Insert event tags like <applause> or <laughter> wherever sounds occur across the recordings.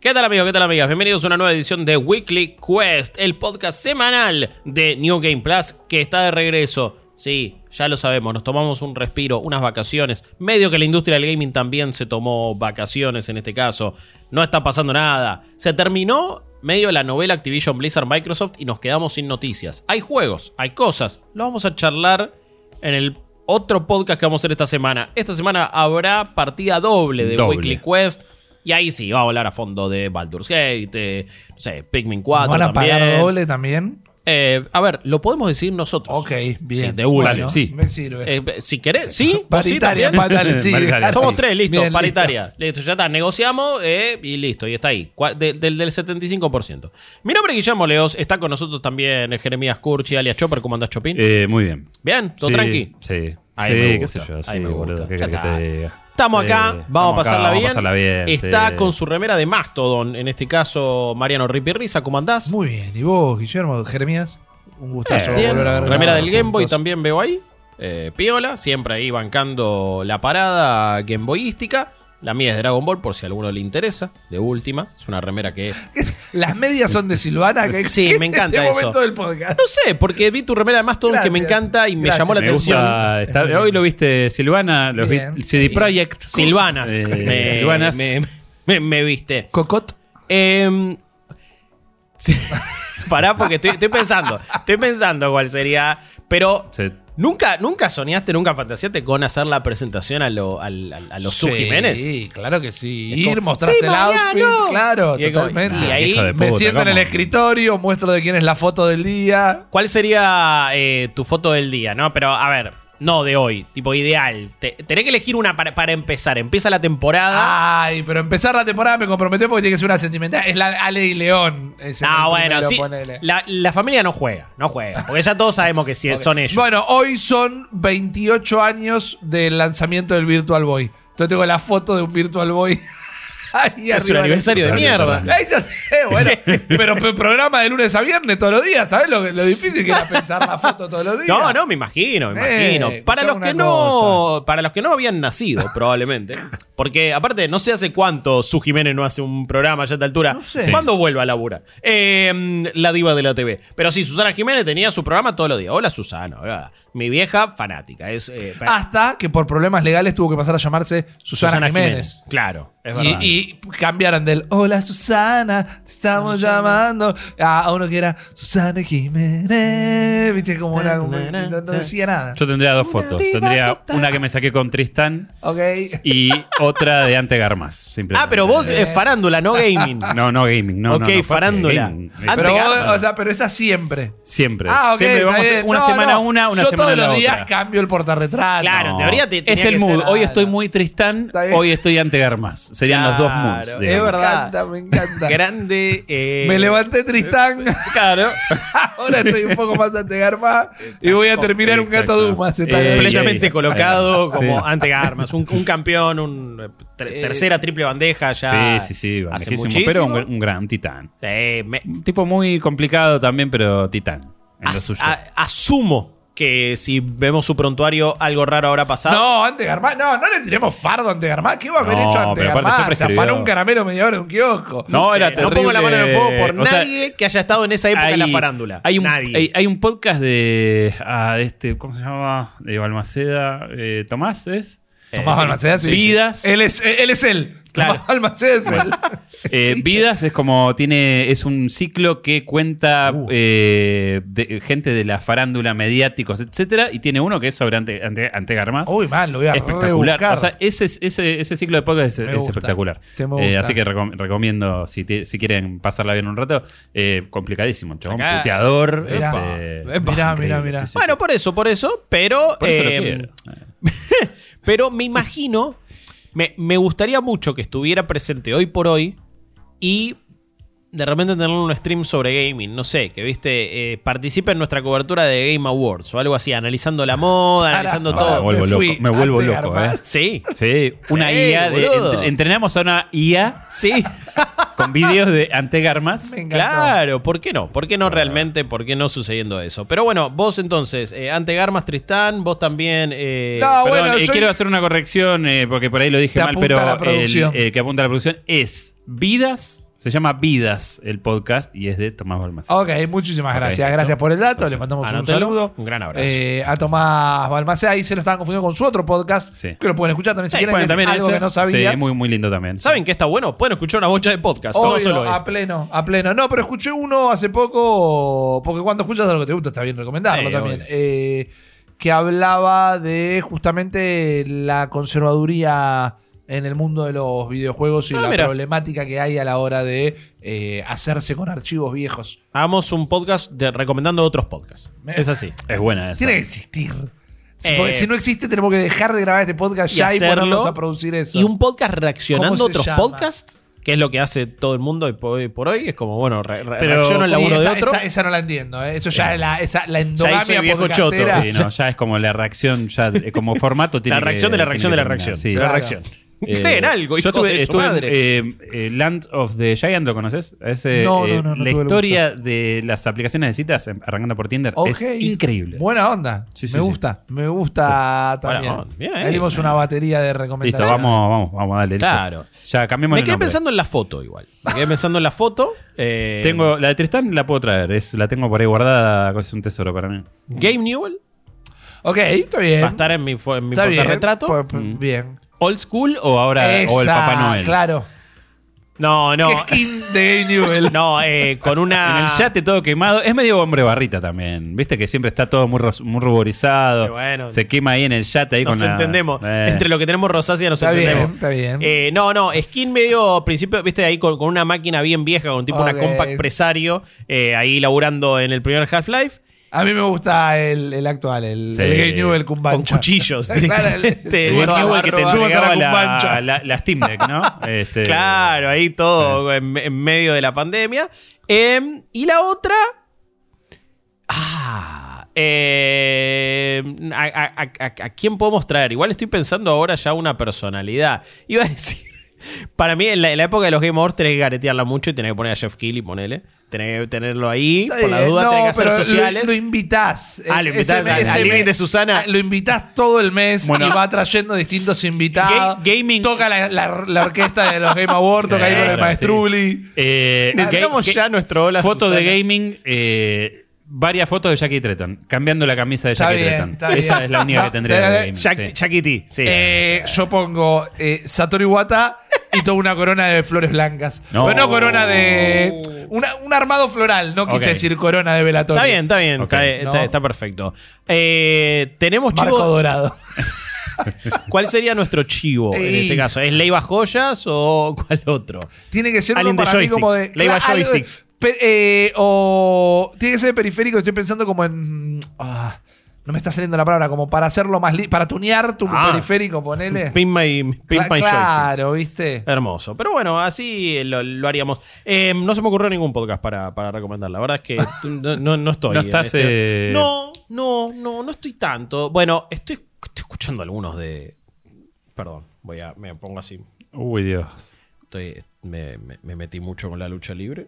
¿Qué tal amigos? ¿Qué tal amigas? Bienvenidos a una nueva edición de Weekly Quest, el podcast semanal de New Game Plus que está de regreso. Sí, ya lo sabemos, nos tomamos un respiro, unas vacaciones. Medio que la industria del gaming también se tomó vacaciones en este caso. No está pasando nada. Se terminó medio la novela Activision Blizzard Microsoft y nos quedamos sin noticias. Hay juegos, hay cosas. Lo vamos a charlar en el otro podcast que vamos a hacer esta semana. Esta semana habrá partida doble de Doble. Weekly Quest. Y ahí sí, vamos a hablar a fondo de Baldur's Gate, de, no sé, Pikmin 4 ¿Van a también. pagar doble también? Eh, a ver, lo podemos decir nosotros. Ok, bien. Sí, de una. Vale, sí. Me sirve. Eh, si querés, sí, Paritaria, <laughs> sí. Paritaria, Somos tres, listo, Bien, paritaria. Listo. ya está, negociamos eh, y listo, y está ahí. De- del, del 75%. Mi nombre es Guillermo Leos, está con nosotros también Jeremías Curchi, alias Chopper, ¿cómo andás, Chopin? Eh, muy bien. Bien, todo Sí, tranqui. Sí. Ahí sí, me qué gusta, sé yo. ahí Sí, me boludo. gusta. ¿Qué Ya querés que te diga? Estamos Sí, acá, vamos a pasarla acá, bien. Vamos a pasarla bien. Está sí. con su remera de Mastodon, en este caso Mariano Ripirriza, ¿cómo andás? Muy bien. ¿Y vos, Guillermo, Jeremías? Un gustazo Eh, Bien, volver a ver. remera del Game Boy también veo ahí. Eh, Piola, siempre ahí bancando la parada gameboyística. La mía es de Dragon Ball, por si a alguno le interesa. De última. Es una remera que. <laughs> Las medias son de Silvana. Que Sí, que me es encanta este eso. momento del podcast. No sé, porque vi tu remera de Mastodon que me Gracias. encanta y me Gracias. llamó la Me atención. gusta. estar- hoy lo viste Silvana, lo Bien. viste CD Projekt. Silvanas. Eh, me, Silvanas. me- me- me viste. Cocot. Eh, <laughs> sí. Pará, porque estoy, estoy pensando. Estoy pensando cuál sería. Pero. Sí. ¿Nunca, ¿Nunca soñaste, nunca fantaseaste con hacer la presentación a, lo- los Su Jiménez? Sí, claro que sí. Es como, Ir, mostrar "Sí, el Mariano". outfit. Claro, Y totalmente. y ahí Me puta, siento en el escritorio, muestro de quién es la foto del día. ¿Cuál sería eh, tu foto del día? No, pero a ver, no de hoy, tipo ideal. Te- tenés que elegir una para, para empezar. Empieza la temporada. Ay, pero empezar la temporada me comprometió porque tiene que ser una sentimental. Es la Ale y León. No, el bueno, sí. La, la familia no juega, no juega. Porque ya todos sabemos que sí, <laughs> son ellos. Bueno, hoy son 28 años del lanzamiento del Virtual Boy. Entonces tengo la foto de un Virtual Boy. <laughs> Ahí es un aniversario de mierda. Ay, ya sé, bueno. <laughs> pero p- programa de lunes a viernes todos los días. ¿Sabes lo, lo difícil que era pensar la foto todos los días? No, no, me imagino, me Eh, imagino. Para los que una no. Para los que no habían nacido, probablemente. Porque, aparte, no sé hace cuánto Su Jiménez no hace un programa ya a esta altura. No sé. ¿Cuándo vuelve a laburar? Eh, la diva de la TV. Pero sí, Susana Jiménez tenía su programa todos los días. Hola, Susana. hola. Mi vieja fanática. Es, eh, Hasta que por problemas legales tuvo que pasar a llamarse Susana, Jiménez. Claro, es Y, verdad. y cambiaron del Hola Susana, te estamos llamando a uno que era Susana Jiménez. Viste como una. como- no, no decía nada. Yo tendría dos fotos. Tendría una que me saqué con Tristán Ok. y otra de Ante Garmas. simplemente. ah, pero vos es farándula, <laughs> no gaming. No, no gaming. No, Ok, no, no, farándula. gaming. Ante Pero vos, o sea, pero esa siempre. Siempre. Ah, ok. Siempre está vamos bien. una No, semana no. una, una Yo semana todos la los días otra. cambio el portarretrato. Claro, en teoría te- Es tenía el que mood. ser- Hoy estoy muy Tristán, Está bien. hoy estoy ante Garmas. Serían los dos moods. Digamos. es verdad. Me encanta, me encanta. <laughs> Grande. eh, Me levanté Tristán. <laughs> Claro. <laughs> Ahora estoy un poco más ante Garma y voy a terminar un gato Exacto. Dumas esta Eh, noche. completamente colocado ahí. como Sí. ante Armas, un, un campeón, un eh, ter- tercera triple bandeja ya. Sí, sí, sí. hace bandejísimo, muchísimo. Pero un, un gran titán. Sí, me- Un tipo muy complicado también, pero titán. En lo as- suyo. a- asumo que si vemos su prontuario algo raro habrá pasado. No, ante Garma, no, no le tiremos fardo ante Garma. ¿Qué va a haber No, hecho ante pero aparte siempre Se afanó escribió. un caramelo media hora en un kiosco. No, sé, era no terrible. pongo la mano en el fuego por O sea, nadie que haya estado en esa época en la farándula. Hay un, nadie. hay, hay un podcast de, ah, de este, ¿cómo se llama? De Balmaceda. eh, Tomás, ¿es? Tomás. Balmaceda, sí. Vidas. Él es él. Es él. Claro. Tomás Balmaceda es él. Eh. <laughs> Vidas es como tiene es un ciclo que cuenta Uh. eh, de, gente de la farándula, mediáticos, etcétera, y tiene uno que es sobre ante, ante, ante Garmas. Uy, man, lo voy a espectacular. rebuscar. O sea, ese, ese, ese ciclo de podcast es, Me es gusta. espectacular. Te me Eh, gusta. así que recom- recomiendo, si, te- si quieren pasarla bien un rato, eh, complicadísimo, chabón, Acá- puteador. Mirá. este. Mirá, increíble, mirá, mirá. sí, sí, bueno, sí. por eso, por eso, pero. Por eso lo eh, quiero. <laughs> Pero me imagino, me, me gustaría mucho que estuviera presente hoy por hoy y de repente tener un stream sobre gaming, no sé, que viste, eh, participe en nuestra cobertura de Game Awards o algo así, analizando la moda, analizando pará, Me todo. vuelvo Me loco, fui me vuelvo loco, eh. Sí, Sí, una Sí, IA de, entrenamos a una IA sí. <laughs> con vídeos de ante Garmas. Me encantó. Claro, ¿por qué no? ¿Por qué no realmente? ¿Por qué no sucediendo eso? Pero bueno, vos entonces, eh, ante Garmas Tristán, vos también. eh, No, Perdón, bueno, eh, yo- quiero hacer una corrección eh, porque por ahí lo dije mal, pero el, eh, que apunta a la producción es Vidas Se llama Vidas el podcast y es de Tomás Balmaceda. Ok, muchísimas gracias. Gracias por el dato. Le mandamos Anótelo. un saludo. Un gran abrazo. Eh, a Tomás Balmaceda. Ahí se lo estaban confundiendo con su otro podcast. Sí. Que lo pueden escuchar también si Sí, quieren. pueden que es también algo ese. que no sabías. Sí, muy, muy lindo también. ¿Saben qué está bueno? Pueden escuchar una bocha de podcast. no Obvio, solo a pleno, a pleno. No, pero escuché uno hace poco, porque cuando escuchas algo que te gusta está bien recomendarlo Sí, también. eh, que hablaba de justamente la conservaduría en el mundo de los videojuegos y Ah, la mira. problemática que hay a la hora de eh, hacerse con archivos viejos. Hagamos un podcast de, recomendando otros podcasts. Es así. Es buena esa. Tiene que existir. Si, Eh, porque si no existe, tenemos que dejar de grabar este podcast y ya y hacerlo. ponernos a producir eso. Y un podcast reaccionando ¿Cómo a otros llama? podcasts, que es lo que hace todo el mundo hoy por hoy. Es como, bueno, re- re- Pero- reacciona al Sí, laburo esa, de otro. esa- esa no la entiendo. eh. Eso ya es la, esa, la endogamia el viejo choto. Sí, no, ya es como la reacción, ya eh, como formato <laughs> tiene la reacción que- de la reacción de la reacción. sí. de la Claro. <laughs> reacción. Eh, Creen algo, Yo estuve, de su estuve en, madre. eh, eh, Land of the Giant, ¿lo conoces? No, no, eh, no, no la historia de las aplicaciones de citas, arrancando por Tinder, es increíble. Buena onda. Sí, sí, me sí. gusta. Me gusta también. onda. Bien ahí. Dimos una batería de Listo, recomendaciones. vamos, vamos, vamos a darle. listo. Claro. Ya cambiamos Me el quedé nombre. pensando en la foto igual. Me quedé pensando en la foto. eh, Tengo, la de Tristán la puedo traer, es, la tengo por ahí guardada, es un tesoro para mí. Game Newell Ok, está bien. va a estar en mi, en mi está bien. retrato. Pues, pues, Bien. ¿Old School o ahora o el Papá Noel? Claro. No, no. ¿Qué skin de Newell? <laughs> No, eh, con una. En el yate todo quemado. Es medio hombre barrita también. Viste que siempre está todo muy, ruborizado. Qué bueno. Se quema ahí en el yate. Ahí Nos con la- entendemos. Eh. Entre lo que tenemos rosácea nos Está bien, entendemos. está bien. Eh, no, no, skin medio principio, viste, ahí con, con una máquina bien vieja, con tipo una compact presario, eh, ahí laburando en el primer Half-Life, A mí me gusta el, el actual, el, Sí. el Game Newell con con cuchillos. <laughs> Claro, el- directamente. Sí, que te barba, subas a la entregaba la, cumbancha. la- la Steam Deck, ¿no? <laughs> Este, Claro, ahí todo en, en medio de la pandemia. Eh, y la otra. Ah. eh, a, a- a- a- ¿a quién podemos traer? Igual estoy pensando ahora ya una personalidad. Iba a decir. <laughs> Para mí, en la, en la época de los Game Awards, tenés que garetearla mucho y tenés que poner a Jeff Keighley, ponele. Tenés que tenerlo ahí, por la duda, No, tenés que hacer pero lo- sociales. Lo, invitás. Ah, lo Ese invitás al- ese al mes- límite, Susana. ah, Lo invitás todo el mes Bueno. y va trayendo distintos invitados. Ga- gaming- Toca la, la- la orquesta de los Game Awards, toca ahí con el maestruli. Eh, Necesitamos ya nuestro hola, Foto de Susana. gaming. eh, varias fotos de Jackie Tretton. Cambiando la camisa de Está Jackie bien, Tretton. está Esa bien. es la única que tendría de eh, gaming. Jack, sí. Jackie T, sí. Eh, yo pongo eh, Satoru Iwata y toda una corona de flores blancas. No. Pero no corona de. una- un armado floral, no quise Ok. decir corona de velatorio. Está bien, está bien, Ok. está, está- No. está perfecto. Eh, tenemos Marco chivo. dorado. <laughs> ¿Cuál sería nuestro chivo en Ey. este caso? ¿Es Leiva Joyas o cuál otro? Tiene que ser uno Alguien de para mí como de. joysticks. Leiva Claro, algo- joysticks. Eh, o. Tiene que ser periférico. Estoy pensando como en. ah, no me está saliendo la palabra. Como para hacerlo más. Para tunear tu Ah. periférico, ponele. Pin my, pin Cla- my joystick. claro, ¿viste? Hermoso. Pero bueno, así lo, lo haríamos. Eh, no se me ocurrió ningún podcast para, para recomendar. La verdad es que <laughs> no, no- no estoy. No estás, este- eh, No, no, no, no estoy tanto. Bueno, estoy, estoy escuchando algunos de. Perdón, voy a. Me pongo así. Uy, Dios. Estoy, me, me- me metí mucho con la lucha libre.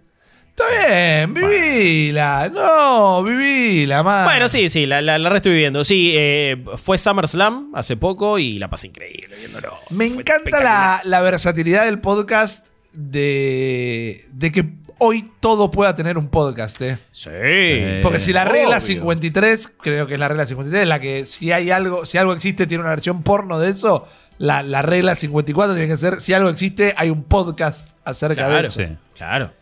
Está bien, vivila. No, vivila, man. Bueno, sí, sí, la, la, la re estoy viviendo. Sí, eh, fue SummerSlam hace poco y la pasé increíble viéndolo. Me Fue encanta la, la versatilidad del podcast de, de que hoy todo pueda tener un podcast, ¿eh? Sí. Porque si la regla obvio. 53, creo que es la regla 53, la que si hay algo, si algo existe, tiene una versión porno de eso, la, la regla 54 tiene que ser, si algo existe, hay un podcast acerca de Claro, eso. Sí. claro.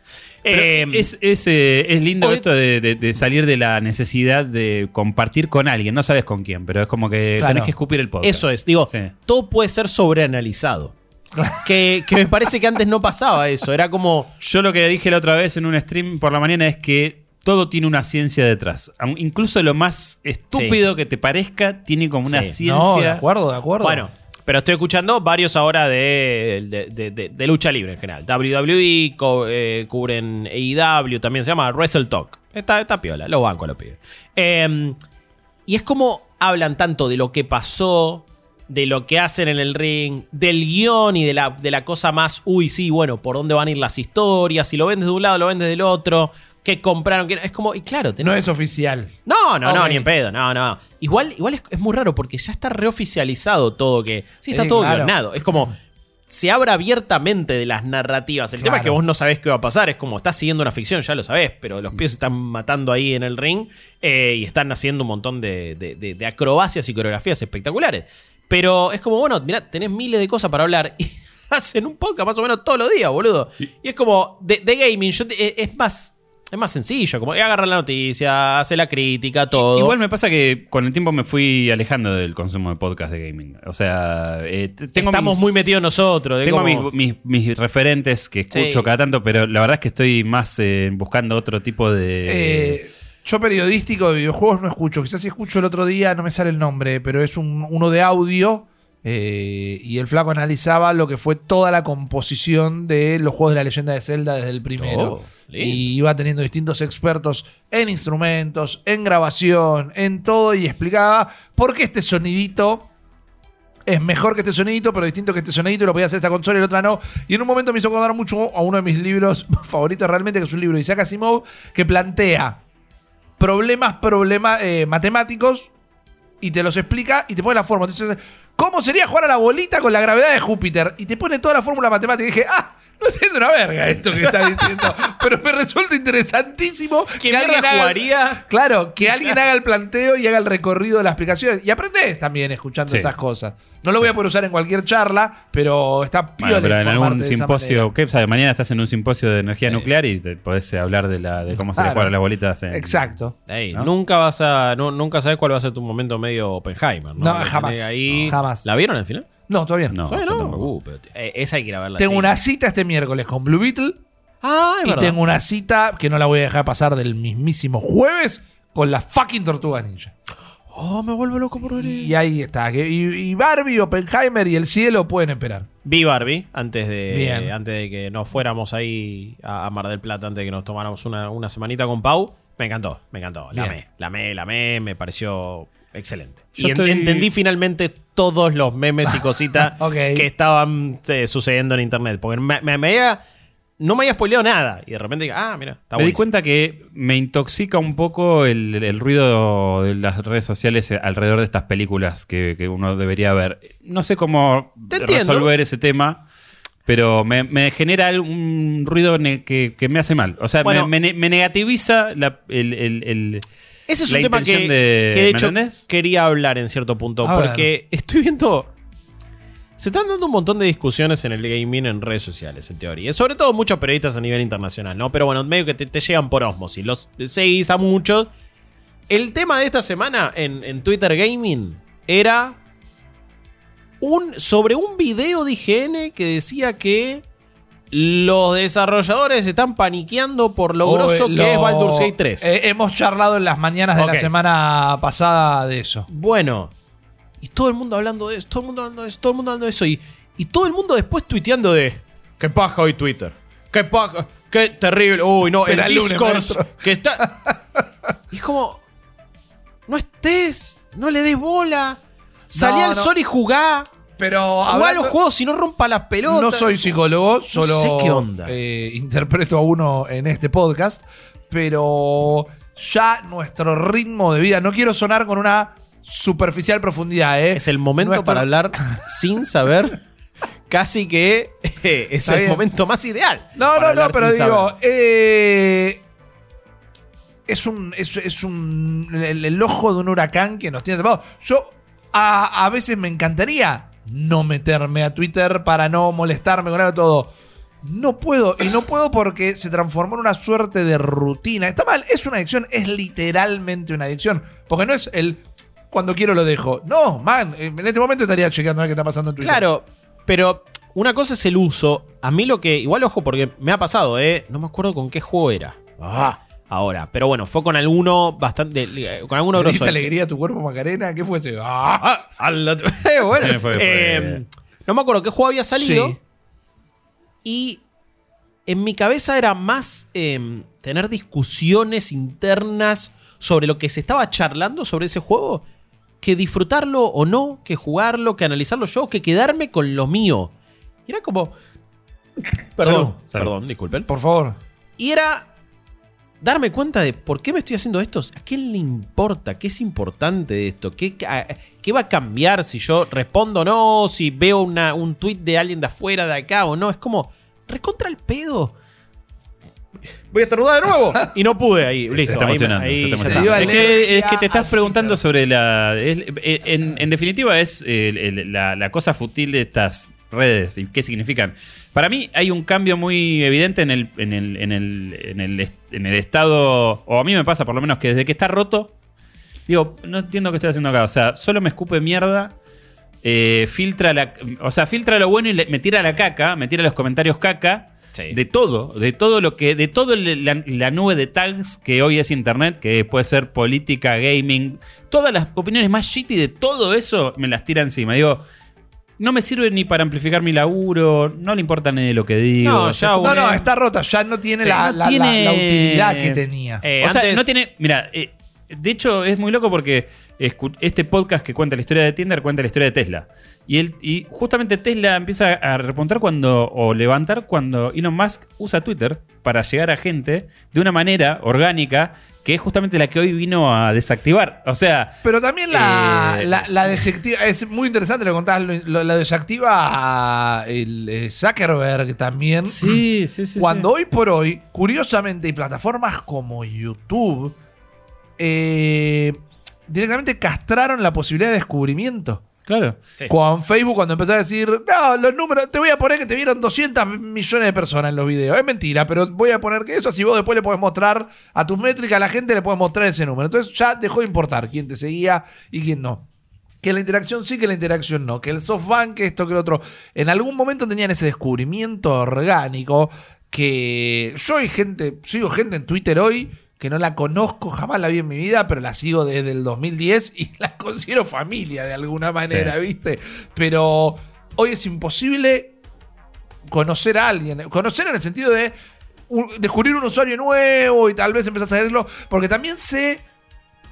Eh, es, es, eh, es lindo hoy- esto de, de- de salir de la necesidad de compartir con alguien. No sabes con quién, pero es como que Claro. tenés que escupir el podcast. Eso es, digo, Sí. todo puede ser sobreanalizado. <laughs> que, que me parece que antes no pasaba eso. Era como. Yo lo que dije la otra vez en un stream por la mañana es que todo tiene una ciencia detrás. Incluso lo más estúpido que te parezca tiene como una Sí. ciencia. No, de acuerdo, de acuerdo. Bueno, pero estoy escuchando varios ahora de, de, de- lucha libre en general. WWE, eh, cubren AEW, también se llama Wrestle Talk. Está, está piola, lo banco a los pibes. Eh, y es como hablan tanto de lo que pasó, de lo que hacen en el ring, del guion y de la, de la cosa más, uy, sí, bueno, por dónde van a ir las historias, si lo ven desde un lado, lo ven desde el otro, qué compraron, no. Es como, y claro, tenés no es oficial. no, no, no, ni en pedo, no, no. Igual, igual es, es muy raro porque ya está reoficializado todo que. Sí, está todo claro. guionado. Es como. se abra abiertamente de las narrativas. El tema es que vos no sabés qué va a pasar. Es como, estás siguiendo una ficción, ya lo sabés, pero los pies se están matando ahí en el ring eh, y están haciendo un montón de, de- de- de acrobacias y coreografías espectaculares. Pero es como, bueno, mirá, tenés miles de cosas para hablar y <laughs> hacen un podcast más o menos todos los días, boludo. Y es como, de, gaming, yo eh, es más... Es más sencillo, como agarrar la noticia, hacer la crítica, todo. Igual me pasa que con el tiempo me fui alejando del consumo de podcast de gaming. O sea, eh, tengo Estamos mis- muy metidos nosotros. Tengo como- mis, mis- mis referentes que escucho Sí. cada tanto, pero la verdad es que estoy más eh, buscando otro tipo de. Eh, yo periodístico de videojuegos no escucho. Quizás si escucho el otro día, no me sale el nombre, pero es un- uno de audio. eh, y el flaco analizaba lo que fue toda la composición de los juegos de la leyenda de Zelda desde el primero. Oh, y iba teniendo distintos expertos en instrumentos, en grabación, en todo, y explicaba por qué este sonidito es mejor que este sonidito, pero distinto que este sonidito, y lo podía hacer esta consola y la otra no. Y en un momento me hizo acordar mucho a uno de mis libros <laughs> favoritos realmente, que es un libro de Isaac Asimov, que plantea problemas, problemas eh, matemáticos y te los explica y te pone la fórmula. ¿cómo sería jugar a la bolita con la gravedad de Júpiter? Y te pone toda la fórmula matemática. Y dije, ah, no entiendo una verga esto que está diciendo. <laughs> pero me resulta interesantísimo ¿Qué mierda jugaría? Claro, que <laughs> alguien haga el planteo y haga el recorrido de la explicación. Y aprendes también escuchando Sí. esas cosas. No lo voy a poder usar en cualquier charla, pero está piola Bueno, pero en algún simposio. ¿qué sabes? Mañana estás en un simposio de energía nuclear y te podés eh, hablar de, la, de cómo se le juegan las bolitas. en- Exacto. Ey, ¿no? Nunca vas a. nu- nunca sabes cuál va a ser tu momento medio Oppenheimer. No, No, jamás. Ahí. No, jamás. ¿La vieron al final? No, todavía no. No, Bueno, yo tampoco. uh, pero, eh, esa hay que ir a verla. Tengo sí. una cita este miércoles con Blue Beetle. Ah, es y verdad. tengo una cita que no la voy a dejar pasar del mismísimo jueves con la fucking Tortuga Ninja. Oh, me vuelvo loco por ver. Y ahí está. que- Y, y Barbie, Oppenheimer y el cielo pueden esperar. Vi Barbie antes de, Bien. antes de que nos fuéramos ahí a, a Mar del Plata, antes de que nos tomáramos una, una semanita con Pau. Me encantó, me encantó. La Bien. amé, la amé, la amé, me pareció excelente. Yo y estoy- entendí finalmente todos los memes y cositas <laughs> que estaban eh, sucediendo en internet. Porque me, me- me había- no me había spoileado nada. Y de repente digo, ah, mira, está Me di buenísimo. cuenta que me intoxica un poco el, el ruido de las redes sociales alrededor de estas películas que, que uno debería ver. No sé cómo Te resolver ese tema, pero me, me genera un ruido que, que me hace mal. O sea, Bueno. me, me- me negativiza la- el, el- el- Ese es la un tema que, de- que de ¿me hecho quería hablar en cierto punto. A porque estoy viendo. Se están dando un montón de discusiones en el gaming en redes sociales, en teoría. Sobre todo muchos periodistas a nivel internacional, ¿no? Pero bueno, medio que te, te llegan por osmosis. Los seguís a muchos. El tema de esta semana en, en Twitter Gaming era. Un, sobre un video de IGN que decía que los desarrolladores están paniqueando por lo grosso Oh, que lo- es Baldur's Gate 3. Eh, hemos charlado en las mañanas de la semana pasada de eso. Bueno, y todo el mundo hablando de eso, todo el mundo hablando de eso, todo el mundo hablando de eso, y, y todo el mundo después tuiteando de qué paja hoy Twitter, qué paja, qué terrible, uy no, el el Discord que está... <laughs> Y es como, no estés, no le des bola, salí No, al no. sol y jugá, Pero jugá los juegos y no rompa las pelotas. No soy psicólogo, solo sé qué onda. eh, interpreto a uno en este podcast, pero ya nuestro ritmo de vida, no quiero sonar con una superficial profundidad, ¿eh? Es el momento Nuestro- para hablar <laughs> sin saber, casi que eh, es Está el bien. momento más ideal. No, no, no, pero digo, eh, es un, es, es un, el, el ojo de un huracán que nos tiene tapados. Yo a, a veces me encantaría no meterme a Twitter para no molestarme con algo todo. No puedo, y no puedo porque se transformó en una suerte de rutina. Está mal, es una adicción, es literalmente una adicción. Porque no es el cuando quiero lo dejo. No, man, en este momento estaría chequeando a ver qué está pasando en Twitter. Claro, pero una cosa es el uso. A mí lo que. Igual, ojo, porque me ha pasado, ¿eh? No me acuerdo con qué juego era. Ah, ahora. Pero bueno, fue con alguno bastante. eh, Con alguno ¿Le grosso. alegría a tu cuerpo, Macarena? ¿Qué fue ese? ¡Ah! Ah, <laughs> eh, bueno, Fue, fue. eh, no me acuerdo qué juego había salido. Sí. Y en mi cabeza era más eh, tener discusiones internas sobre lo que se estaba charlando sobre ese juego que disfrutarlo o no, que jugarlo, que analizarlo yo, que quedarme con lo mío. Y era como. Perdón, Salud. perdón, disculpen. Por favor. Y era. Darme cuenta de por qué me estoy haciendo esto. ¿A quién le importa? ¿Qué es importante de esto? ¿Qué, a- qué va a cambiar si yo respondo o no? Si veo una- un tweet de alguien de afuera, de acá o no. Es como, recontra el pedo. Voy a estornudar de nuevo. <laughs> Y no pude ahí. Listo. Se está emocionando. ahí se está. Es que, es que te estás preguntando sobre la. es- eh, en, en definitiva, es eh, el- la, la cosa futil de estas redes y qué significan. Para mí, hay un cambio muy evidente en el, en el, en el, en el, est- en el estado. O a mí me pasa, por lo menos, que desde que está roto. Digo, no entiendo qué estoy haciendo acá. O sea, solo me escupe mierda. eh, filtra la. O sea, filtra lo bueno y le- me tira la caca. Me tira los comentarios caca. Sí. De todo, de todo lo que, de todo la, la nube de tags que hoy es internet, que puede ser política, gaming, todas las opiniones más shitty de todo eso me las tira encima. Digo, no me sirve ni para amplificar mi laburo, no le importa ni de lo que digo. No, ya, No, está rota, ya no tiene, Sí, la, no la- tiene- la utilidad que tenía. Eh, o sea, antes- no tiene. Mira, eh, de hecho es muy loco porque este podcast que cuenta la historia de Tinder cuenta la historia de Tesla. Y, él, y justamente Tesla empieza a repuntar cuando. o levantar cuando Elon Musk usa Twitter para llegar a gente de una manera orgánica que es justamente la que hoy vino a desactivar. O sea. Pero también la, Eh, la, la desactiva, es muy interesante lo que contás, lo, lo- la desactiva el eh, Zuckerberg también. Sí, sí, sí. Cuando hoy por hoy, curiosamente, hay plataformas como YouTube eh, directamente castraron la posibilidad de descubrimiento. Claro. Con Facebook, cuando empezó a decir, no, los números, te voy a poner que te vieron 200 millones de personas en los videos. Es mentira, pero voy a poner que eso, así vos después le podés mostrar a tus métricas, a la gente le podés mostrar ese número. Entonces ya dejó de importar quién te seguía y quién no. Que la interacción sí, que la interacción no. Que el softbank, que esto, que lo otro. En algún momento tenían ese descubrimiento orgánico que yo y gente, sigo gente en Twitter hoy que no la conozco, jamás la vi en mi vida, pero la sigo desde el 2010 y <laughs> la considero familia de alguna manera, Sí. ¿viste? Pero hoy es imposible conocer a alguien. Conocer en el sentido de un- descubrir un usuario nuevo y tal vez empezar a seguirlo, porque también se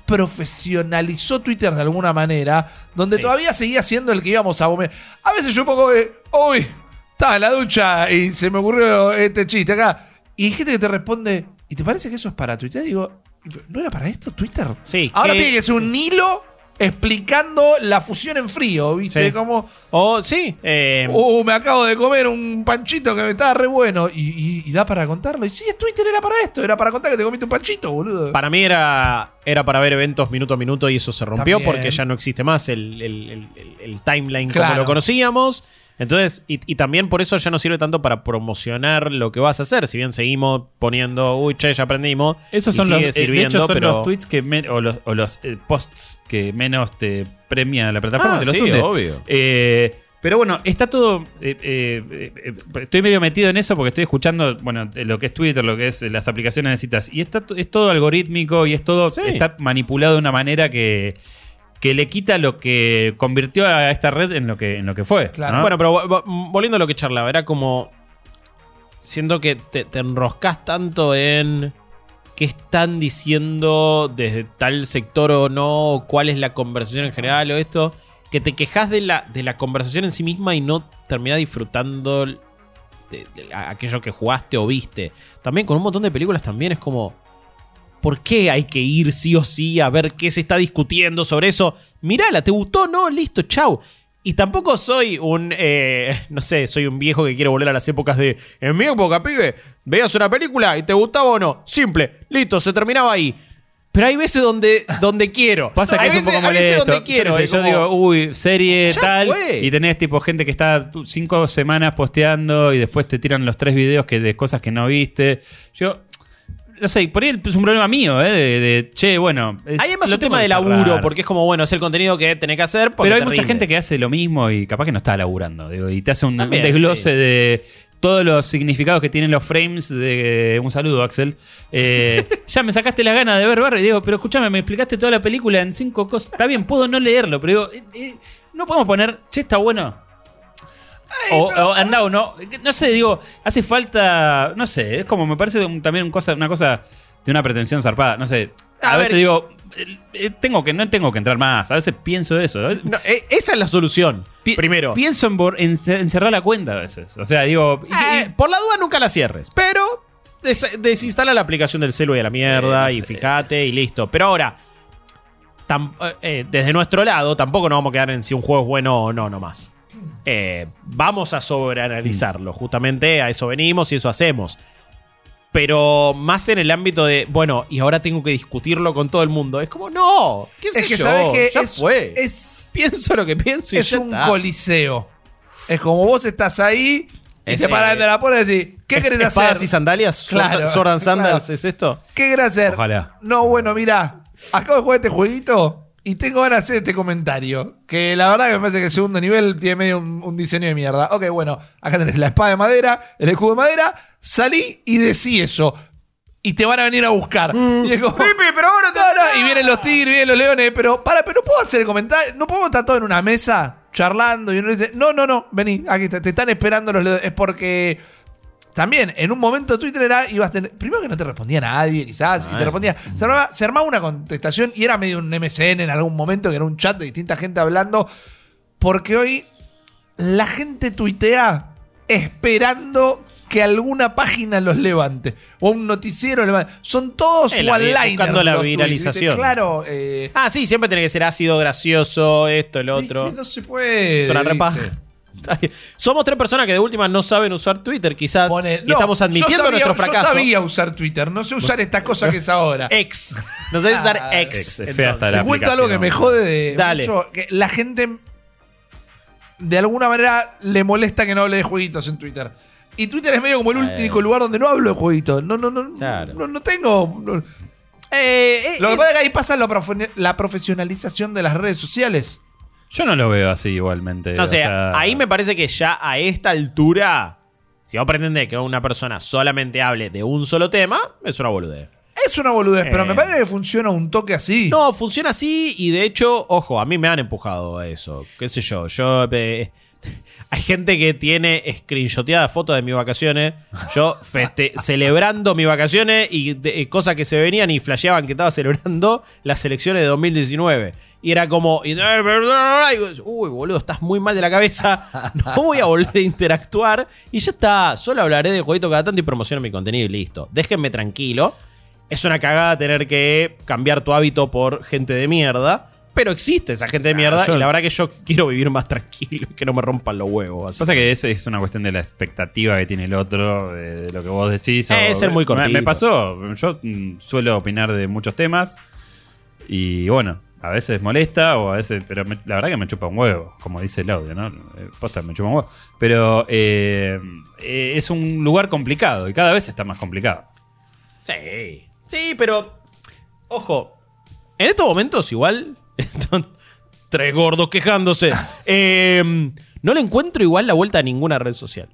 profesionalizó Twitter de alguna manera, donde Sí. todavía seguía siendo el que íbamos a comer. A veces yo pongo de, uy, estaba en la ducha y se me ocurrió este chiste acá. Y hay gente que te responde, ¿y te parece que eso es para Twitter? Digo, ¿no era para esto Twitter? Sí, Ahora que- tiene que ser un hilo explicando la fusión en frío, ¿viste? Sí. Como, O sí. eh, uh, me acabo de comer un panchito que me estaba re bueno. Y, y- y da para contarlo. Y sí, Twitter era para esto, era para contar que te comiste un panchito, boludo. Para mí era, era para ver eventos minuto a minuto y eso se rompió También. porque ya no existe más el, el- el- el- el timeline Claro. como lo conocíamos. Entonces, y, y también por eso ya no sirve tanto para promocionar lo que vas a hacer. Si bien seguimos poniendo, uy, che, ya aprendimos. Esos son los, eh, de sirviendo, hecho, son pero- los tweets que men- o los, o los, eh, posts que menos te premia la plataforma. Ah, te los sí, hunde. obvio. Eh, pero bueno, está todo. eh, eh, eh, estoy medio metido en eso porque estoy escuchando, bueno, de lo que es Twitter, lo que es las aplicaciones de citas. Y está, es todo algorítmico y es todo. Sí. Está manipulado de una manera que. Que le quita lo que convirtió a esta red en lo que, en lo que fue. Claro. ¿no? Bueno, pero vo- vo- volviendo a lo que charlaba, era como. Siento que te, te enroscas tanto en. ¿Qué están diciendo desde tal sector o no? o ¿Cuál es la conversación en general o esto? Que te quejas de la, de la conversación en sí misma y no terminás disfrutando de, de aquello que jugaste o viste. También con un montón de películas también es como. ¿Por qué hay que ir sí o sí a ver qué se está discutiendo sobre eso? Mirala, ¿te gustó? No, listo, chau. Y tampoco soy un, eh, no sé, soy un viejo que quiere volver a las épocas de, en mi época, pibe, veías una película y te gustaba o no. Simple, listo, se terminaba ahí. Pero hay veces donde, donde quiero. Pasa que hay es un veces- poco hay veces molesto. donde quiero. Yo, sé, yo como- digo, uy, serie tal. fue. Y tenés tipo gente que está cinco semanas posteando y después te tiran los tres videos que, de cosas que no viste. Yo, no sé, por ahí es un problema mío, ¿eh? De, de, che, bueno. es- Hay además lo un tengo tema que de laburo, cerrar. porque es como, bueno, es el contenido que tenés que hacer. porque Pero hay te mucha rinde. gente que hace lo mismo y capaz que no está laburando. digo, y te hace un, desglose sí. de todos los significados que tienen los frames de un saludo, Axel. Eh, <laughs> ya me sacaste las ganas de ver Barry. Digo, pero escúchame, me explicaste toda la película en cinco cosas. Está bien, puedo no leerlo, pero digo, eh, eh, no podemos poner, che, está bueno. O, o anda o no. No sé, digo, hace falta. No sé, es como me parece un- también un cosa, una cosa de una pretensión zarpada. No sé. A, A veces ver. digo, eh, eh, tengo que, no tengo que entrar más. A veces pienso eso. No, eh, esa es la solución. Pi- Primero. Pienso en, cerrar la cuenta a veces. O sea, digo. y- por la duda nunca la cierres. Pero des- desinstala la aplicación del celu y a la mierda y fíjate y listo. Pero ahora, tam- eh, desde nuestro lado, tampoco nos vamos a quedar en si un juego es bueno o no nomás. Eh, vamos a sobreanalizarlo. Justamente a eso venimos y eso hacemos. Pero más en el ámbito de, bueno, y ahora tengo que discutirlo con todo el mundo. Es como, no, qué sé Es que yo, sabes que ya es, fue. es, pienso lo que pienso y es ya un está. coliseo. Es como vos estás ahí y Es, te paras eh, de la puerta y decís, ¿qué querés ¿Espadas hacer? y sandalias? Claro, Sword and Sandals, claro. ¿es esto? ¿Qué querés hacer? Ojalá. No, bueno, mira, acabo de jugar este jueguito y tengo ganas de hacer este comentario. Que la verdad que me parece que el segundo nivel tiene medio un, un diseño de mierda. Ok, bueno, acá tenés la espada de madera, el escudo de madera, salí y decí eso. Y te van a venir a buscar. Y es como, pero ahora no, no, y vienen los tigres, vienen los leones, pero para, pero no puedo hacer el comentario, no podemos estar todos en una mesa charlando y uno dice, no, no, no, vení, aquí te, te están esperando los leones. Es porque también en un momento Twitter era, ibas a tener, primero que no te respondía nadie, quizás, y te respondía, se armaba, se armaba una contestación y era medio un MSN en algún momento, que era un chat de distinta gente hablando, porque hoy la gente tuitea esperando que alguna página los levante o un noticiero levante. Son todos one-liners. buscando la tweets, viralización. Claro. eh, Ah, sí, siempre tiene que ser ácido, gracioso, esto, el otro. No se puede. Es una. Somos tres personas que de última no saben usar Twitter, quizás. Pone- y no, estamos admitiendo sabía- nuestro fracaso. Yo sabía usar Twitter, no sé usar esta cosa que es ahora. <laughs> Ex. No sabes usar Ah, ex. ex, fea hasta la cuento algo que me jode de Dale. mucho, que la gente de alguna manera le molesta que no hable de jueguitos en Twitter. Y Twitter es medio como el único lugar donde no hablo de jueguitos. No, no, no. Claro. No, no tengo. no. Eh, eh, Lo que es- pasa es que ahí pasa la, profe- la profesionalización de las redes sociales. Yo no lo veo así igualmente. No o sé, sea, ahí me parece que ya a esta altura, si vos pretendés que una persona solamente hable de un solo tema, es una boludez. Es una boludez, pero Eh. me parece que funciona un toque así. No, funciona así y de hecho, ojo, a mí me han empujado a eso. ¿Qué sé yo? Yo. eh, hay gente que tiene screenshoteadas fotos de mis vacaciones. Yo feste <laughs> celebrando mis vacaciones y de- eh, cosas que se venían y flasheaban que estaba celebrando las elecciones de 2019. Y era como. y- Uy, boludo, estás muy mal de la cabeza. No <laughs> voy a volver a interactuar. Y ya está. Solo hablaré de jueguito cada tanto y promociono mi contenido y listo. Déjenme tranquilo. Es una cagada tener que cambiar tu hábito por gente de mierda. Pero existe esa gente de mierda yo- y la verdad que yo quiero vivir más tranquilo y que no me rompan los huevos. así. Pasa que es, es una cuestión de la expectativa que tiene el otro, de, lo que vos decís. Eh, o- es ser muy me, cortito. me pasó, yo mm, suelo opinar de muchos temas y bueno, a veces molesta o a veces, pero me- la verdad que me chupa un huevo, como dice el audio, ¿no? Eh, Posta, me chupa un huevo. Pero eh, eh, es un lugar complicado y cada vez está más complicado. Sí. Sí, pero. Ojo. En estos momentos, igual. <laughs> están Tres gordos quejándose. <laughs> Eh, no le encuentro igual la vuelta a ninguna red social.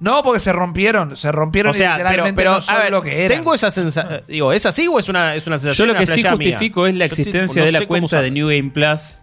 No, porque se rompieron. Se rompieron O sea, y pero, literalmente pero no son a ver, lo que eran. tengo esa sensación. Digo, ¿es así o es una, es una Yo sensación? lo una que sí mía? justifico es la Yo estoy- existencia no de la cuenta de. New Game Plus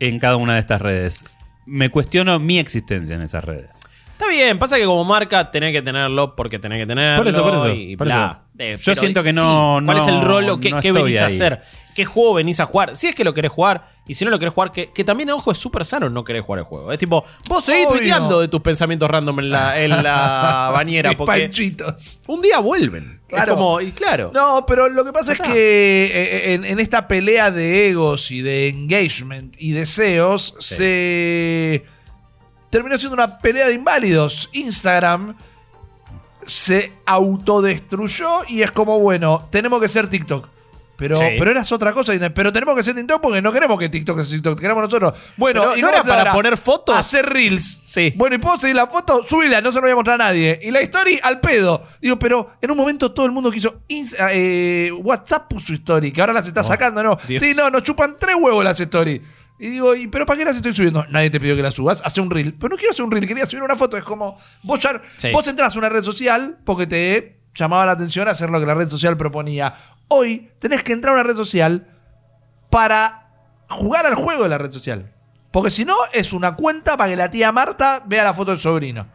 en cada una de estas redes. Me cuestiono mi existencia en esas redes. Está bien, pasa que como marca tenés que tenerlo porque tenés que tenerlo. Por eso, por eso, y por bla. eso. Eh, Yo siento que sí, no- ¿Cuál es el rol o qué, no qué venís a hacer? ¿Qué juego venís a jugar? Si es que lo querés jugar y si no lo querés jugar, que, que también, ojo, es súper sano no querer jugar el juego. Es tipo, vos seguís Obvio. tuiteando de tus pensamientos random en la, en la <laughs> bañera Mis porque panchitos. un día vuelven. Claro. Es como, y claro. No, pero lo que pasa es que eh, en, en esta pelea de egos y de engagement y deseos se terminó siendo una pelea de inválidos. Instagram se autodestruyó y es como, bueno, tenemos que ser TikTok. Pero, Sí. pero eras otra cosa. Pero tenemos que ser TikTok porque no queremos que TikTok sea TikTok, queremos nosotros. Bueno, Pero ¿y ¿no era para poner fotos? Hacer reels. Sí. Bueno, y puedo seguir la foto, subila, no se lo voy a mostrar a nadie. Y la story al pedo. Digo, pero en un momento todo el mundo quiso. Ins- eh, WhatsApp puso story, que ahora las está sacando, ¿no? Dios. Sí, no, nos chupan tres huevos las story. Y digo, ¿y pero para qué las estoy subiendo? Nadie te pidió que las subas, hace un reel. Pero no quiero hacer un reel, quería subir una foto. Es como, vos, ya, Sí. vos entras a una red social porque te llamaba la atención hacer lo que la red social proponía. Hoy tenés que entrar a una red social para jugar al juego de la red social. Porque si no, es una cuenta para que la tía Marta vea la foto del sobrino.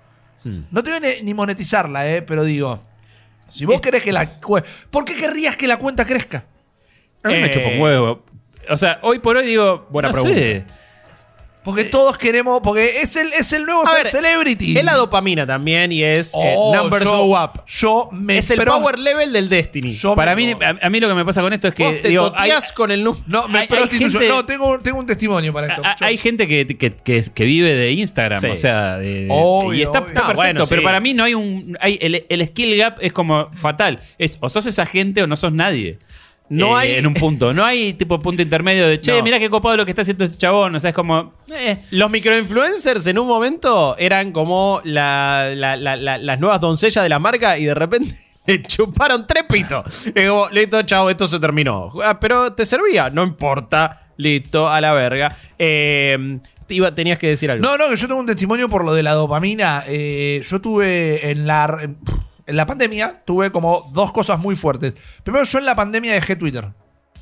Hmm. No te voy ni, ni monetizarla, eh, pero digo, si vos querés que la... ¿Por qué querrías que la cuenta crezca? A mí Eh, me chupa un huevo. O sea, hoy por hoy digo, buena no pregunta. sé. Porque todos queremos. Porque es el, es el nuevo ver, celebrity. Es la dopamina también y es eh, Oh, numbers yo- go up. Yo me. Es el power level del Destiny. yo Para mí, a, a mí lo que me pasa con esto es Vos que te digo, hay, con el número. No, me hay- gente- No, tengo, tengo un testimonio para esto. a- hay gente que, que, que- que vive de Instagram, Sí. o sea, de- Obvio, y está, Ah, perfecto, bueno, pero sí. para mí no hay un hay el, el skill gap es como fatal. Es o sos esa gente o no sos nadie. No Eh, hay- en un punto, no hay tipo punto intermedio de, che, No. mirá qué copado lo que está haciendo ese chabón, o sea, es como eh, Los microinfluencers en un momento eran como la- la- la- la- las nuevas doncellas de la marca y de repente <laughs> le chuparon tres pitos. Y como, listo, chao, esto se terminó. Ah, pero te servía, no importa, listo, a la verga. Eh, te iba- tenías que decir algo. No, no, que yo tengo un testimonio por lo de la dopamina. Eh, yo tuve en la, en la pandemia, tuve como dos cosas muy fuertes. Primero, yo en la pandemia dejé Twitter.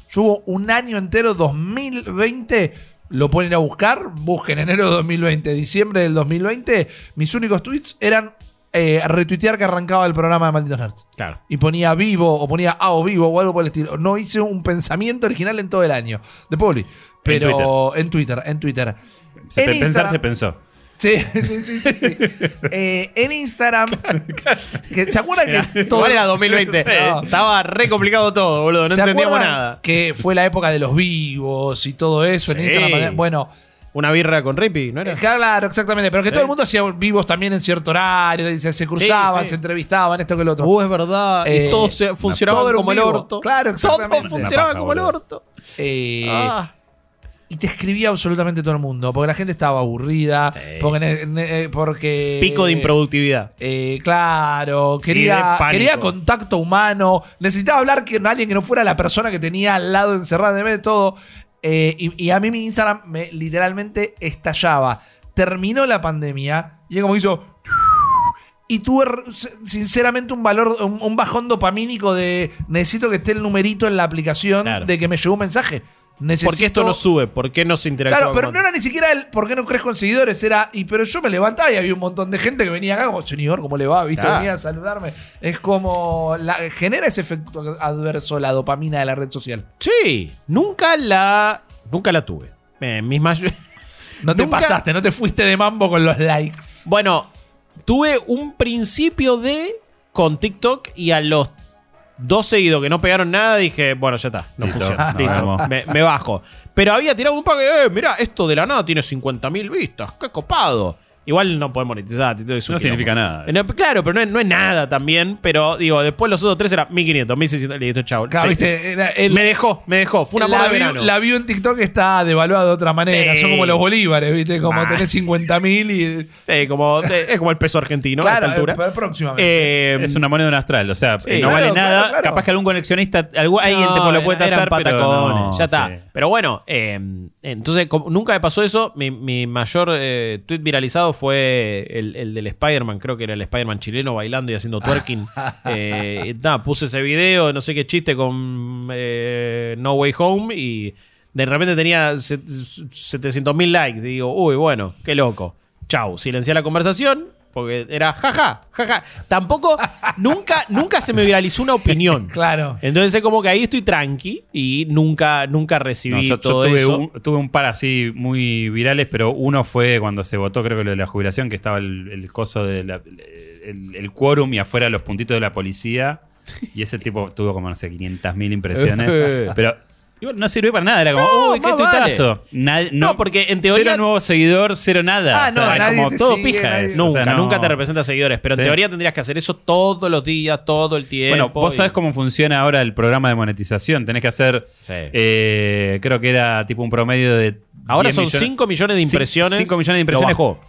Yo hubo un año entero, 2020, lo pueden ir a buscar, busquen enero de 2020, diciembre del 2020, mis únicos tweets eran eh, retuitear que arrancaba el programa de Malditos Nerds. Claro. Y ponía vivo o ponía a o vivo o algo por el estilo. No hice un pensamiento original en todo el año. De Poli. Pero en Twitter, en Twitter. se- En pensar Instagram- se pensó. Sí, <laughs> sí, sí, sí, sí. Eh, en Instagram. <laughs> que, ¿Se acuerdan que todo era 2020. No. Estaba re complicado todo, boludo. No ¿Se entendíamos nada. Que fue la época de los vivos y todo eso en. Instagram. Bueno, Una birra con Rippy, ¿no era? eh, claro, exactamente. Pero que Sí. todo el mundo hacía vivos también en cierto horario. Se, se cruzaban, sí. se entrevistaban, esto que lo otro. Uh, es verdad. Eh, y todos se- funcionaban todo un como el orto. Claro, exactamente. Todos funcionaban Una paja, como el orto. Eh, Ah. Y te escribía absolutamente todo el mundo. Porque la gente estaba aburrida. Sí. Porque, Pico de improductividad. Eh, claro, quería, quería contacto humano, necesitaba hablar con alguien que no fuera la persona que tenía al lado encerrada de de todo. Eh, y, y a mí mi Instagram me literalmente estallaba. Terminó la pandemia y es como hizo. Y tuve sinceramente un valor, un, un bajón dopamínico de necesito que esté el numerito en la aplicación Claro. de que me llegó un mensaje. Necesito... ¿Por qué esto no sube? ¿Por qué no se interactúa? Claro, pero con- no era ni siquiera el por qué no crees con seguidores, era, y pero yo me levantaba y había un montón de gente que venía acá como, señor, ¿cómo le va? ¿Viste? Claro. Venía a saludarme. Es como, la- genera ese efecto adverso la dopamina de la red social. Sí, nunca la. Nunca la tuve. Eh, mis <laughs> No te Nunca- pasaste, no te fuiste de mambo con los likes. Bueno, tuve un principio de. con TikTok y a los dos seguidos que no pegaron nada dije, bueno, ya está, no Listo, funciona. Listo, me, me bajo. Pero había tirado un pack, eh, mira, esto de la nada tiene 50.000 vistas, qué copado. Igual no podemos monetizar. No significa nada. Eh, no, claro, pero no es, no es nada también. Pero digo, después los otros tres eran 1500, 1600, listo, chao. Claro, Sí. viste, era el- me dejó, me dejó. Fue una la, moda de verano. la view en TikTok está devaluada de otra manera. Sí. Son como los bolívares, ¿viste? Como Nah. tenés 50.000 y. Sí, como, es como el peso argentino a esta altura. eh, próximamente. Eh, Es una moneda de un astral, o sea, Sí. no Claro, vale claro, nada. claro. Capaz que algún coleccionista, algún, alguien te lo puede tasar, pero patacones, no, ya está. sí. Pero bueno, eh, entonces como nunca me pasó eso. Mi, mi mayor eh, tweet viralizado fue el, el del Spider-Man, creo que era el Spider-Man chileno bailando y haciendo <laughs> twerking. Eh, puse ese video, no sé qué chiste con eh, No Way Home y de repente tenía 700 mil likes. Y digo, uy, bueno, qué loco. Chau, silencié la conversación. Porque era jaja, jaja. Tampoco, nunca, nunca se me viralizó una opinión. <laughs> Claro. Entonces es como que ahí estoy tranqui y nunca, nunca recibí No, yo, yo todo tuve, eso. un, tuve un par así muy virales, pero uno fue cuando se votó, creo que lo de la jubilación, que estaba el, el coso de la- el, el quórum y afuera los puntitos de la policía. Y ese tipo tuvo como, no sé, 500 mil impresiones. <laughs> pero igual no sirvió para nada. Era como, No, uy, qué más tuitazo. Nad- No, porque en teoría- Cero nuevo seguidor, cero nada. Ah, O sea, no, nadie como te todo sigue, pija nadie- es. Nunca, O sea, no- nunca te representa seguidores. Pero en Sí. teoría tendrías que hacer eso todos los días, todo el tiempo. Bueno, vos y- sabés cómo funciona ahora el programa de monetización. Tenés que hacer, Sí. eh, creo que era tipo un promedio de... Ahora 10 son millones- 5 millones de impresiones. 5 millones de Lo impresiones bajó.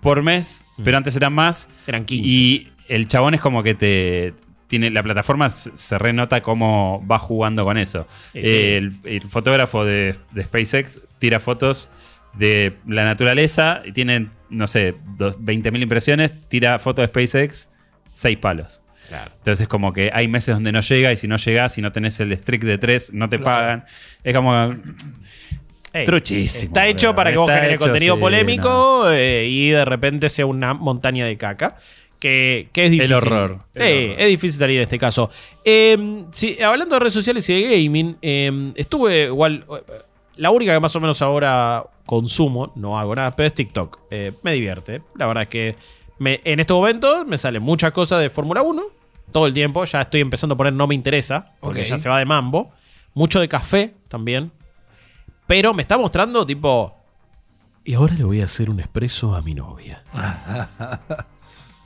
por mes, pero antes eran más. Eran 15. Y el chabón es como que te. Tiene, la plataforma se renota cómo va jugando con eso. Sí, sí. Eh, el, el fotógrafo de, de SpaceX tira fotos de la naturaleza y tiene, no sé, dos- 20.000 impresiones, tira fotos de SpaceX, 6 palos. Claro. Entonces es como que hay meses donde no llega y si no llegás, si no tenés el streak de 3, no te pagan. Es como... Truchísimo, Está hecho para que vos generes contenido sí, polémico eh, y de repente sea una montaña de caca. Que, que es difícil. horror, Sí, el horror. es difícil salir en este caso. Eh, sí, hablando de redes sociales y de gaming, eh, estuve igual. eh, La única que más o menos ahora consumo, no hago nada, pero es TikTok. Eh, me divierte. La verdad es que me- en este momento me salen muchas cosas de Fórmula 1. Todo el tiempo. Ya estoy empezando a poner no me interesa. Porque ya se va de mambo. Mucho de café también. Pero me está mostrando tipo... Y ahora le voy a hacer un expreso a mi novia. <laughs>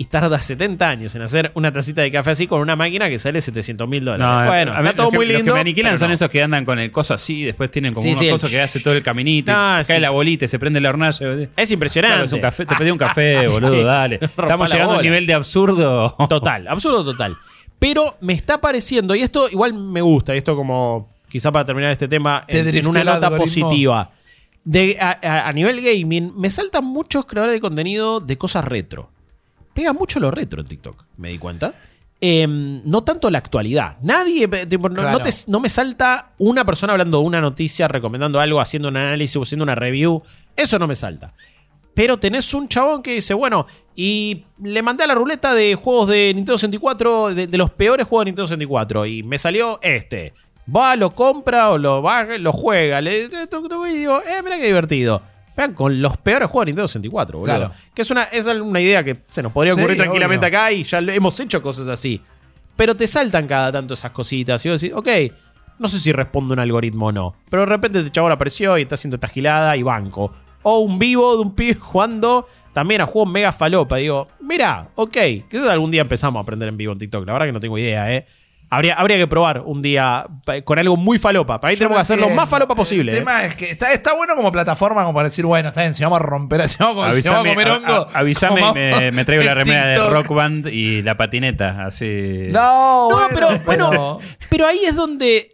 y tarda 70 años en hacer una tacita de café así con una máquina que sale 700 mil dólares. No, bueno, a está todo los que- muy Los lindo. que me aniquilan son no. esos que andan con el coso así, después tienen como Sí, unos sí, el que hace todo el caminito, y <laughs> Ah, cae la bolita y se prende la hornalla. Es impresionante. Claro, es un café, te pedí un café, <laughs> boludo, dale. Estamos llegando a un nivel de absurdo. Total, absurdo total. Pero me está pareciendo, y esto igual me gusta, y esto como quizá para terminar este tema Te en, una nota algoritmo. positiva. De, a, a- a nivel gaming, me saltan muchos creadores de contenido de cosas retro. Pega mucho lo retro en TikTok, me di cuenta. Em, no tanto la actualidad. Nadie, eh, tipo, no, Claro. no te- no me salta una persona hablando de una noticia, recomendando algo, haciendo un análisis o haciendo una review. Eso no me salta. Pero tenés un chabón que dice, bueno, y le mandé a la ruleta de juegos de Nintendo 64, de, de los peores juegos de Nintendo 64, y me salió este. Va, lo compra o lo va, lo juega. Le y digo, eh, mira qué divertido. Vean, con los peores juegos de Nintendo 64, boludo. Claro. Que es una, es una idea que se nos podría ocurrir Sí, tranquilamente obvio. acá y ya hemos hecho cosas así. Pero te saltan cada tanto esas cositas. Y vos decís, ok, no sé si responde un algoritmo o no. Pero de repente este chabón apareció y está haciendo esta gilada y banco. O un vivo de un pibe <laughs> jugando también a juegos mega falopa. Digo, mira, ok, quizás algún día empezamos a aprender en vivo en TikTok. La verdad que no tengo idea, ¿eh? Habría, habría que probar un día con algo muy falopa. Para ahí Yo tenemos que hacer lo más falopa posible. El ¿eh? tema es que está, está bueno como plataforma como para decir, bueno, está bien, si vamos a romper, si vamos, a- si vamos a comer hongo. a- avisame y me, me traigo la <laughs> remera de. Rock Band y la patineta, así. No, No, bueno, pero, bueno, pero ahí es donde.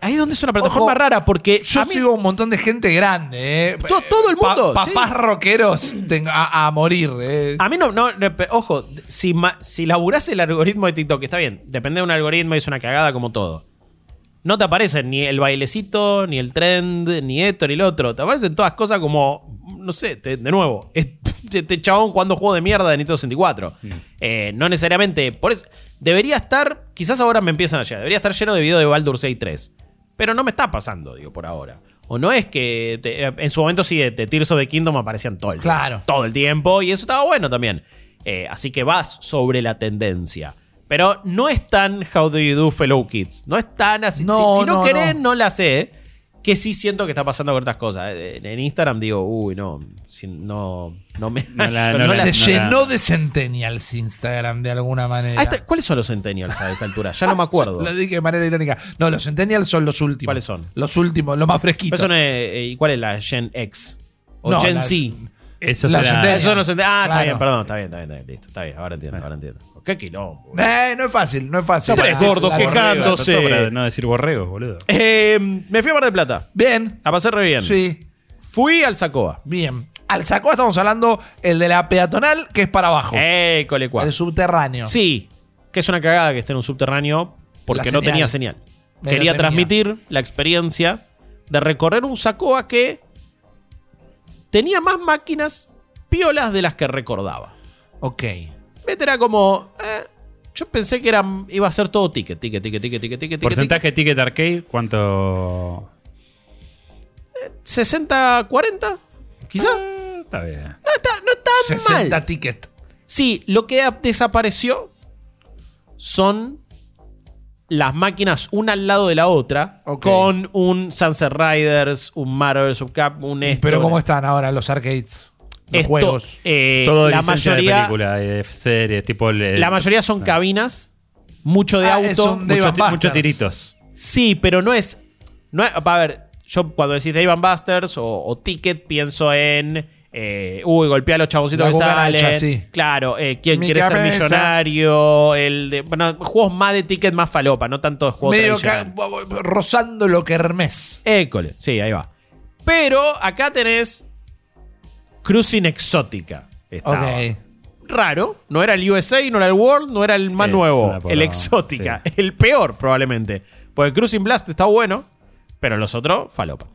Ahí es donde es una plataforma Ojo, rara. Porque Yo a mí- sigo un montón de gente grande, ¿eh? To- todo el mundo, Pa- sí. papás rockeros tengo- a, a morir, ¿eh? A mí no, no, ojo, si, si laburás el algoritmo de TikTok, está bien, depende de un algoritmo y es una cagada como todo. No te aparecen ni el bailecito, ni el trend, ni esto, ni el otro. Te aparecen todas cosas como, no sé, te- de nuevo, <laughs> este, este chabón jugando juego de mierda de Nintendo 64. Eh, no necesariamente, por eso, debería estar, quizás ahora me empiezan a llegar, debería estar lleno de videos de Baldur's Gate 3. Pero no me está pasando, digo, por ahora. O no es que te- en su momento sí, de, de Tears of the Kingdom aparecían todo el tiempo. Claro. Todo el tiempo. Y eso estaba bueno también. Eh, así que vas sobre la tendencia. Pero no es tan How Do You Do Fellow Kids. No es tan así. No, si, si no, no, querés, no. no. la sé. Que sí siento que está pasando con otras cosas. Eh, En Instagram digo, uy, no. si- no, no me. No la- <laughs> la- Se no llenó de centennials Instagram de alguna manera. Ah, esta- ¿Cuáles son los centennials a esta altura? Ya no me acuerdo. Lo dije de manera irónica. No, los centennials son los últimos. ¿Cuáles son? Los últimos, los más Pero fresquitos. eh, ¿Y cuál es la Gen X? O No, Gen la- Z. Eso La será- Centennial. Eso no se entiende. Ah, está Claro. bien, perdón, está bien, está bien, está bien, listo, está bien, ahora entiendo, ahora entiendo. Qué quilombo. Eh, no es fácil, no es fácil. Tres La- gordos la- quejándose. Todo para no decir borregos, boludo. Eh, me fui a Mar del Plata. Bien. A pasar re bien. Sí, Fui al Sacoa. bien. Al saco estamos hablando el de la peatonal, que es para abajo. Eh, cole cual. el subterráneo. Sí, que es una cagada que esté en un subterráneo porque La no señal. tenía señal. Quería transmitir la experiencia de recorrer un Sacoa que tenía más máquinas piolas de las que recordaba. Ok. Vete, era como. eh, yo pensé que era, iba a ser todo ticket, ticket, ticket, ticket, ticket, ticket. Porcentaje de ticket arcade, ¿cuánto? ticket. 60, 40, quizá. Ah, Está bien. No está, no está 60 mal. ticket. Sí, lo que desapareció son las máquinas una al lado de la otra Ok. con un Sunset Riders, un Marvel Subcap, un esto. Pero ¿cómo están ahora los arcades? Los esto, juegos. eh, Todo la licencia de mayoría, película, de series, tipo el- la mayoría son cabinas, mucho de Ah, auto, es un Dave muchos, and ti- muchos Buster's. tiritos. Sí, pero no es. No es a ver, yo cuando decís Dave and Busters o, o Ticket pienso en. Eh, uy, golpea a los chaboncitos que salen. sí. Claro, eh, ¿quién Mi quiere cabeza. ser millonario? El de, bueno, juegos más de Ticket, más falopa, no tanto de juego Medio tradicional. rozando lo que Hermes. École, sí, ahí va. Pero acá tenés Cruising Exótica. Estaba. Ok. Raro, no era el USA, no era el World, no era el más Es nuevo, el Exótica. El peor, probablemente. Porque Cruising Blast está bueno, pero los otros, falopa.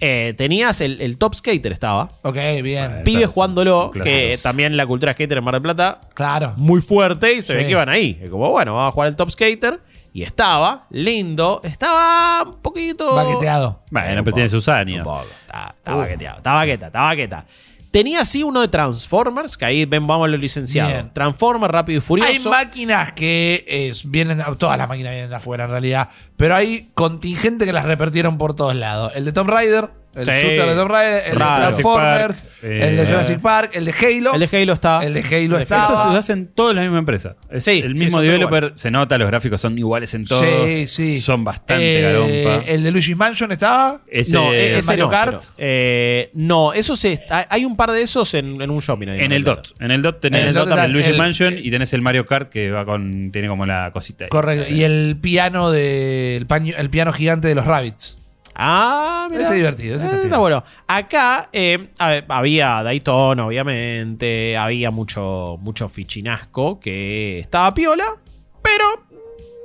Eh, tenías el, el Top Skater, estaba. Ok, bien. Pibes es jugándolo, que también la cultura skater en Mar del Plata, Claro. muy fuerte y se ve que iban ahí. Es como, bueno, vamos a jugar el Top Skater. Y estaba lindo, estaba un poquito. Baqueteado. Bueno, pero tiene sus años. Un poco. Está, está baqueteado, está baqueta, está baqueta. Tenía así uno de Transformers, que ahí ven, vamos a lo licenciado. Bien. Transformers, rápido y furioso. Hay máquinas que es, vienen, todas las máquinas vienen de afuera en realidad, pero hay contingente que las repartieron por todos lados. El de Tomb Raider, el Sí. shooter de Tomb Raider, el Raro. de Transformers, Jurassic Park, el de eh, Jurassic Park, el de Halo. El de Halo está. El de Halo está. Eso se hacen todos en la misma empresa. Es Sí, el sí, mismo son developer, se nota, los gráficos son iguales en todos. Sí, sí. Son bastante Eh, garompa. El de Luigi's Mansion estaba. Ese- no, e- ese Mario no, Kart. pero, eh, no, eso se está- hay un par de esos en, en un shopping. ahí en el. DOT. En el DOT tenés En el el, DOT está Luigi el- Mansion y tenés el Mario Kart que va con. tiene como la cosita ahí. Correcto. Y el piano de. El, paño- el piano gigante de los Rabbits. Ah, mira. Ese es divertido, ese está Eh, bueno. Acá eh, ver, había Daytona, obviamente. Había mucho, mucho fichinasco que estaba piola, pero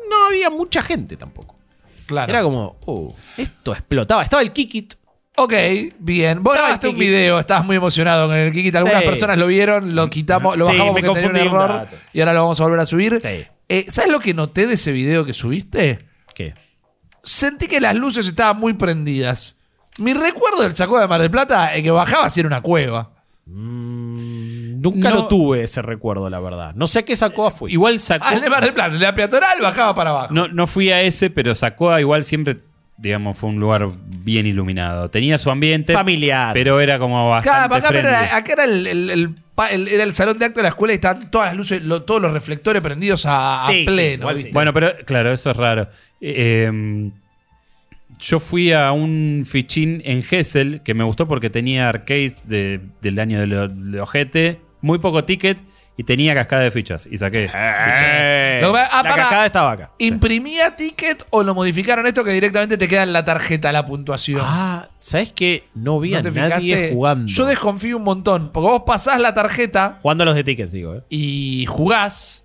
no había mucha gente tampoco. Claro. Era como, uh, esto explotaba. Estaba el Kikit. Ok, bien. Vos grabaste un video, estabas muy emocionado con el Kikit. Algunas Sí. personas lo vieron, lo quitamos, lo Sí, bajamos me porque tenía un error y ahora lo vamos a volver a subir. Sí. Eh, ¿Sabes lo que noté de ese video que subiste? ¿Qué? Sentí que las luces estaban muy prendidas. Mi recuerdo del saco de Mar del Plata es que bajaba si era una cueva. Nunca No. lo tuve ese recuerdo, la verdad. No sé qué sacó fue. Igual sacó. Ah, el de Mar del Plata, el de la peatonal bajaba para abajo. No, no fui a ese, pero Sacoa igual siempre, digamos, fue un lugar bien iluminado. Tenía su ambiente. Familiar. Pero era como bastante Acá, acá era, acá era el, el- el era el salón de acto de la escuela y estaban todas las luces, lo- todos los reflectores prendidos a, a Sí, sí, pleno. sí. Bueno, pero claro, eso es raro. Eh, yo fui a un fichín en Gessel que me gustó porque tenía arcades de- del año de, lo- de ojete, muy poco ticket y tenía cascada de fichas. Y saqué. fichas. Eh, Lo que pasa- ah, la pará. cascada estaba acá. ¿Imprimía ticket o lo modificaron esto que directamente te queda en la tarjeta la puntuación? Ah, ¿sabes qué? No vi ¿No a te nadie fijaste? jugando. Yo desconfío un montón. Porque vos pasás la tarjeta Jugando a los de tickets, digo, ¿eh? y jugás.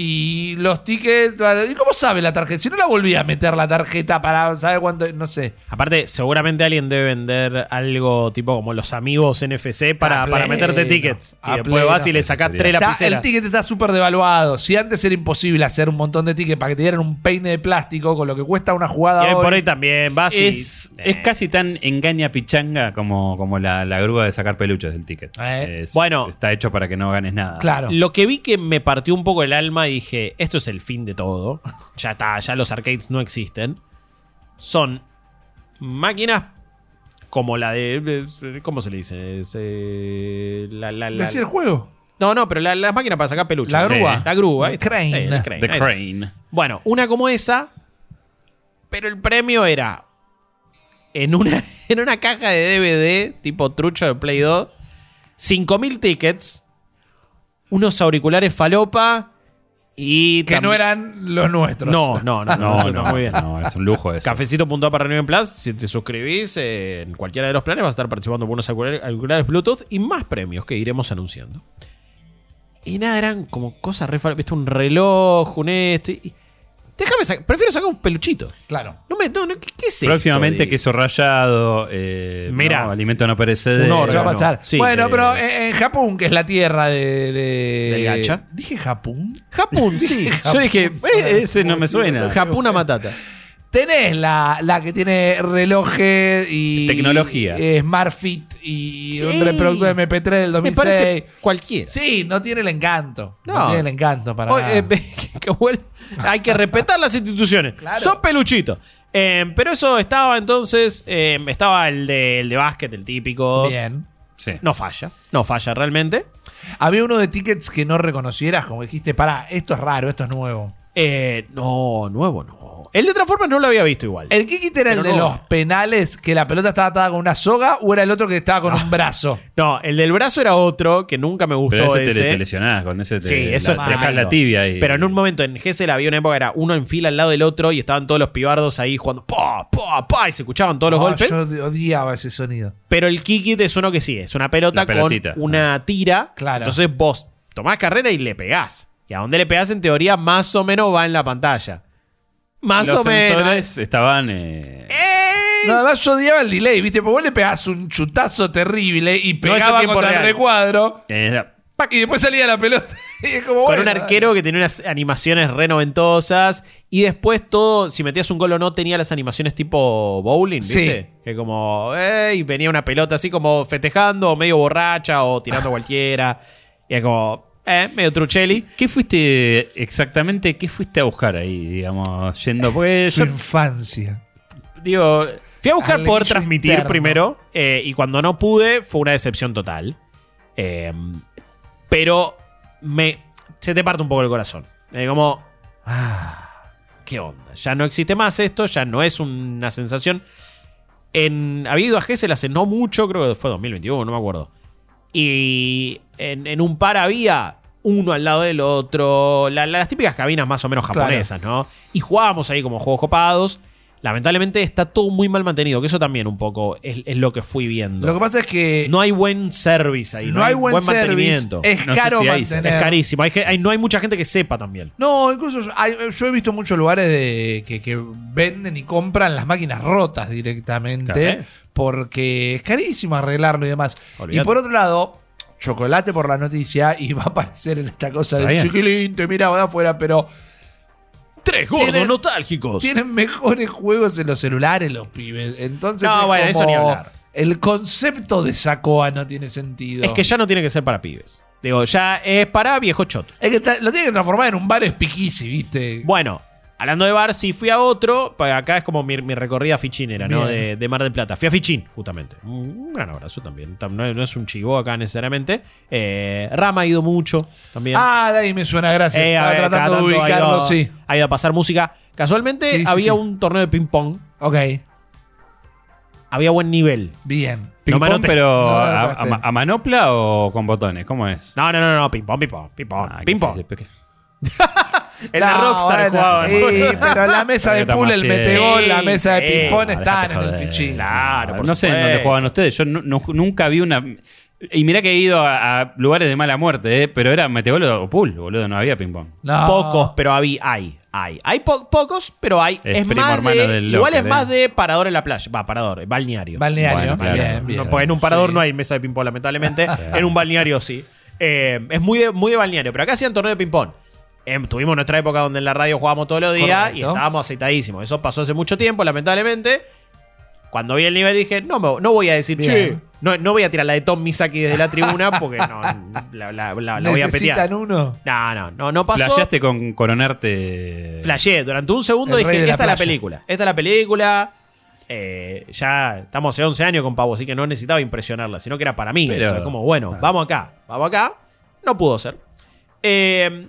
Y los tickets. ¿Y cómo sabe la tarjeta? Si no la volví a meter la tarjeta para saber cuánto. No sé. Aparte, seguramente alguien debe vender algo tipo como los amigos NFC para, para meterte tickets. Y después pleno. vas y le sacás tres Está- lapiceras. el ticket está súper devaluado. Si antes era imposible hacer un montón de tickets para que te dieran un peine de plástico con lo que cuesta una jugada Y hoy por hoy también vas y- Es, Eh. es casi tan engaña pichanga como, como la, la grúa de sacar peluches del ticket. Eh. Es- Bueno. Está hecho para que no ganes nada. Claro. Lo que vi que me partió un poco el alma y dije, esto es el fin de todo. <laughs> Ya está, ya los arcades no existen. Son máquinas como la de... ¿Cómo se le dice? Es, eh, la, la- la- Decía el juego. no, no, pero la, la máquina para sacar peluches. La Sí. grúa. La grúa. está. Crane. Crane, The. Crane. Bueno, una como esa, pero el premio era en una, <laughs> en una caja de DVD tipo trucho de Play 2, 5000 tickets, unos auriculares falopa y Que no eran los nuestros. No, <laughs> no, no, no, No, muy bien. no, es un lujo eso. Cafecito.a para Reunion Plus, si te suscribís eh, en cualquiera de los planes vas a estar participando por unos auriculares Bluetooth y más premios que iremos anunciando. Y nada, eran como cosas re viste un reloj, un esto. y- déjame sacar, prefiero sacar un peluchito. Claro. No me, no, no, ¿qué, qué es esto Próximamente de- queso rallado, eh, Mira. no, alimento no perecedero. Un Eso va a pasar. Sí, bueno, eh, pero en, Japón, que es la tierra de. de ¿Del gacha? ¿Dije Japón? Japón, sí. <laughs> Yo dije, eh, ese no me suena. Japuna Matata. Tenés la, la que tiene relojes y. Tecnología. eh, Smart Fit y Sí. un reproductor de MP3 del Me 2006. parece cualquiera. Sí, no tiene el encanto. No, No. tiene el encanto para. Nada. eh, <laughs> que vuel- hay que respetar las instituciones. Claro. Son peluchitos. Eh, pero eso estaba entonces. eh, estaba el de, el de básquet, el típico. Bien. Sí. No falla. No falla realmente. Había uno de tickets que no reconocieras, como dijiste, para, esto es raro, esto es nuevo. Eh, no, nuevo no. El de Transformers no lo había visto igual. ¿El Kikit era el Pero de no. los penales que la pelota estaba atada con una soga o era el otro que estaba con un brazo? <laughs> No, el del brazo era otro que nunca me gustó Pero ese te, ese. te lesionás, con ese te, Sí, eso la- es te la tibia ahí. Pero en un momento en Gessel había una época que era uno en fila al lado del otro y estaban todos los pibardos ahí jugando pa, pa, pa, y se escuchaban todos los Oh, golpes. Yo odiaba ese sonido. Pero el Kikit es uno que sí, es una pelota con una tira. Claro. Entonces vos tomás carrera y le pegás. Y a donde le pegás, en teoría, más o menos va en la pantalla. Más Los o menos. sensores estaban. eh, ¡Eh! Nada más yo odiaba el delay, ¿viste? Porque vos le pegás un chutazo terrible y No pegaba tiempo contra el recuadro. Eh, Y después salía la pelota. <laughs> Y es como, Con bueno, un arquero que tenía unas animaciones re noventosas. Y después todo, si metías un gol o no, tenía las animaciones tipo bowling, ¿viste? Que como, ¡ey! Venía una pelota así como festejando, o medio borracha, o tirando a cualquiera. Y es como, eh, medio truchelli. ¿Qué fuiste exactamente? ¿Qué fuiste a buscar ahí, digamos, yendo? Porque Su yo infancia. digo, Fui a buscar poder transmitir interno. primero. eh, y cuando no pude, fue una decepción total. Eh, pero me. Se te parte un poco el corazón. Eh, como. Ah, ¿Qué onda? Ya no existe más esto, ya no es una sensación. En, había ido a Gessel hace no mucho, creo que fue 2021, no me acuerdo. Y en, en un par había uno al lado del otro, la- las típicas cabinas más o menos Claro. japonesas, ¿no? Y jugábamos ahí como juegos copados. Lamentablemente está todo muy mal mantenido, que eso también un poco es, es lo que fui viendo. Lo que pasa es que no hay buen service ahí, no, hay buen, service. mantenimiento. Es No sé caro si hay mantener. Es carísimo. Hay, hay- no hay mucha gente que sepa también. No, incluso hay- yo he visto muchos lugares de, que, que venden y compran las máquinas rotas directamente Claro. porque es carísimo arreglarlo y demás. Olvídate. Y por otro lado, chocolate por la noticia y va a aparecer en esta cosa bien. chiquilín, te miraba de afuera, pero Tres gordos Tienen- nostálgicos. tienen mejores juegos en los celulares los pibes. Entonces, No, es bueno, eso ni hablar. El concepto de Sacoa no tiene sentido. Es que ya no tiene que ser para pibes. Digo, ya es para viejo choto. Es que lo tiene que transformar en un bar speakeasy, ¿viste? Bueno, hablando de bar, sí fui a otro. pues acá es como mi, mi recorrida fichinera, ¿no? De, de Mar del Plata. Fui a Fichín, justamente. Un gran abrazo también. Tam- No, no es un chivo acá necesariamente. Eh, Rama ha ido mucho también. Ah, de ahí me suena, gracias. Eh, Estaba a ver, cada tratando de tanto ha ido- sí. Ha ido a pasar música. Casualmente Sí, sí, había sí. un torneo de ping-pong. Ok, Había buen nivel. bien. ping pong, pero No, a, a- a manopla o con botones? ¿Cómo es? No, no, no, no. Ping-pong, ping-pong, ping-pong. Ah, qué ping-pong. fácil, porque- <laughs> En la Rockstar bueno, jugaban. sí, pero la mesa de pool, el metegol, la mesa de ping-pong están en el fichín. Claro, por no sé en dónde jugaban ustedes. Yo nu- nu- nunca vi una. Y mirá que he ido a, a lugares de mala muerte, ¿eh? pero era metegol o pool, boludo, no había ping-pong. No. Pocos, pero hay. Hay. Hay po- pocos, pero hay. Es más de. del igual locker, es más eh. de parador en la playa. Va, parador, balneario. Balneario. Bueno, claro. Bien, bien. No, en un parador Sí. no hay mesa de ping-pong, lamentablemente. <laughs> en un balneario sí. Eh, es muy de, muy de balneario. Pero acá hacían torneo de ping-pong. Eh, tuvimos nuestra época donde en la radio jugábamos todos los días y estábamos aceitadísimos. Eso pasó hace mucho tiempo, lamentablemente. Cuando vi el nivel dije, no, me- no voy a decir, Bien. che, no, no voy a tirar la de Tom Misaki desde la tribuna <laughs> porque no, la, la- la- la voy a ¿Necesitan petear. uno? No, no, no, no pasó. Flasheaste con coronarte. Flashé. Durante un segundo El dije, esta es la playa". película. Esta es la película. Eh, ya estamos hace 11 años con Pavo, así que no necesitaba impresionarla, sino que era para mí. Pero- Entonces, como, bueno, Claro. vamos acá, vamos acá. No pudo ser. Eh,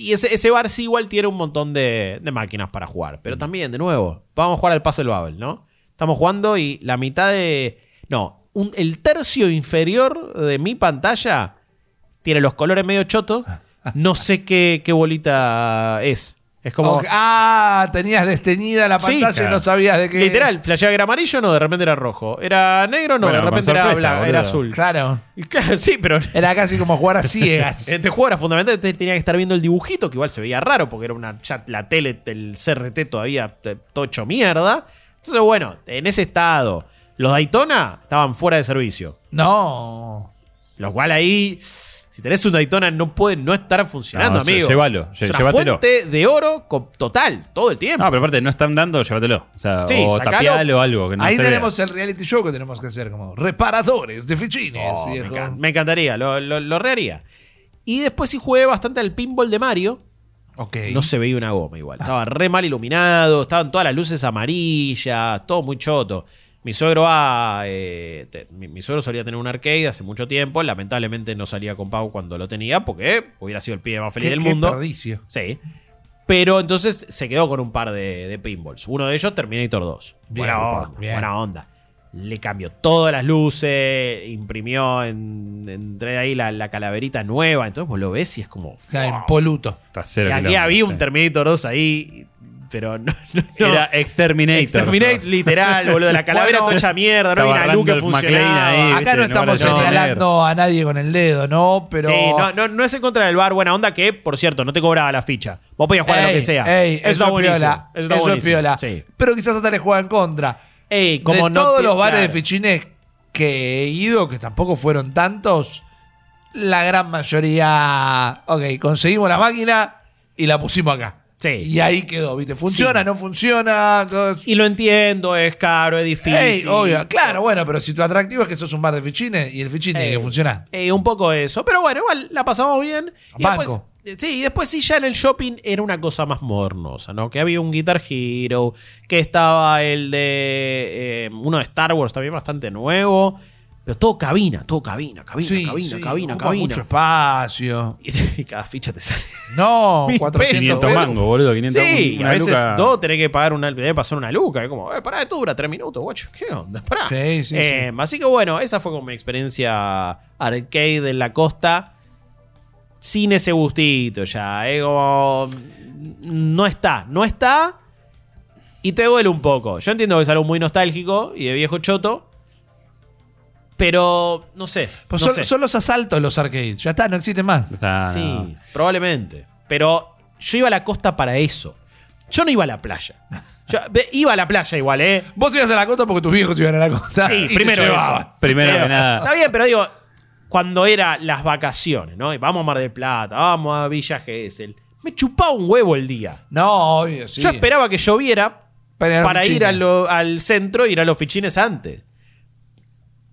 y ese, ese bar sí igual tiene un montón de, de máquinas para jugar. Pero también, de nuevo, vamos a jugar al Puzzle Babel, ¿no? Estamos jugando y la mitad de... No, un- el tercio inferior de mi pantalla tiene los colores medio chotos. <laughs> No sé qué, qué bolita es. Es como... Ah, tenías desteñida la Sí, pantalla y no sabías de qué. Literal, flasheaba que era amarillo, no, de repente era rojo. Era negro, no, Bueno, de repente era, blanco, era azul. Claro. Y claro, sí, pero <laughs> Era casi como jugar a ciegas. <laughs> este juego era fundamental, entonces tenía que estar viendo el dibujito, que igual se veía raro, porque era una ya la tele, el CRT todavía eh, todo hecho mierda. Entonces, bueno, en ese estado, los Daytona estaban fuera de servicio. No. Lo cual ahí, si tenés un Daytona, no puede no estar funcionando, No, amigo. llévalo, es una llévatelo. fuente de oro total, todo el tiempo. No, pero aparte, no están dando, llévatelo. O sea, Sí, o tapialo o algo. Que no Ahí tenemos el reality show que tenemos que hacer como reparadores de fichines. Oh, me, viejo. encan- me encantaría, lo, lo, lo reharía. Y después sí jugué bastante al pinball de Mario. Ok. No se veía una goma igual. Estaba re mal iluminado, estaban todas las luces amarillas, todo muy choto. Mi suegro va. eh, te- mi, mi suegro solía tener un arcade hace mucho tiempo. Lamentablemente no salía con Pau cuando lo tenía, porque hubiera sido el pibe más feliz Qué- del qué mundo. desperdicio. Sí. Pero entonces se quedó con un par de, de pinballs. Uno de ellos, Terminator 2. Bien, buena onda, bien. buena onda. Le cambió todas las luces, imprimió en, entre ahí la, la calaverita nueva. Entonces vos lo ves y es como. Ya, impoluto. Está cero Y aquí había un. Terminator 2 ahí, pero no. no, no. Era Exterminator. Exterminate literal, boludo. La <laughs> calavera Bueno, toda hecha mierda, no estaba había una luz que funcionaba. ahí. Acá no estamos señalando a nadie con el dedo, ¿no? Pero. Sí, no, no, no es en contra del bar, buena onda que, por cierto, no te cobraba la ficha. Vos podías jugar a lo que sea. ey, eso, es buenísimo. piola. Eso es piola. Sí. Pero quizás hasta le juega en contra. Ey, como de no todos te- los bares de fichines que he ido, que tampoco fueron tantos, la gran mayoría. Ok, conseguimos la máquina y la pusimos acá. Sí. Y ahí quedó, ¿viste? ¿Funciona? Sí. ¿No funciona? Todo- Y lo entiendo, es caro, es difícil. Ey, obvio, claro, bueno, pero si tu atractivo es que sos un bar de fichines y el fichín tiene que funcionar. eh, un poco eso. Pero bueno, igual la pasamos bien. Y Banco. después, eh, sí, y después sí, ya en el shopping era una cosa más modernosa, ¿no? Que había un Guitar Hero, que estaba el de eh, uno de Star Wars también bastante nuevo. Pero todo cabina, todo cabina, cabina, Sí, cabina, sí, cabina, ocupa cabina. mucho espacio. <laughs> Y, y cada ficha te sale. No, <laughs> Mil 400 pesos, 500 mangos, boludo. 500 Sí, una a veces luca. todo tenés que pagar una, debe pasar una luca. Es como, eh, pará, esto dura tres minutos, guacho. ¿Qué onda? <laughs> Pará. Sí, sí, Eh, Así que bueno, esa fue como mi experiencia arcade en la costa. Sin ese gustito ya. eh, como, no está, no está. Y te duele un poco. Yo entiendo que es algo muy nostálgico y de viejo choto. Pero no sé. Pues no son, sé. son los asaltos los arcades. Ya está, no existen más. O sea, Sí, no. probablemente. Pero yo iba a la costa para eso. Yo no iba a la playa. Yo iba a la playa igual, ¿eh? Vos ibas a la costa porque tus viejos iban a la costa. Sí, y primero eso. Primero que nada. Está bien, pero digo, cuando era las vacaciones, ¿no? Y vamos a Mar del Plata, vamos a Villa Gesell. Me chupaba un huevo el día. No, obvio, sí. Yo esperaba que lloviera Para ir a los para ir fichines. a lo- al centro e ir a los fichines antes.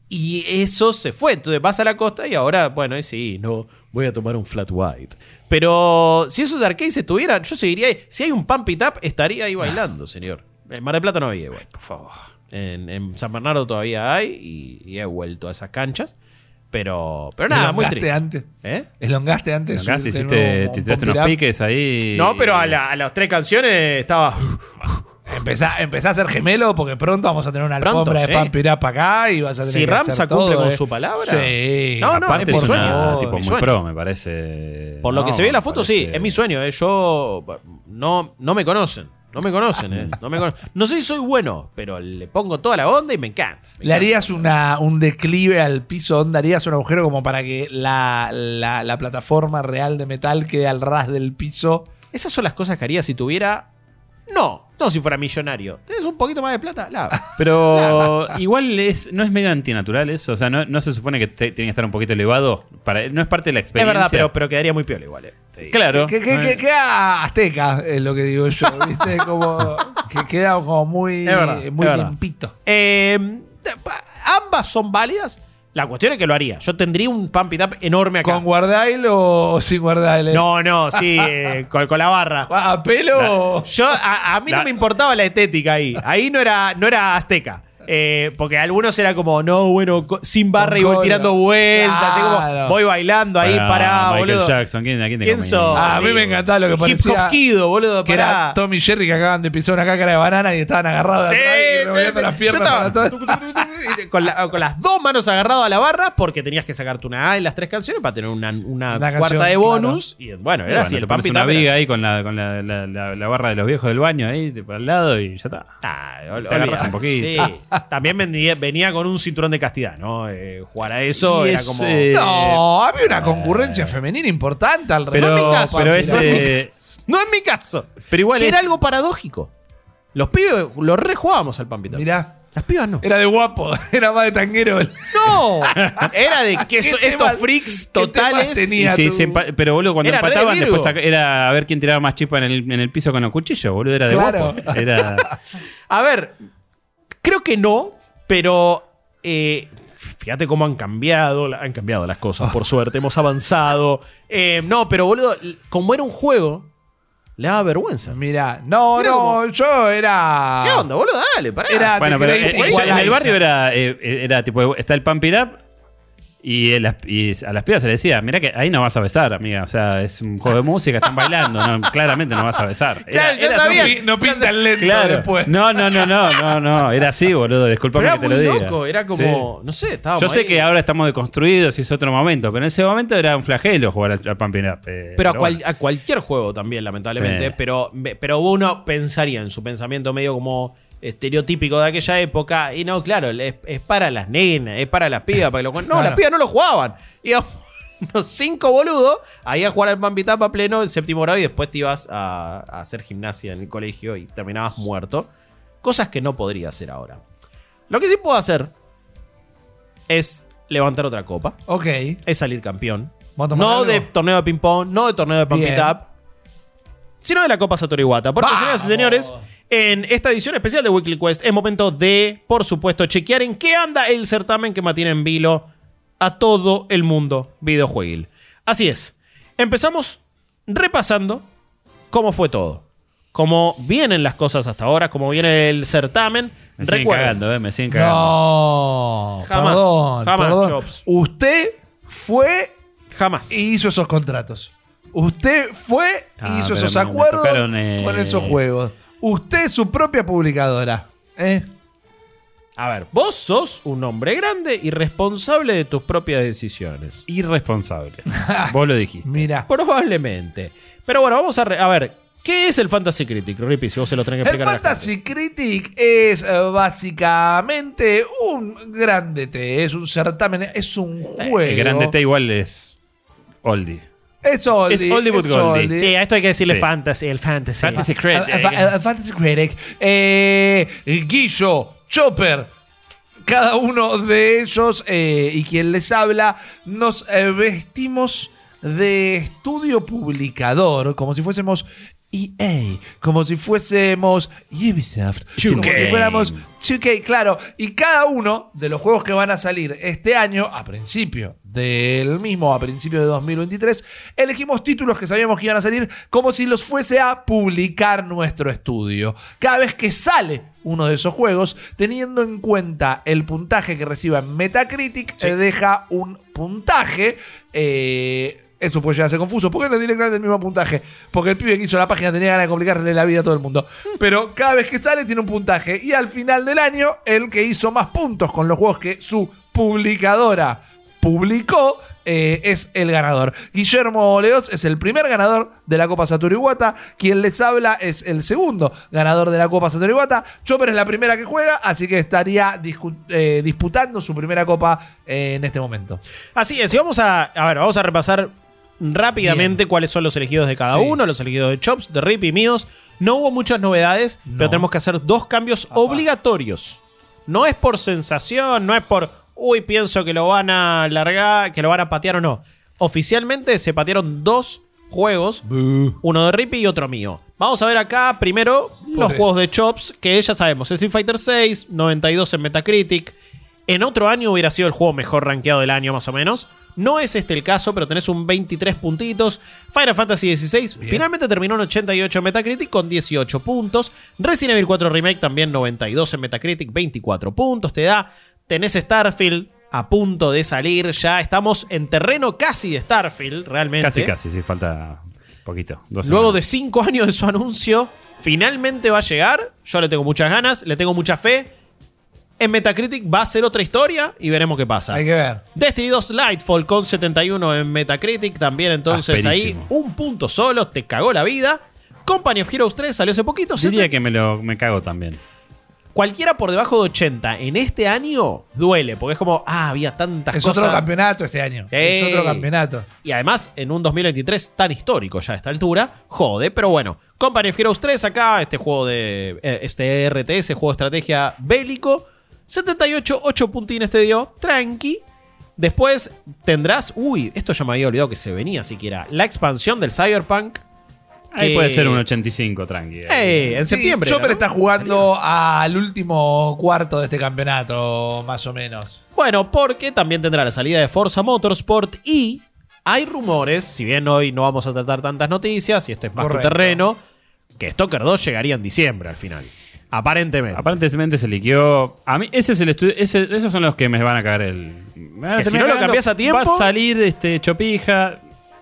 Y eso se fue. Entonces vas a la costa y ahora, bueno, ahí sí, no, voy a tomar un flat white. Pero si esos arcades estuvieran, yo seguiría ahí. Si hay un pump it up, estaría ahí bailando, señor. En Mar del Plata no había igual, por favor. En, en San Bernardo todavía hay y, y he vuelto a esas canchas. Pero, pero nada, muy Elongaste triste. antes. ¿Eh? Elongaste antes. de Acá te subirte hiciste, te tiraste unos piques ahí. No, pero a, la- a las tres canciones estaba. <laughs> Empezá, empezá a ser gemelo porque pronto vamos a tener una Pronto, alfombra sí. de Up acá y vas a tener Si que Ramsa hacer cumple todo, con eh. su palabra. Sí. No, no, Aparte es mi una sueño. tipo mi muy sueño. pro, me parece. Por lo que se ve en la foto, parece- sí, es mi sueño. eh. Yo no, no me conocen. No me conocen, eh. No, me no sé si soy bueno, pero le pongo toda la onda y me encanta. me ¿Le harías una, un declive al piso? ¿Dónde harías un agujero como para que la, la- la plataforma real de metal quede al ras del piso? Esas son las cosas que haría si tuviera. No, no si fuera millonario. Tienes un poquito más de plata, la. <laughs> Pero igual es, no es medio antinatural eso. O sea, no, no se supone que te- tiene que estar un poquito elevado. Para, no es parte de la Es experiencia. verdad, pero, pero quedaría muy piola igual. eh. Claro. Que, que, que queda azteca, es lo que digo yo. <laughs> ¿Viste? Como que queda como muy, Es verdad, muy es limpito. Eh, ambas son válidas. La cuestión es que lo haría. Yo tendría un pump it up enorme acá. ¿Con guardail o, sin guardail? No, no, sí, eh, con, con la barra. ¿A pelo? Yo, a, a mí no La- me importaba la estética ahí. Ahí no era, no era azteca. Eh, porque algunos era como, no, bueno, sin barra y voy tirando vueltas. así como, voy bailando ahí, Pará, pará, Michael boludo. Jackson, ¿quién, ¿a quién te ¿Quién comí? sos? Ah, a mí Sí. me encantaba lo que Hip parecía Hop Kido, boludo, que pará. era Tommy y Jerry que acaban de pisar una cácara de banana y estaban agarrados de Sí, atrás y sí, las piernas Yo estaba para todo. tucu, tucu, tucu, tucu, con, la- con las dos manos agarradas a la barra porque tenías que sacarte una A en las tres canciones para tener una, una Una cuarta canción, de claro. bonus. Y bueno, era Bueno, así. te El pones pump it una era viga así. ahí con, la, con la, la- la- la barra de los viejos del baño ahí para el lado y ya está. Ah, ol- Te agarras un poquito. Sí. También venía, venía con un cinturón de castidad, ¿no? Eh, jugar a eso Y era es, como. eh, No, había una concurrencia femenina importante al Pero, revés. mi caso, pero no es, mi eh, No es mi caso. pero igual que era algo paradójico. Los pibes lo rejugábamos al pampito. Mirá, Las pibas no. era de guapo, era más de tanguero. <laughs> No. Era de <laughs> que so- ¿Qué estos temas- freaks qué temas totales. tenía? y sí, tú. se empa- pero boludo, cuando Era empataban, después era a ver quién tiraba más chispa en el, en el piso con los cuchillos, boludo. Era de Claro. guapo. Era, <laughs> A ver, creo que no, pero eh, fíjate cómo han cambiado, han cambiado las cosas, por <laughs> suerte, hemos avanzado. Eh, no, pero boludo, como era un juego, le daba vergüenza. No, Mira no, cómo- yo era. ¿Qué onda, boludo? Dale, pará. Era- bueno, pero creíste eh, en el barrio era, eh, era tipo, está el pump it up y, el- y a las pibas se le decía, mira que ahí no vas a besar, amiga. O sea, es un juego de música, están bailando, no, <laughs> claramente no vas a besar. Era- Claro, era No, sabía. no pinta el lento Claro. después. No, no, no, no, no, no. Era así, boludo. Era que te lo diga. loco, era como, Sí. no sé, estábamos Yo sé ahí. que ahora estamos deconstruidos y es otro momento, pero en ese momento era un flagelo jugar al, al Up. eh, Pero a, cual- bueno. a cualquier juego también, lamentablemente. Sí. Pero, pero uno pensaría en su pensamiento medio como estereotípico de aquella época. Y no, claro, es, es para las nenas, es para las pibas. Para que lo no, Claro. las pibas no lo jugaban. Íbamos <laughs> unos cinco boludos ahí a jugar al Pampitap a pleno en séptimo grado y después te ibas a, a hacer gimnasia en el colegio y terminabas muerto. Cosas que no podría hacer ahora. Lo que sí puedo hacer es levantar otra copa. Ok. Es salir campeón. ¿Vamos a tomar No de torneo de ping-pong, no de torneo de Pump It Bien. Up, sino de la Copa Satoru Iwata. Porque, ¡Vamos! señoras y señores, en esta edición especial de Weekly Quest es momento de, por supuesto, chequear en qué anda el certamen que mantiene en vilo a todo el mundo videojueguil. Así es. Empezamos repasando cómo fue todo. Cómo vienen las cosas hasta ahora, cómo viene el certamen. Me siguen Recuerden, cagando, eh, me siguen cagando. No. Jamás, Perdón, jamás, perdón. Chops. Usted fue jamás. y hizo esos contratos. Usted fue y Ah, hizo esos me- me acuerdos tocaron, eh, con esos juegos. Usted es su propia publicadora. ¿eh? A ver, vos sos un hombre grande y responsable de tus propias decisiones. Irresponsable. <laughs> Vos lo dijiste. Mira. Probablemente. Pero bueno, vamos a, re- a ver. ¿Qué es el Fantasy Critic, Rippy? Si vos se lo tenés que El explicar. a la Fantasy Critic es eh, básicamente un grande T, es un certamen, es un juego. El grande T igual es oldie. Es oldie. Es oldie but es goldie. oldie. Sí, a esto hay que decirle Sí. fantasy, el fantasy. Fantasy Critic. A- a- a- Fantasy Critic. Eh, Guillo, Chopper. Cada uno de ellos eh, y quien les habla, nos eh, vestimos de estudio publicador, como si fuésemos EA, como si fuésemos Ubisoft, como 2K. si fuéramos 2K, claro. Y cada uno de los juegos que van a salir este año, a principio del mismo, a principio de 2023, elegimos títulos que sabíamos que iban a salir como si los fuese a publicar nuestro estudio. Cada vez que sale uno de esos juegos, teniendo en cuenta el puntaje que reciba en Metacritic, se deja un puntaje. eh, eso puede llegar a ser confuso, porque no es directamente el mismo puntaje. Porque el pibe que hizo la página tenía ganas de complicarle la vida a todo el mundo. Pero cada vez que sale tiene un puntaje. Y al final del año, el que hizo más puntos con los juegos que su publicadora publicó eh, es el ganador. Guillermo Leos es el primer ganador de la Copa Satoru Iwata. Quien les habla es el segundo ganador de la Copa Satoru Iwata. Chopper es la primera que juega, así que estaría eh, disputando su primera copa eh, en este momento. Así es, y vamos a, a ver, vamos a repasar rápidamente cuáles son los elegidos de cada Sí. uno, los elegidos de Chops, de Rip y míos. No hubo muchas novedades, pero tenemos que hacer dos cambios obligatorios. No es por sensación, no es por, uy, pienso que lo van a largar, que lo van a patear o no. Oficialmente se patearon dos juegos, uno de Rippy y otro mío. Vamos a ver acá primero los juegos de Chops, que ya sabemos, Street Fighter 6, 92 en Metacritic. En otro año hubiera sido el juego mejor rankeado del año, más o menos. No es este el caso, pero tenés un 23 puntitos. Final Fantasy XVI finalmente terminó en 88 en Metacritic con 18 puntos. Resident Evil 4 Remake también 92 en Metacritic, 24 puntos. Te da. Tenés Starfield a punto de salir. Ya estamos en terreno casi de Starfield, realmente. Casi, casi, sí, falta poquito. Luego de 5 años de su anuncio, finalmente va a llegar. Yo le tengo muchas ganas, le tengo mucha fe. En Metacritic va a ser otra historia y veremos qué pasa. Hay que ver. Destiny 2 Lightfall con 71 en Metacritic. También entonces ahí un punto solo, te cagó la vida. Company of Heroes 3 salió hace poquito. Diría que me lo me cago también. Cualquiera por debajo de 80 en este año duele, porque es como, ah, había tantas Es cosas. otro campeonato este año. Es otro campeonato. Y además, en un 2023 tan histórico ya a esta altura, jode, pero bueno. Company of Heroes 3 acá, este juego de. eh, Este RTS, juego de estrategia bélico. 78, 8 puntines te dio, tranqui. Después tendrás. Uy, esto ya me había olvidado que se venía siquiera. La expansión del Cyberpunk. Ahí que- puede ser un 85, tranqui. Eh, en Sí, septiembre. Chopper ¿no? está jugando al último cuarto de este campeonato, más o menos. Bueno, porque también tendrá la salida de Forza Motorsport y hay rumores, si bien hoy no vamos a tratar tantas noticias y este es más tu terreno, que Stalker 2 llegaría en diciembre al final. Aparentemente. Aparentemente se liqueó. A mí, ese es el estudio. ese- esos son los que me van a cagar el. me van a Que si no lo cambiás a tiempo- Va a salir este Chopija.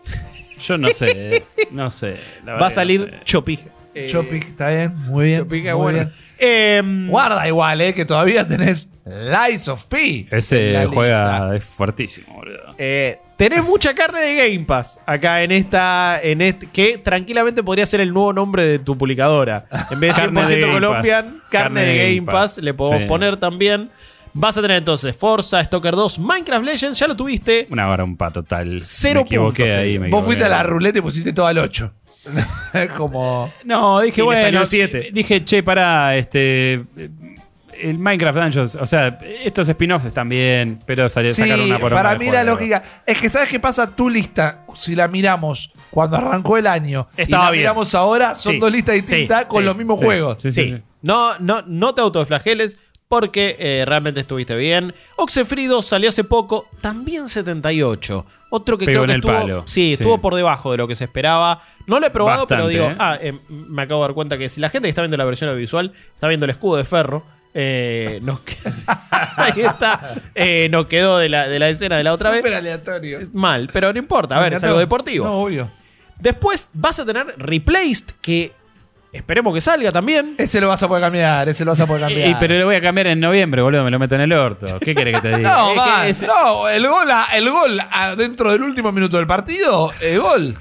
<laughs> Yo no sé. no sé. Va a salir no sé. Chopija. Eh, Chopic, está bien, muy bien. Chopija, muy bueno. bien. Em, Guarda igual, eh, que todavía tenés Lies of P. Ese lista. juega. Es fuertísimo, boludo. eh, tenés mucha carne de Game Pass acá en esta, en este, que tranquilamente podría ser el nuevo nombre de tu publicadora. En vez de Carne 100% de Colombian, Pass. carne, de Game Pass, le podemos Sí. poner también. Vas a tener entonces Forza, Stalker 2, Minecraft Legends, ya lo tuviste. Una barompa total. Cero me equivoqué puntos, ahí. me Vos equivoqué. fuiste a la ruleta y pusiste todo al 8. <laughs> es como. No, dije, bueno. salió siete. Dije, che, pará, este. El Minecraft Dungeons, o sea, estos spin-offs están bien, pero salió Sí, sacar una por para mí la lógica es que sabes qué pasa tu lista si la miramos cuando arrancó el año Estaba y la bien. miramos ahora son Sí, dos listas distintas sí, con sí, los mismos sí, juegos sí, sí, Sí, sí. No, no, no te autoflageles porque eh, realmente estuviste bien. Oxefrido salió hace poco, también 78. Otro que Pegó creo en que el estuvo, palo. Sí, Sí. estuvo por debajo de lo que se esperaba. No lo he probado, pero digo, ¿eh? ah, eh, me acabo de dar cuenta que si la gente que está viendo la versión audiovisual está viendo el escudo de ferro, eh, nos <laughs> ahí está, eh, nos quedó de la, de la escena de la otra Súper vez. aleatorio Mal, pero no importa, a ver, es algo deportivo. no obvio Después vas a tener Replaced, que esperemos que salga también. ese lo vas a poder cambiar ese lo vas a poder <laughs> cambiar Y, pero lo voy a cambiar en noviembre, boludo, me lo meto en el orto. ¿Qué querés que te diga? no, man, es- no, el gol, a- el gol a- dentro del último minuto del partido, el gol.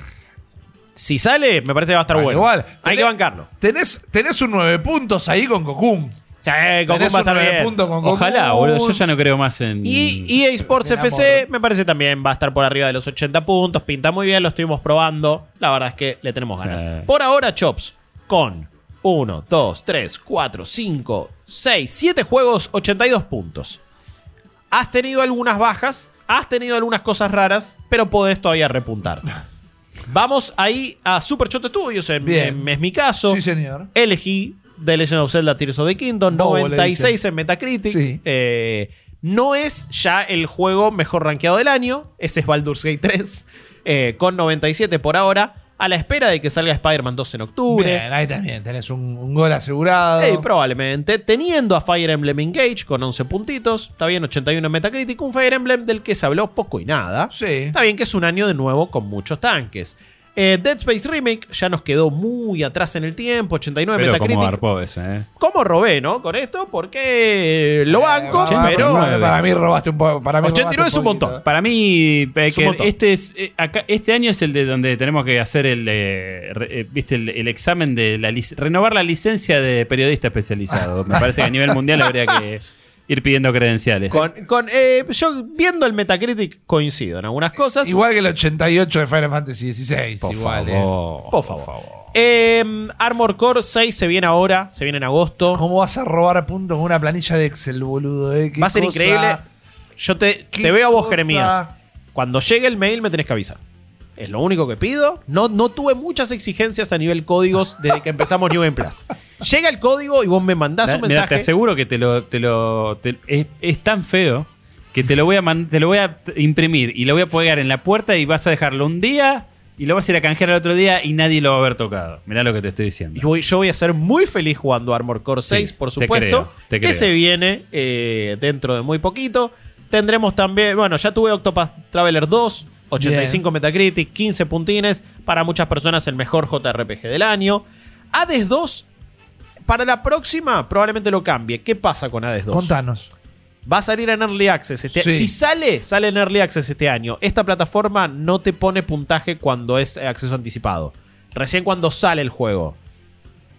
Si sale, me parece que va a estar bueno. igual. Hay Tenés- que bancarlo. Tenés, tenés un nueve puntos ahí con Cocoon. Sí, Tenés va a estar bien. con. Ojalá, boludo, yo ya no creo más en... Y EA Sports Me FC me parece también va a estar por arriba de los 80 puntos. Pinta muy bien, lo estuvimos probando. La verdad es que le tenemos ganas. Sí. Por ahora, Chops, con 1, 2, 3, 4, 5, 6, 7 juegos, 82 puntos. Has tenido algunas bajas, has tenido algunas cosas raras, pero podés todavía repuntar. <laughs> Vamos ahí a Super Shot Studios, en- Bien. en- es mi caso. Sí, señor. Elegí The Legend of Zelda Tears of the Kingdom, Bobo le 96 dicen. en Metacritic. Sí. Eh, no es ya el juego mejor rankeado del año. Ese es Baldur's Gate 3, eh, con 97 por ahora. A la espera de que salga Spider-Man 2 en octubre. Bien, ahí también tenés un, un gol asegurado. Eh, probablemente. Teniendo a Fire Emblem Engage con 11 puntitos. Está bien, 81 en Metacritic. Un Fire Emblem del que se habló poco y nada. Sí. Está bien que es un año de nuevo con muchos tanques. Eh, Dead Space Remake ya nos quedó muy atrás en el tiempo. 89 Pero Metacritic. como arpó ese, ¿eh? ¿Cómo robé, no? Con esto, porque lo banco, Eh, pero. para, para mí robaste un poco. Para mí 89 robaste es un poquito. montón. Para mí, eh, Es un que montón. este es eh, acá- este año es el de donde tenemos que hacer el eh, re- eh, viste el, el examen de la renovar la licencia de periodista especializado. Me parece que a nivel mundial habría que ir pidiendo credenciales. Con, con, eh, yo viendo el Metacritic coincido en algunas cosas. Igual que el 88 de Final Fantasy XVI. por igual, eh. favor, Por favor. Eh, Armor Core 6 se viene ahora, se viene en agosto. ¿Cómo vas a robar puntos con una planilla de Excel, boludo? eh? Qué Va a ser cosa- increíble. Yo te, te veo a vos, cosa. Jeremías. Cuando llegue el mail me tenés que avisar. Es lo único que pido. No, no tuve muchas exigencias a nivel códigos desde que empezamos New Game Plus. Llega el código y vos me mandás un mira, te mensaje. aseguro que te lo, te lo te- es, es tan feo que te lo voy a man- te lo voy a imprimir y lo voy a pegar en la puerta y vas a dejarlo un día y lo vas a ir a canjear al otro día y nadie lo va a haber tocado. Mirá lo que te estoy diciendo. Y voy- yo voy a ser muy feliz jugando Armor Core 6, por te supuesto. creo, te que creo. se viene eh, dentro de muy poquito. Tendremos también, bueno, ya tuve Octopath Traveler 2, 85 Metacritic, 15 puntines. Para muchas personas el mejor JRPG del año. Hades 2, para la próxima probablemente lo cambie. ¿Qué pasa con Hades 2? Contanos. Va a salir en Early Access este Sí. Si sale, sale en Early Access este año. Esta plataforma no te pone puntaje cuando es acceso anticipado. Recién cuando sale el juego.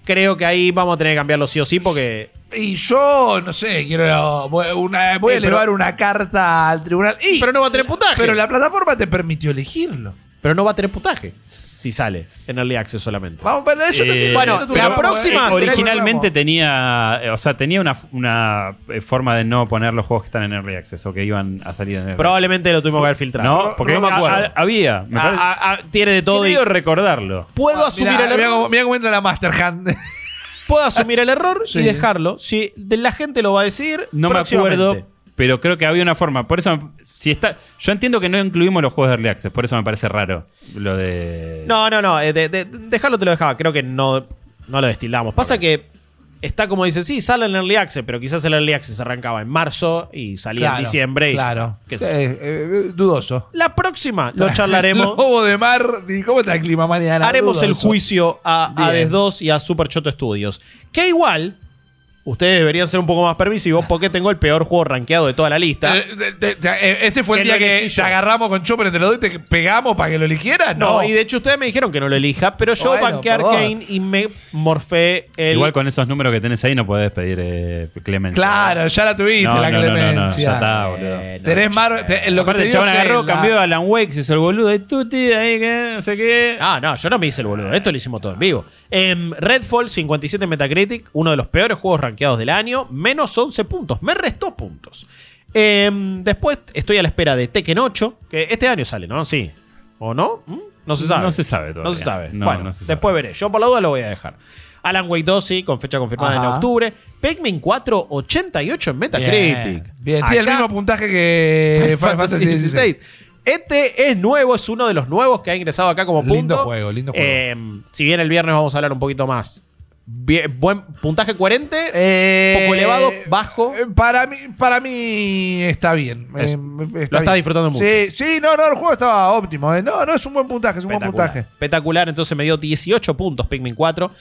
Creo que ahí vamos a tener que cambiarlo sí o sí porque... Y yo, no sé, quiero. Una- voy a Eh, pero- elevar una carta al tribunal. Y- Pero no va a tener puntaje. pero la plataforma te permitió elegirlo. Pero no va a tener puntaje. Si sale en Early Access solamente. Vamos, pero eso Eh, te- bueno, la próxima eh, Originalmente tenía, eh, o sea, tenía una, una eh, forma de no poner los juegos que están en Early Access o que iban a salir en Early Probablemente lo tuvimos que haber filtrado. No, porque no me acuerdo. a- había. Me Ah, ah, ah, tiene de todo y Creo recordarlo. puedo asumir Mirá, el error. mirá cómo entra la Master Hand. <laughs> <laughs> Puedo asumir el error Sí. y dejarlo. Si de la gente lo va a decir, No me acuerdo, pero creo que había una forma. Por eso, si está, yo entiendo que no incluimos los juegos de Early Access, por eso me parece raro lo de. No, no, no. eh, de- de- dejarlo te lo dejaba. Creo que no, no lo destilamos. Pasa que está como dice, sí, sale en Early Access, pero quizás el Early Access arrancaba en marzo y salía en diciembre. Y Claro. qué Sí, eh, eh, dudoso. La próxima lo charlaremos. <laughs> Lobo de mar. ¿y ¿Cómo está el clima mañana? Haremos el juicio a. Hades 2 y a Super Choto Studios. Que igual, ustedes deberían ser un poco más permisivos porque tengo el peor juego rankeado de toda la lista. Eh, eh, ese fue el Que día lo que elegí te yo. agarramos con Chopper entre los dos y te pegamos para que lo eligieras. no, No, y de hecho ustedes me dijeron que no lo elija, pero yo Bueno, banqué perdón. Y me morfé el. Igual con esos números que tenés ahí no podés pedir eh, clemencia. Claro, ya la tuviste, No, la no, no, no, no, clemencia. ya está, boludo. Eh, no, Tenés mar, te- lo que Aparte, te el dio chabón agarró, cambió a Alan Wake, se hizo el boludo de Tutti, ahí que no sé qué. Ah, no, yo no me hice el boludo. Esto lo hicimos todo en vivo. Em, Redfall, 57 Metacritic, uno de los peores juegos rankeados del año, menos 11 puntos. Me restó puntos. Em, después estoy a la espera de Tekken 8, que este año sale, ¿no? Sí. ¿O no? ¿Mm? No se sabe. No se sabe todavía. No se sabe. No, bueno, no se sabe. después veré. Yo por la duda lo voy a dejar. Alan Wake 2, sí, con fecha confirmada en octubre. Pikmin 4, 88 en Metacritic. Bien, tiene el mismo puntaje que <laughs> Final Fantasy XVI. Este es nuevo, es uno de los nuevos que ha ingresado acá como punto. Lindo juego, lindo juego. Eh, si bien el viernes vamos a hablar un poquito más. Bien- buen puntaje coherente. Eh, Poco elevado, bajo. eh, Para mí, para mí está bien. Es- Eh, lo está estás bien. disfrutando mucho. Sí, sí, no, no, el juego estaba óptimo. eh. No, no, es un buen puntaje, es un buen puntaje. Espectacular, entonces me dio 18 puntos Pikmin 4.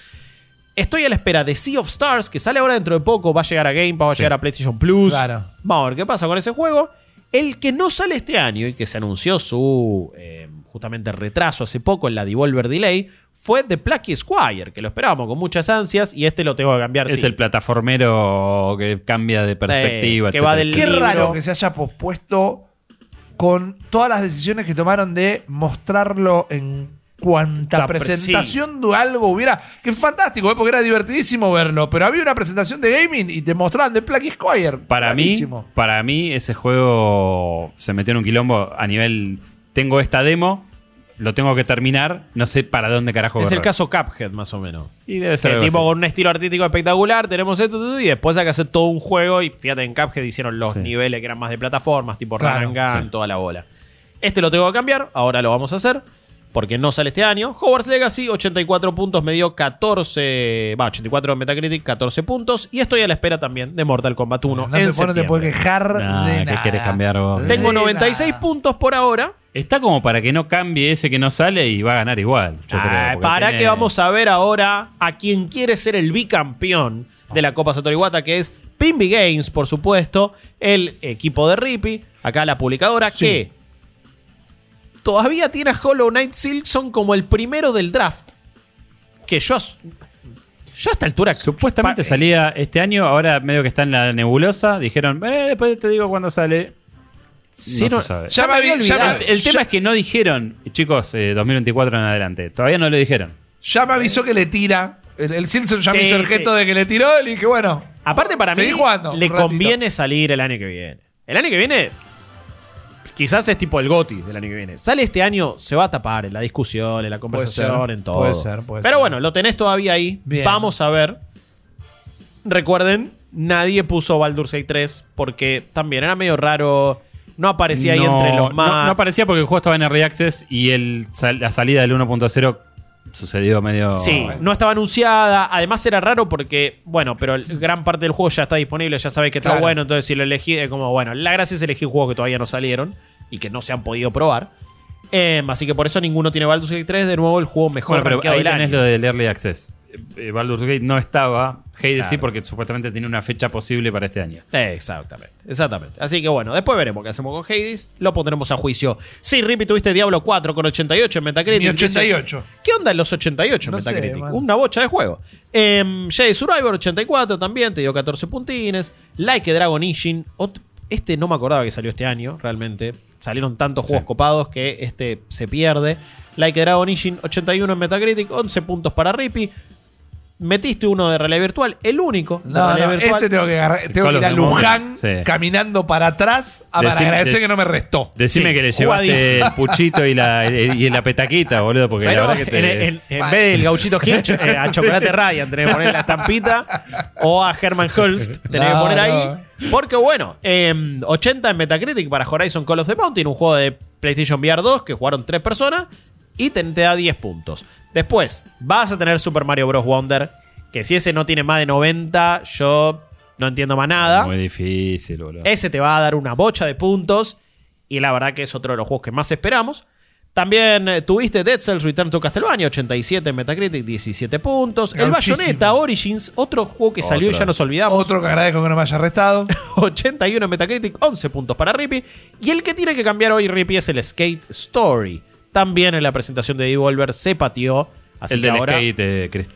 Estoy a la espera de Sea of Stars, que sale ahora dentro de poco, va a llegar a Game Pass, va a Sí. llegar a PlayStation Plus. Claro. Vamos a ver qué pasa con ese juego. El que no sale este año y que se anunció su eh, justamente retraso hace poco en la Devolver Delay fue The Plucky Squire, que lo esperábamos con muchas ansias y este lo tengo que cambiar. Es sí. el plataformero que cambia de perspectiva. que va etcétera, del Qué libro. raro que se haya pospuesto con todas las decisiones que tomaron de mostrarlo en cuanta Ta- presentación de algo hubiera. Que es fantástico, ¿eh? porque era divertidísimo verlo. Pero había una presentación de gaming y te mostraban de Plucky Squire. Para mí, para mí, ese juego se metió en un quilombo a nivel. Tengo esta demo, lo tengo que terminar, no sé para dónde carajo Es el caso Cuphead, más o menos. Y debe ser algo tipo así. con un estilo artístico espectacular, tenemos esto y después hay que hacer todo un juego. Y fíjate, en Cuphead hicieron los Sí. niveles que eran más de plataformas, tipo Claro, Run and Gun, sí. toda la bola. Este lo tengo que cambiar, ahora lo vamos a hacer. Porque no sale este año. Hogwarts Legacy, 84 puntos, me dio 14. Va, 84 en Metacritic, 14 puntos. Y estoy a la espera también de Mortal Kombat 1. No en te, vos no te puedes quejar Nah, de ¿qué nada. querés cambiar vos? De Tengo 96 nada. puntos por ahora. Está como para que no cambie ese que no sale y va a ganar igual. yo Ah, creo, para tiene- que vamos a ver ahora a quien quiere ser el bicampeón de la Copa Satoru Iwata, que es Pimby Games, por supuesto, el equipo de Rippy, acá la publicadora, Sí. que todavía tiene a Hollow Knight Silksong como el primero del draft. Que yo, yo a esta altura... Supuestamente salía este año, ahora medio que está en la nebulosa. Dijeron, eh, después te digo cuándo sale. Sí, no no- se sabe. ya Ya me ya me-. El, tema ya- es que no dijeron, chicos, eh, 2024 en adelante. Todavía no lo dijeron. Ya me avisó que le tira. El, el Simpson ya me hizo el sí. gesto de que le tiró y dije, bueno. Aparte, para mí, jugando le conviene salir el año que viene. El año que viene, quizás es tipo el GOTI del año que viene. Sale este año, se va a tapar en la discusión, en la conversación, ser, en todo. puede ser, puede Pero ser. bueno, lo tenés todavía ahí. Bien. Vamos a ver. Recuerden, nadie puso Baldur's Gate 3 porque también era medio raro. No aparecía ahí No, entre los no- más. No, aparecía porque el juego estaba en Early Access y el, la salida del 1.0 sucedió medio. Sí, no estaba anunciada. Además era raro porque, bueno, pero gran parte del juego ya está disponible, ya sabes que está Claro. bueno. Entonces, si lo elegí, es como, bueno, la gracia es elegir juegos que todavía no salieron y que no se han podido probar. Em, así que por eso ninguno tiene Baldur's Gate 3. De nuevo, el juego mejor Bueno, pero ahí del tenés año. lo del Early Access. Eh, Baldur's Gate no estaba. Hades sí, Claro. porque supuestamente tiene una fecha posible para este año. Exactamente, exactamente. Así que bueno, después veremos qué hacemos con Hades. Lo pondremos a juicio. Sí, Rippy, tuviste Diablo 4 con 88 en Metacritic. Mi 88. ¿Qué onda en los 88 en No sé, Metacritic? Una bocha de juego. Eh, Jedi Survivor 84 también, te dio 14 puntines. Like a Dragon Ishin. Este no me acordaba que salió este año, realmente. Salieron tantos juegos copados que este se pierde. Like a Dragon Ishin 81 en Metacritic, 11 puntos para Rippy. Metiste uno de realidad virtual, el único de No, realidad no, virtual. este tengo que, agarrar- tengo que ir a. Luján Sí. caminando para atrás a- para Decime- agradecer dec- que no me restó. Decime Sí, que le llevaste jugadísimo. el <laughs> puchito y la, y la petaquita, boludo, porque Pero la verdad que te. en, en- en vez del gauchito Hinch, <laughs> eh, a Chocolate Ryan tenés que poner la estampita. O a Herman Holst tenés que No, poner no. ahí. Porque bueno, em, 80 en Metacritic para Horizon Call of the Mountain, un juego de PlayStation VR 2 que jugaron 3 personas. Y te, te da 10 puntos. Después, vas a tener Super Mario Bros. Wonder. Que si ese no tiene más de 90, yo no entiendo más nada. Muy difícil, boludo. Ese te va a dar una bocha de puntos. Y la verdad que es otro de los juegos que más esperamos. También eh, tuviste Dead Cells Return to Castlevania, 87 en Metacritic, 17 puntos. El. Bayonetta Origins, otro juego que salió y ya nos olvidamos. Otro que agradezco que no me haya restado. <laughs> 81 en Metacritic, 11 puntos para Rippy. Y el que tiene que cambiar hoy Rippy es el Skate Story. También en la presentación de Devolver se pateó. Así el que del ahora, skate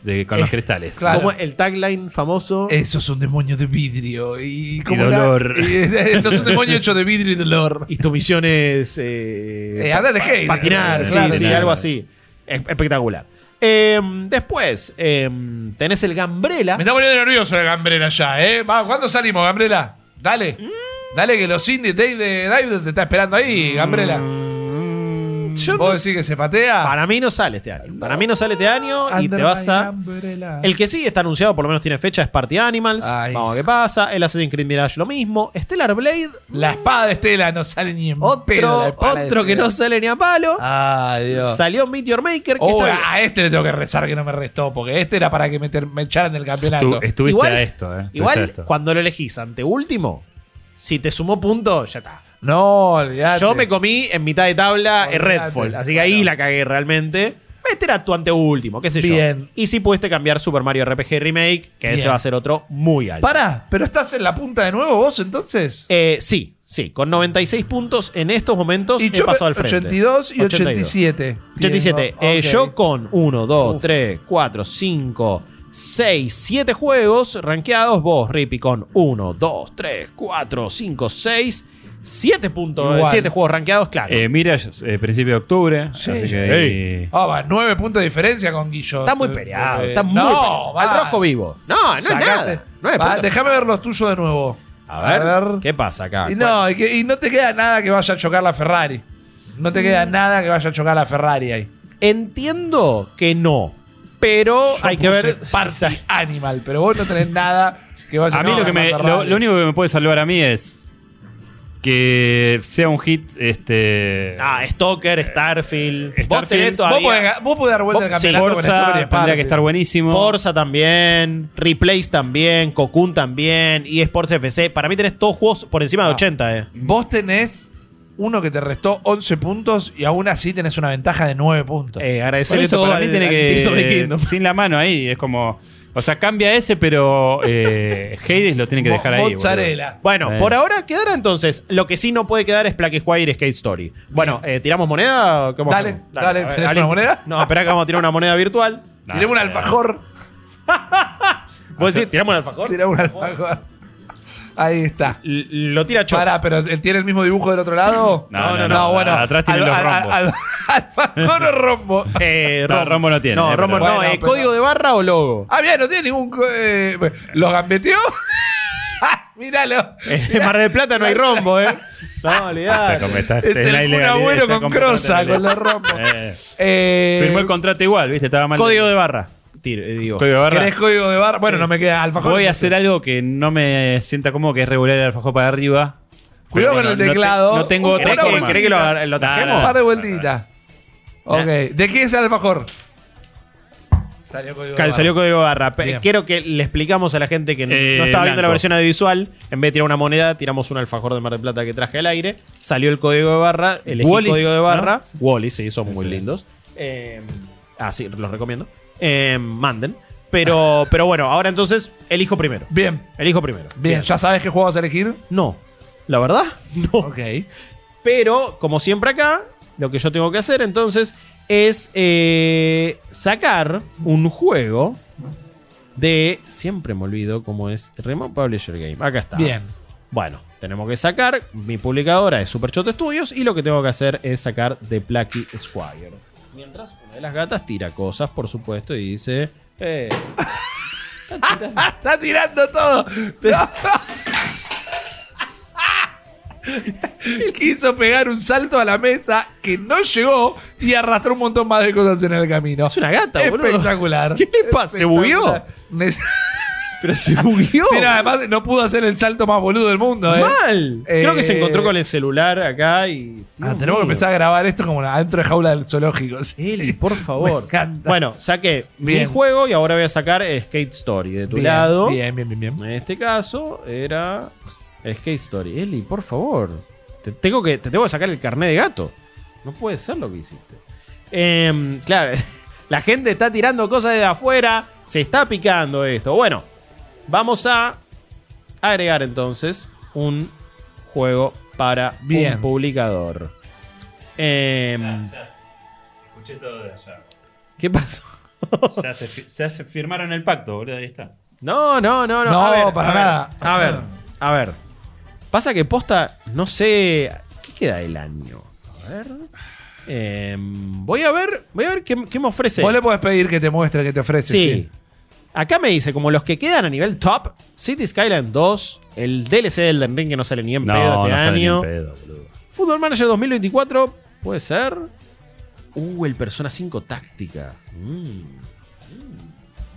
de con los cristales. claro. como el tagline famoso. Eso es un demonio de vidrio. Y, como Y la- dolor. y- eso es un demonio hecho de vidrio y dolor. Y tu misión es. eh, Eh, andar de skate. Patinar, Eh, sí, claro, sí, sí. algo así. Es- espectacular. Eh, después, eh, tenés el Gambrela. Me está poniendo nervioso el Gambrela ya, ¿eh? Va, ¿Cuándo salimos, Gambrela? Dale. Dale que los indies Dave de Dive te está esperando ahí, Gambrela. Mm, Yo ¿Vos decís que se patea? Para mí no sale este año. Para mí no sale este año y te vas a. El que sí está anunciado, por lo menos tiene fecha, es Party Animals. Ay. Vamos a ver qué pasa. El Assassin's Creed Mirage lo mismo. Stellar Blade, La espada de Estela no sale ni en otro, otro que no sale ni a palo. Ay, Dios. Salió Meteor Maker, que Oh, está a este le tengo que rezar que no me restó, porque este era para que me, ter- me echaran del campeonato. Estu- estuviste Igual- a esto, eh. Igual, a esto. cuando lo elegís ante último, si te sumó punto, ya está. No, olvidate. Yo me comí en mitad de tabla Olvidate. Redfall, así que ahí la cagué realmente. Este era tu anteúltimo, qué sé Bien. yo. Y si pudiste cambiar Super Mario RPG Remake, que ese Bien. va a ser otro muy alto. Pará, ¿pero estás en la punta de nuevo vos entonces? Eh, sí, sí, con 96 puntos en estos momentos he yo pasado al frente. 82 y 87. 87. Bien, Eh, ok. yo con 1, 2, Uf. 3, 4, 5, 6, 7 juegos rankeados. Vos, Rippy, con 1, 2, 3, 4, 5, 6, 7 puntos, Igual. 7 juegos rankeados, claro. Eh, Mirage, eh, principio de octubre. Sí. así que Sí. ahí- Ah, va, 9 puntos de diferencia con Guillo. está muy peleado, Eh, está muy no, peleado. va. Al rojo vivo. No, no es nada. No es Va, punto. déjame ver los tuyos de nuevo. A ver, ¿qué pasa acá? Y no, y, que- y no te queda nada que vaya a chocar la Ferrari. No te queda nada que vaya a chocar la Ferrari ahí. Entiendo que no, pero Yo hay que puse ver. Party Animal, pero vos no tenés nada que vaya A mí no, lo, que la me, lo, lo único que me puede salvar a mí es que sea un hit este Ah, Stalker, Starfield. Vos Starfield. Vos todavía. podés, vos podés dar vuelta al Vos- sí, campeonato con Forza Stalker y tendría que estar buenísimo. Forza también, Replace también, Cocoon también, eSports FC. Para mí tenés todos juegos por encima de Ah. 80, eh. Vos tenés uno que te restó 11 puntos y aún así tenés una ventaja de 9 puntos. Eh, agradecerle eso todo para mí tiene que <laughs> sin la mano ahí es como o sea cambia ese pero eh, <laughs> Hades lo tiene que dejar ahí boludo. Mozzarella. Bueno, Eh. por ahora quedará entonces. Lo que sí no puede quedar es Black Squire y Skate Story. Bueno, eh, ¿tiramos moneda? cómo Dale, hacemos? dale, ¿tenés alguien- una moneda? No, espera que vamos a tirar una moneda virtual. No, <laughs> Tiremos un alfajor. <laughs> ¿Vos decís, tiramos un alfajor? Tiremos un alfajor. Ahí está. L- Lo tira Chop. Pará, pero ¿él tiene el mismo dibujo del otro lado? No, no, no, bueno. atrás tiene los rombos. al- alfajor o rombo. Eh, No, Rombo no tiene, No, eh, Rombo pero- no. Bueno, eh, pero- ¿Código de barra o logo? Ah, bien, no tiene ningún. co- Eh, ¿Los gambeteó? <laughs> Míralo. En Mar del Plata no hay rombo, eh. <laughs> No, olvidate. Está como- está- Es el Agüero está con crosa, con los rombos. Eh, Eh, firmó el contrato igual viste estaba mal Código de barra. Tiro, eh, digo. Código de barra. ¿Querés código de barra? Bueno, no me queda alfajor. voy a hacer algo que no me sienta cómodo que es regular el alfajor para arriba Cuidado Pero con el no- no te- teclado. no tengo Un- otra ¿Querés que, forma. querés que lo, lo No, tajemos? Un par de vueltitas. Ok. ¿De qué es el alfajor? Salió código de Cal- barra. Salió código de barra. Pe- Bien. Quiero que le explicamos a la gente que no, Eh, no estaba viendo la blanco. versión audiovisual. En vez de tirar una moneda, tiramos un alfajor de Mar del Plata que traje al aire. Salió el código de barra, elegí el Wallis, código de barra. ¿no? Wally, sí, son Sí, muy sí. lindos. Eh, ah, sí, los recomiendo. Eh, manden. Pero, <laughs> pero bueno, ahora entonces elijo primero. Bien, Elijo primero. bien. ¿Ya sabes qué juego vas a elegir? No. La verdad, <laughs> no. Ok. Pero, como siempre acá, lo que yo tengo que hacer entonces es eh, sacar un juego de. Siempre me olvido cómo es Remote Publisher Game. Acá está. Bien. Bueno, tenemos que sacar. Mi publicadora es Supershot Studios y lo que tengo que hacer es sacar The Plucky Squire. Mientras una de las gatas tira cosas, por supuesto, y dice. Eh, <laughs> Está tirando todo. <laughs> Quiso pegar un salto a la mesa que no llegó y arrastró un montón más de cosas en el camino. Es una gata, boludo. Espectacular. <laughs> ¿Qué le pasa? ¿Se bugueó? Espectacular. <laughs> Pero se bugueó. Sí, no, además no pudo hacer el salto más boludo del mundo, ¿eh? Mal. Eh, Creo que se encontró con el celular acá y. Ah, tenemos que empezar a grabar esto como adentro de jaula del zoológico. sí. Eli, por favor. Me encanta. Bueno, saqué mi juego y ahora voy a sacar Skate Story de tu Bien, lado. Bien, bien, bien, bien. En este caso era Skate Story. Eli, por favor. Te tengo que, te tengo que sacar el carnet de gato. No puede ser lo que hiciste. Em, claro, <laughs> la gente está tirando cosas de afuera. Se está picando esto. Bueno, vamos a agregar entonces un juego para Bien. un publicador. Em, Escuché todo de allá. ¿Qué pasó? Ya se, fi- ya se firmaron el pacto, boludo, ahí está. No, no, no, no. No, a ver, para a ver, nada. A ver, a ver. Pasa que posta, no sé. ¿Qué queda del año? A ver. Eh, voy a ver, voy a ver qué, qué me ofrece. Vos le podés pedir que te muestre, que te ofrece. Sí. Sí. Acá me dice, como los que quedan a nivel top, City Skyline 2, el DLC del Ring que no sale ni en pedo No, este no sale ni en año. pedo, boludo. Football Manager 2024, puede ser. Uh, el Persona 5 Táctica. Mm.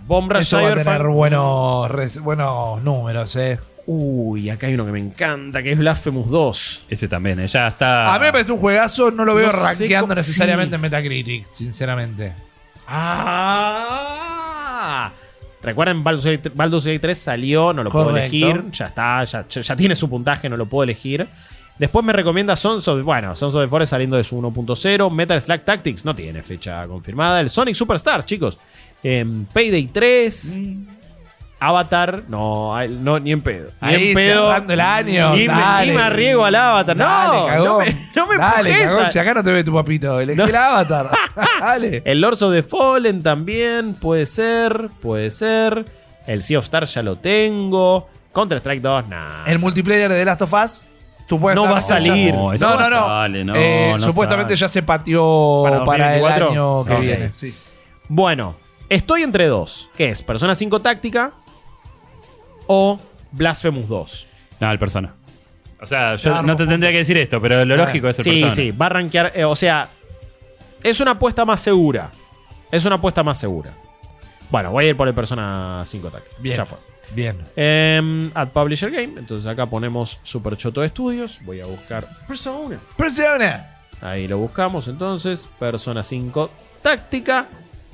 Bomb Rush Eso va a tener buenos, buenos números, eh. Uy, acá hay uno que me encanta, que es Blasphemous 2. Ese también, eh, ya está. A mí me parece un juegazo, no lo veo No sé rankeando cómo- necesariamente sí. en Metacritic, sinceramente. Ah. Recuerden, Baldur's Gate, Baldur's Gate 3 salió, no lo puedo Correcto. elegir. Ya está, ya, ya- ya tiene su puntaje, no lo puedo elegir. Después me recomienda Sons of, bueno, Sons of the Forest saliendo de su 1.0. Metal Slack Tactics no tiene fecha confirmada. El Sonic Superstar, chicos. Em, Payday 3. Avatar, no, no, ni en pedo. Ni Ahí, en pedo. cerrando el año, Ni, me- dale. ni me arriesgo al Avatar. Dale, no, cagón. no me, no me Dale, empujes cagón, a- si acá no te ve tu papito. Elegí No. el avatar. <laughs> Dale. el Lords of the Fallen también, puede ser, puede ser. El Sea of Stars ya lo tengo. Counter Strike 2, nah. El multiplayer de The Last of Us, tú puedes No va a salir. No, eso No, no no, no. sale, no, Eh, no supuestamente sale. ya se pateó ¿Para para, el 2024? año que Ok. viene. Sí. Bueno, estoy entre dos. ¿Qué es? Persona 5 Táctica o Blasphemous 2. No, el persona. O sea, yo Claro, no te tendría que decir esto, pero lo Bueno, lógico es el Sí, persona. sí, va a rankear. eh, o sea, es una apuesta más segura. Es una apuesta más segura. Bueno, voy a ir por el Persona 5 Táctica. Bien. Ya fue. Bien. Em, Add Publisher Game. Entonces acá ponemos Super Choto Studios. Voy a buscar Persona. Persona. Ahí lo buscamos entonces. Persona 5 Táctica.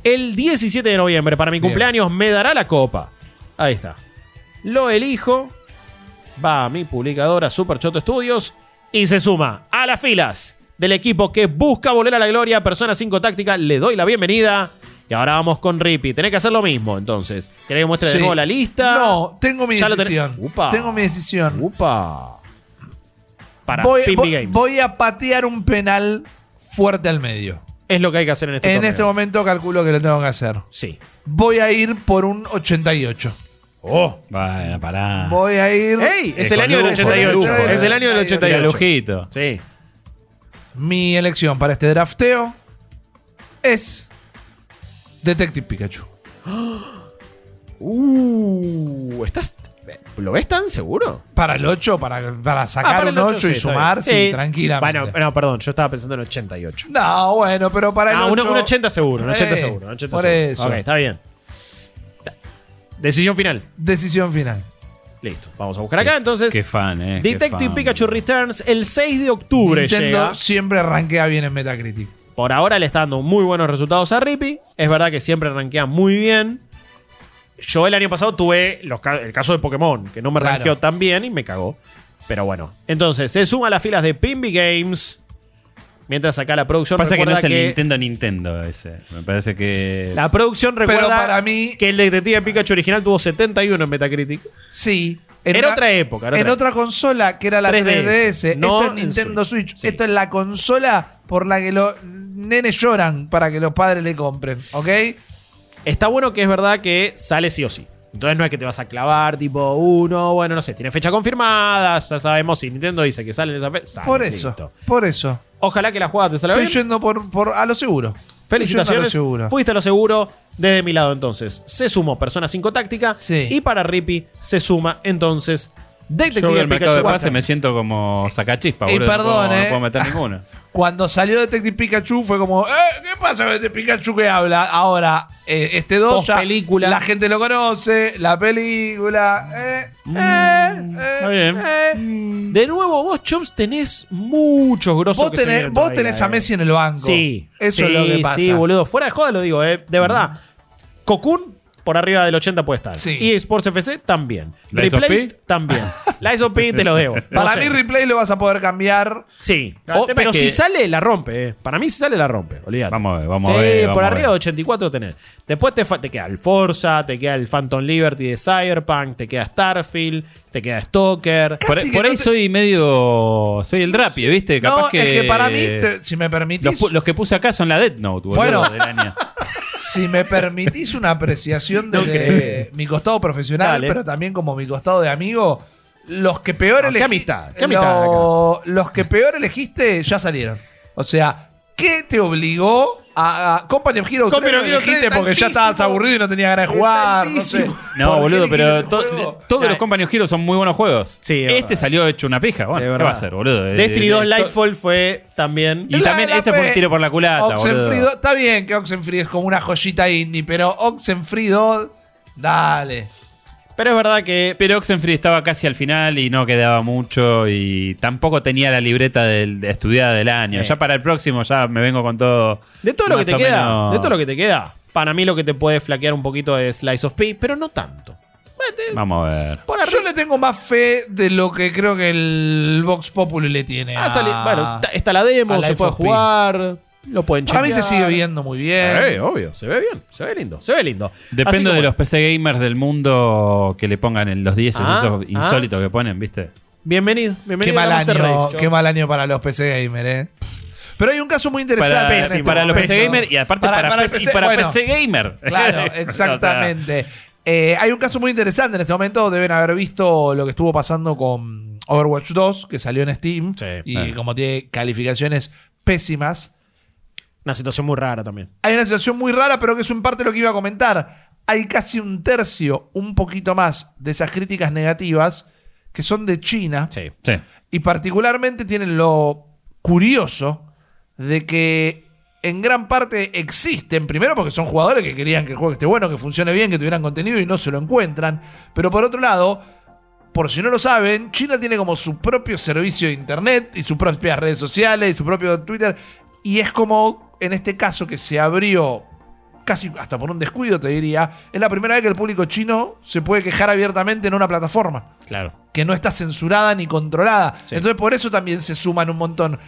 El 17 de noviembre, para mi Bien. cumpleaños, me dará la copa. Ahí está. Lo elijo. Va a mi publicadora Super Choto Studios. Y se suma a las filas del equipo que busca volver a la gloria. Persona 5 Táctica. Le doy la bienvenida. Y ahora vamos con Rippy. Tenés que hacer lo mismo, entonces. ¿Querés que muestre de nuevo la lista? No, tengo mi Ya decisión. Upa. Tengo mi decisión. Upa. Para voy, voy- Games. voy a patear un penal fuerte al medio. es lo que hay que hacer en este en torneo. este momento calculo que lo tengo que hacer. Sí. Voy a ir por un 88. Oh. Bueno, pará. Voy a ir. ¡Ey! Es el año del lujo, 88. con lujo, es el año del eh. 88. lujito. Sí. Mi elección para este drafteo es Detective Pikachu. Uh, ¿estás, ¿Lo ves tan seguro? Para el 8, para, para sacar Ah, para un el 8, ocho, y está sumar, bien. sí, tranquilamente. Bueno, no, perdón, yo estaba pensando en 88. No, bueno, pero para el Ah, 8. un, un 80 seguro, un 80 Eh, seguro. un 80 por seguro. eso. Ok, está bien. Decisión final. Decisión final. Listo. Vamos a buscar acá entonces. Qué fan, eh. Detective fan. Pikachu Returns el 6 de octubre Nintendo llega. siempre rankea bien en Metacritic. Por ahora le está dando muy buenos resultados a Rippy. Es verdad que siempre rankea muy bien. Yo el año pasado tuve los el caso de Pokémon, que no me Claro. rankeó tan bien y me cagó. Pero bueno. Entonces, se suma a las filas de Pimby Games. Mientras acá la producción Pasa que no es el que Nintendo Nintendo ese. Me parece que. La producción recuerda para mí- que el Detective Pikachu original tuvo 71 en Metacritic. Sí. en Era una- otra época. era en otra otra consola que era la 3DS, 3DS. no Esto es en Nintendo Switch. Switch. Sí. Esto es la consola por la que los nenes lloran para que los padres le compren. ¿Ok? Está bueno que es verdad que sale sí o sí. Entonces no es que te vas a clavar tipo uno, bueno, no sé, tiene fecha confirmada, ya sabemos si Nintendo dice que sale en esa fecha. sale, Por eso. listo. Por eso. Ojalá que la jugada te salga Estoy bien. yendo por, por a lo seguro. A lo Felicitaciones. seguro. Fuiste a lo seguro desde mi lado entonces. Se sumó Persona 5 Táctica. Sí. Y para Rippy se suma entonces Yo voy Detective al mercado de pase me siento como sacachispa, Y boludo. perdón, no, puedo, no eh. puedo meter <laughs> ninguna. Cuando salió Detective Pikachu fue como, eh, ¿qué pasa con este Pikachu que habla? Ahora, eh, este 2 ya Post-película. la gente lo conoce, la película, eh, eh, Está eh, bien. eh. De nuevo, vos, Chops, tenés muchos grosos Vos que tenés, vos tenés a. Messi en el banco. Sí. Eso es lo que pasa. Sí, boludo. Fuera de joda lo digo, eh. De verdad. Cocoon por arriba del 80 puede estar. Sí. Y Sports FC también. ¿La Replaced SOP? también. <laughs> La SOP te lo debo. No Para sé. mí, replay lo vas a poder cambiar. Sí. O- tema pero es si sale, la rompe. eh. Para mí, si sale, la rompe. Olvídate. Vamos a ver, vamos Sí, a ver. vamos por a arriba ver. de 84 tenés. Después te, fa- te queda el Forza, te queda el Phantom Liberty de Cyberpunk, te queda Starfield, te queda Stalker. Por, Casi que por no ahí te- soy medio. Soy el rapi, ¿viste? Capaz no, que. es que para mí, te- si me permitís, Los, pu- los que puse acá son la Death Note, boludo, Bueno. del año. <laughs> si me permitís una apreciación creo. mi costado profesional, Dale. pero también como mi costado de amigo, los que peor No, amistad lo- Los que peor elegiste ya salieron. O sea, ¿Qué te obligó a, a Company of Heroes Company 3 of lo Heroes elegiste 3 porque ya estabas aburrido y no tenías ganas de jugar? No, sé. No, ¿Por qué boludo, pero to- todos Nah. los Company of Heroes son muy buenos juegos. Sí, es este verdad. salió hecho una pija. Bueno, Es ¿qué verdad. va a ser, boludo? Destiny Eh, 2 eh, Lightfall fue también. Y La- también la ese fue un tiro por la culata, Oxenfree boludo. 2, está bien que Oxenfree es como una joyita indie, pero Oxenfree 2, dale. Pero es verdad que. Pero Oxenfree estaba casi al final y no quedaba mucho y tampoco tenía la libreta del, de estudiada del año. Sí. Ya para el próximo ya me vengo con todo. De todo lo que te queda. menos- De todo lo que te queda. Para mí lo que te puede flaquear un poquito es Slice of P, pero no tanto. Vamos a ver. Por Yo le tengo más fe de lo que creo que el Vox Populi le tiene. Ha a- sali- bueno, está, está la demo, a se puede Pi. Lo pueden Para chequear. mí se sigue viendo muy bien. Eh, obvio, se ve bien, se ve lindo, se ve lindo. Depende de los PC gamers del mundo que le pongan en los 10 Ah, esos ah. insólitos que ponen, ¿viste? Bienvenido, bienvenido Qué mal a año, Race, qué mal año para los PC gamer, eh. Pero hay un caso muy interesante. Para, este para los. PC gamer y aparte para, para el PC, y PC, para bueno, PC gamer. Claro, <laughs> O sea, exactamente. Eh, hay un caso muy interesante en este momento. Deben haber visto lo que estuvo pasando con Overwatch 2, que salió en Steam. Sí. y como tiene calificaciones pésimas. Una situación muy rara también. Hay una situación muy rara, pero que es en parte lo que iba a comentar. Hay casi un tercio, un poquito más, de esas críticas negativas que son de China. Sí. sí. Y particularmente tienen lo curioso de que en gran parte existen, primero porque son jugadores que querían que el juego esté bueno, que funcione bien, que tuvieran contenido y no se lo encuentran. Pero por otro lado, por si no lo saben, China tiene como su propio servicio de internet y sus propias redes sociales y su propio Twitter. Y es como en este caso que se abrió casi hasta por un descuido, te diría, es la primera vez que el público chino se puede quejar abiertamente en una plataforma Claro. que no está censurada ni controlada. Sí. Entonces por eso también se suman un montón.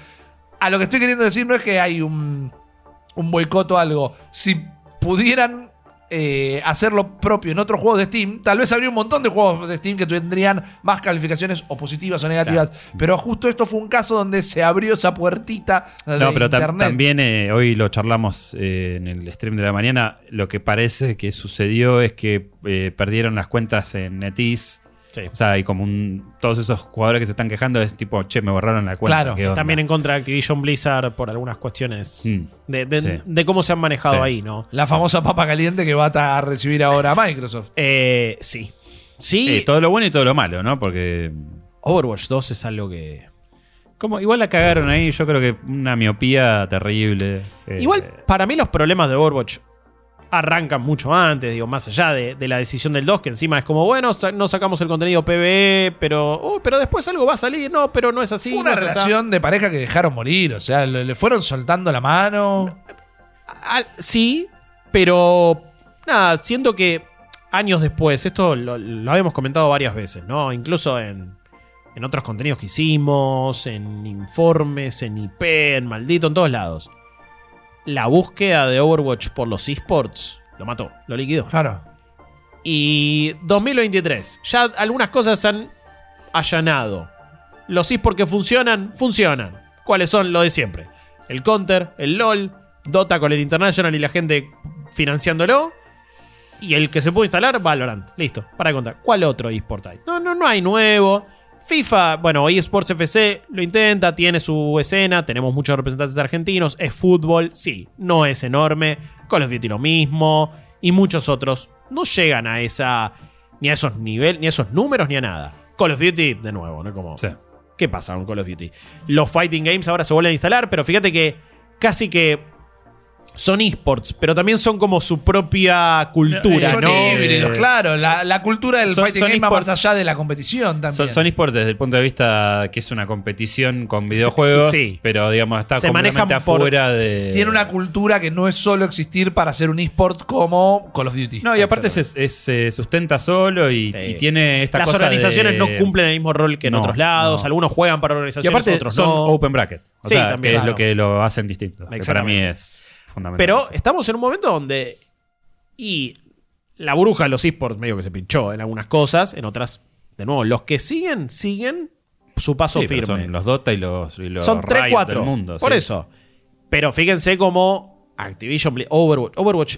A lo que estoy queriendo decir no es que hay un, un boicot o algo. Si pudieran eh, hacer lo propio en otros juegos de Steam, tal vez habría un montón de juegos de Steam que tendrían más calificaciones o positivas o negativas. Pero justo esto fue un caso donde se abrió esa puertita de No, pero tam- también eh, hoy lo charlamos eh, en el stream de la mañana. Lo que parece que sucedió es que eh, perdieron las cuentas en NetEase. Sí. O sea, hay como un. Todos esos jugadores que se están quejando es tipo, che, me borraron la cuenta. Claro. También en contra de Activision Blizzard por algunas cuestiones Mm. de, de- Sí. de cómo se han manejado Sí. ahí, ¿no? La famosa papa caliente que va a recibir ahora Microsoft. Eh, sí. Sí. Eh, todo lo bueno y todo lo malo, ¿no? Porque. Overwatch 2 es algo que. Como, igual la cagaron ahí, yo creo que una miopía terrible. eh, Igual, para mí los problemas de Overwatch arrancan mucho antes, digo, más allá de, de la decisión del 2, que encima es como, bueno, sa- no sacamos el contenido PvE, pero, oh, pero después algo va a salir, no, pero no es así. Fue una no relación de pareja que dejaron morir. O sea, le, le fueron soltando la mano. Sí, pero nada, siento que años después, esto lo, lo habíamos comentado varias veces, ¿no? Incluso en, en otros contenidos que hicimos, en informes, en IP, en maldito, en todos lados. La búsqueda de Overwatch por los esports lo mató, lo liquidó. Claro. Y 2023, ya algunas cosas se han allanado. Los esports que funcionan, funcionan. ¿Cuáles son? Lo de siempre. El Counter, el LOL, Dota con el International y la gente financiándolo. Y el que se puede instalar, Valorant. Listo, para contar. ¿Cuál otro eSport hay? No, no, no hay nuevo. FIFA, bueno, eSports FC lo intenta, tiene su escena, tenemos muchos representantes argentinos, es fútbol, sí, no es enorme. Call of Duty lo mismo, y muchos otros no llegan a esa, ni a esos niveles, ni a esos números, ni a nada. Call of Duty, de nuevo, ¿no? Como, Sí. ¿Qué pasa con Call of Duty? Los fighting games ahora se vuelven a instalar, pero fíjate que casi que son esports, pero también son como su propia cultura, Son ¿no? híbridos, claro. La, la cultura del Son- fighting son game va más allá de la competición también. Son, son esports desde el punto de vista que es una competición con videojuegos, Sí. pero digamos está Se completamente por- afuera de. Tiene una cultura que no es solo existir para hacer un esport como Call of Duty. No, y aparte se, sustenta solo y, Sí. y tiene esta Las cosa organizaciones de- no cumplen el mismo rol que en No, otros lados. no. Algunos juegan para Y organizaciones, aparte otros son no. open bracket. O Sí, sea, también, que es lo que lo hacen distinto. que para mí es. Pero estamos en un momento donde. Y la burbuja de los esports medio que se pinchó en algunas cosas, en otras. De nuevo, los que siguen, siguen su paso Sí, pero firme. son los Dota y los, y los Son 3, Riot 4. del mundo. Por sí. eso. Pero fíjense cómo Activision, Overwatch, Overwatch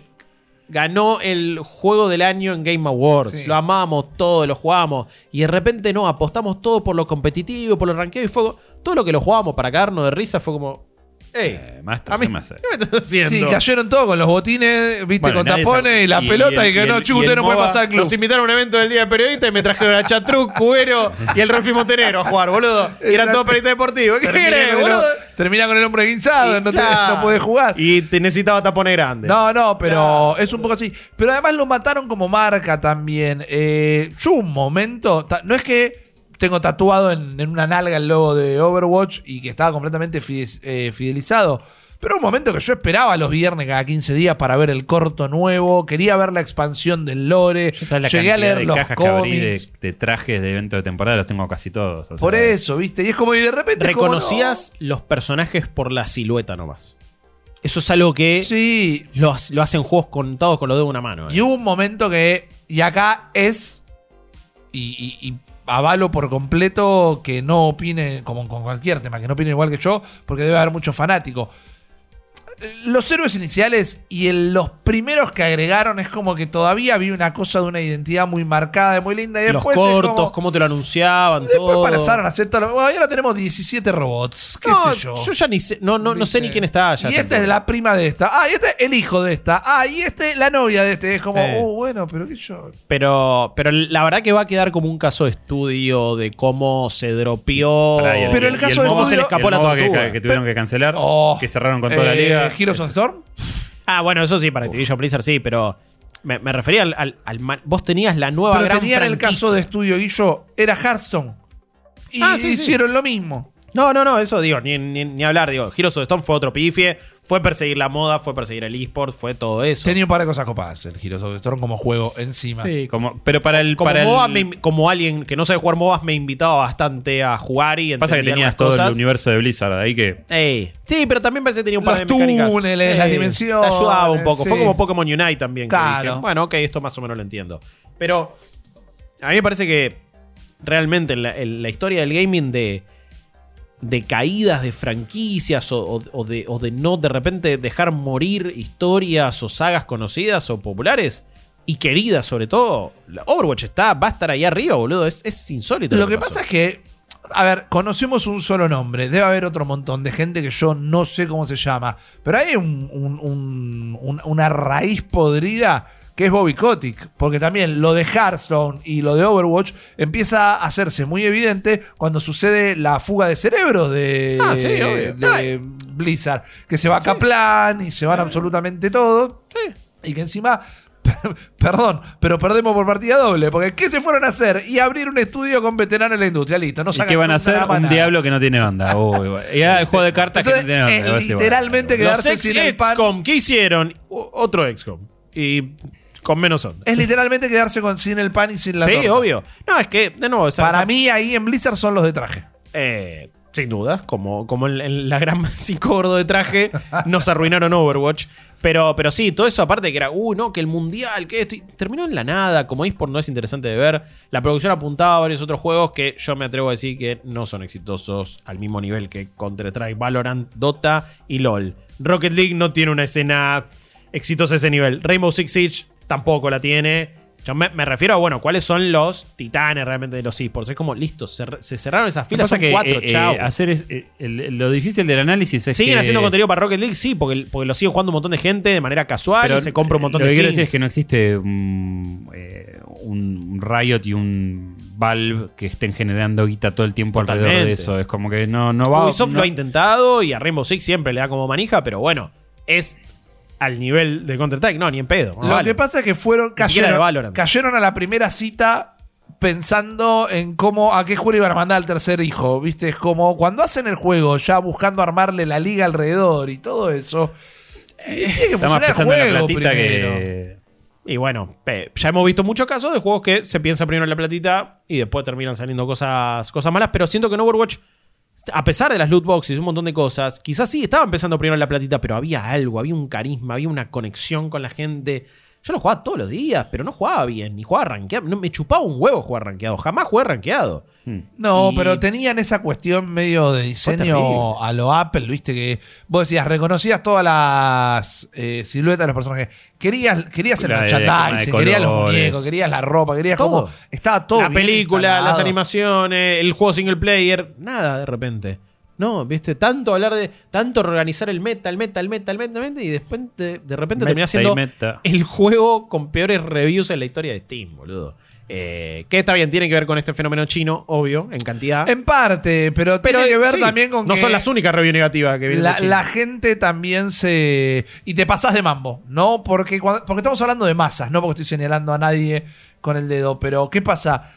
ganó el juego del año en Game Awards. Sí. Lo amamos todo, lo jugamos. Y de repente no, apostamos todo por lo competitivo, por lo ranqueo y fuego. Todo lo que lo jugábamos para cagarnos de risa fue como. Ey, Eh, maestro, a mí, ¿qué me hace? ¿qué me estás haciendo? Sí, cayeron todos con los botines, viste, Bueno, con tapones sabe. y la Y- pelota y y, que no, chico, usted no puede pasar al club. Los invitaron a un evento del Día del Periodista y me trajeron a Chatruc, Cubero y el Rolfi Montenegro a jugar, boludo. Y eran todos periodistas deportivos. ¿Qué Termina querés, con, el, boludo? termina con el hombre guinzado, no, te- Claro. no puede jugar. Y te necesitaba tapones grandes. No, no, pero es un poco así. Pero además lo mataron como marca también. Eh, yo un momento, no es que tengo tatuado en, en una nalga el logo de Overwatch y que estaba completamente eh, fidelizado. Pero un momento que yo esperaba los viernes cada 15 días para ver el corto nuevo, quería ver la expansión del lore, llegué a leer de los cajas que abrí de, cómics. de trajes de evento de temporada, los tengo casi todos. o sea, Por eso, ¿viste? Y es como y de repente como, Reconocías los personajes por la silueta nomás. Eso es algo que. Sí, lo, lo hacen juegos contados con los dedos de una mano. eh. Y hubo un momento que, y acá es, y, y- y avalo por completo que no opine, como con cualquier tema, que no opine igual que yo, porque debe haber muchos fanáticos. Los héroes iniciales y el- los primeros que agregaron es como que todavía había una cosa de una identidad muy marcada y muy linda. Y los después es cortos, como- cómo te lo anunciaban, Después todo. pasaron a hacer todo lo- ahora tenemos 17 robots. ¿Qué No, sé yo? ya ni sé, no, no, no sé ni quién está ya. Y esta es la prima de esta. Ah, y este es el hijo de esta. Ah, y este la novia de este. Es como, Eh. oh, bueno, pero qué yo. Pero, pero la verdad que va a quedar como un caso de estudio de cómo se dropeó. Pará, Pero el caso de cómo estudio- se le escapó el la que, tortuga. que tuvieron que cancelar, Oh. que cerraron con toda la Eh, liga. Heroes of Storm. Ah, bueno, eso sí, para Activision Blizzard sí, pero me, me refería al, al- al ma- Vos tenías la nueva Pero gran tenían el caso de estudio Guillo. Era Hearthstone. Y Ah, sí, sí. hicieron lo mismo. No, no, no, eso digo, ni, ni, ni hablar, digo. Heroes of the Storm fue otro pifie, fue perseguir la moda, fue perseguir el eSport, fue todo eso. Tenía un par de cosas copadas el Heroes of the Storm como juego encima. Sí, como, pero para el. como, para el- MOBA me- como alguien que no sabe jugar MOBAs me invitaba bastante a jugar y pasa que tenías todo cosas. el universo de Blizzard, ahí que. Ey. Sí, pero también pensé que tenía un par Los de mecánicas. túneles, las dimensiones, Te ayudaba un poco. sí. Fue como Pokémon Unite también. que Claro. dije, bueno, ok, esto más o menos lo entiendo. Pero a mí me parece que realmente en la, en la historia del gaming de, de caídas de franquicias o, de, o de no de repente dejar morir historias o sagas conocidas o populares y queridas sobre todo, Overwatch está, va a estar ahí arriba, boludo. Es, es insólito. Lo que pasó. pasa es que, a ver, conocemos un solo nombre. Debe haber otro montón de gente que yo no sé cómo se llama. Pero hay un- un- un- un- una raíz podrida que es Bobby Kotick. Porque también lo de Hearthstone y lo de Overwatch empieza a hacerse muy evidente cuando sucede la fuga de cerebros de, Ah, sí, obvio. de Blizzard. Que se va a Kaplan y se van absolutamente todos. Y que encima <laughs> Perdón, pero perdemos por partida doble. Porque ¿qué se fueron a hacer? Y abrir un estudio con veteranos en la industria. Listo, no ¿Y qué van a hacer? Un nada. diablo que no tiene onda. Uy, bueno. y ah, el juego de cartas Entonces, que no tiene es bueno. literalmente Los quedarse ex sin el pan. XCOM, ¿qué hicieron? Otro XCOM. Y con menos onda. Es literalmente quedarse con sin el pan y sin la Sí, torta. obvio. No, es que, de nuevo, Para esa- mí ahí en Blizzard son los de traje. eh, sin duda, como, como en, en la gran <laughs> cinco gordo de traje, nos arruinaron Overwatch. Pero, pero sí, todo eso aparte que era, uh, no, que el mundial, que esto. y terminó en la nada. Como eSport no es interesante de ver. La producción apuntaba a varios otros juegos que yo me atrevo a decir que no son exitosos al mismo nivel que Counter-Strike, Valorant, Dota y LOL. Rocket League no tiene una escena exitosa a ese nivel. Rainbow Six Siege tampoco la tiene. Yo me, me refiero a, bueno, cuáles son los titanes realmente de los esports. Es como, listo, se, se cerraron esas Lo filas, son que cuatro, eh, eh, chao. hacer es, eh, el- lo difícil del análisis es ¿Siguen que, haciendo contenido para Rocket League? Sí, porque, porque lo sigue jugando un montón de gente de manera casual pero y se compra un montón lo de que quiero decir es que no existe eh, un Riot y un Valve que estén generando guita todo el tiempo alrededor de eso. Es como que no, no va Ubisoft no- lo ha intentado y a Rainbow Six siempre le da como manija, pero bueno, es al nivel de Counter-Strike, no, ni en pedo. no Lo vale. que pasa es que fueron cayeron, cayeron a la primera cita pensando en cómo a qué juego iban a mandar al tercer hijo. ¿Viste? Es como cuando hacen el juego ya buscando armarle la liga alrededor y todo eso. eh, tiene que Está más funcionar el pensando en la juego platita primero. que. Y bueno, ya hemos visto muchos casos de juegos que se piensa primero en la platita y después terminan saliendo cosas, cosas malas, pero siento que en Overwatch, a pesar de las loot boxes un montón de cosas, quizás sí estaba empezando primero en la platita, pero había algo, había un carisma, había una conexión con la gente. Yo lo jugaba todos los días, pero no jugaba bien, ni jugaba rankeado. No, me chupaba un huevo jugar rankeado, jamás jugué rankeado. No, Y- pero tenían esa cuestión medio de diseño a lo Apple, viste que vos decías, reconocías todas las eh, siluetas de los personajes. Querías, querías el merchandising, querías los muñecos, querías la ropa, querías Todo. como. Estaba todo la bien película, instalado. las animaciones, el juego single player, nada de repente. No, viste, tanto hablar de. Tanto organizar el meta, el meta, el meta, el meta, el meta, y después de, de repente termina siendo meta. el juego con peores reviews en la historia de Steam, boludo. Eh, que está bien, tiene que ver con este fenómeno chino, obvio, en cantidad. En parte, pero, pero tiene que ver sí, también con No que son las únicas reviews negativas que vienen la, de China. la gente también se. Y te pasás de mambo, ¿no? Porque, cuando- porque estamos hablando de masas, no porque estoy señalando a nadie con el dedo. Pero, ¿qué pasa?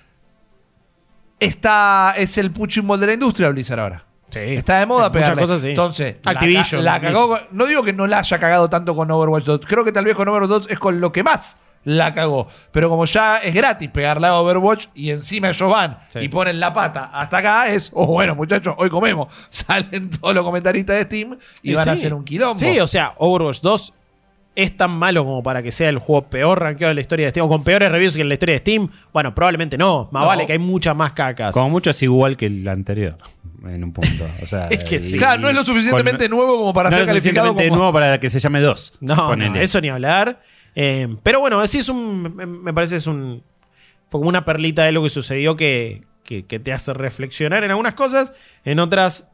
Esta es el puchimol de la industria Blizzard ahora. Sí. Está de moda pegarle. cosas sí. Entonces, Activision, la cagó con- no digo que no la haya cagado tanto con Overwatch 2. Creo que tal vez con Overwatch 2 es con lo que más la cagó. Pero como ya es gratis pegarle a Overwatch y encima ellos van Sí. y ponen la pata hasta acá, es, oh, bueno, muchachos, hoy comemos. <laughs> Salen todos los comentaristas de Steam y, van a sí. hacer un quilombo. Sí, o sea, Overwatch 2 es tan malo como para que sea el juego peor rankeado de la historia de Steam, o con peores reviews que en la historia de Steam. Bueno, probablemente no. Más No. vale que hay muchas más cacas. Como mucho es igual que el anterior, en un punto. O sea, <laughs> Es que y- sí. Claro, no es lo suficientemente con- nuevo como para no ser es lo calificado suficientemente como. nuevo para que se llame 2. No, no, eso ni hablar. Eh, pero bueno, sí es un. me- Me parece es un. Fue como una perlita de lo que sucedió que, que, que te hace reflexionar en algunas cosas. En otras,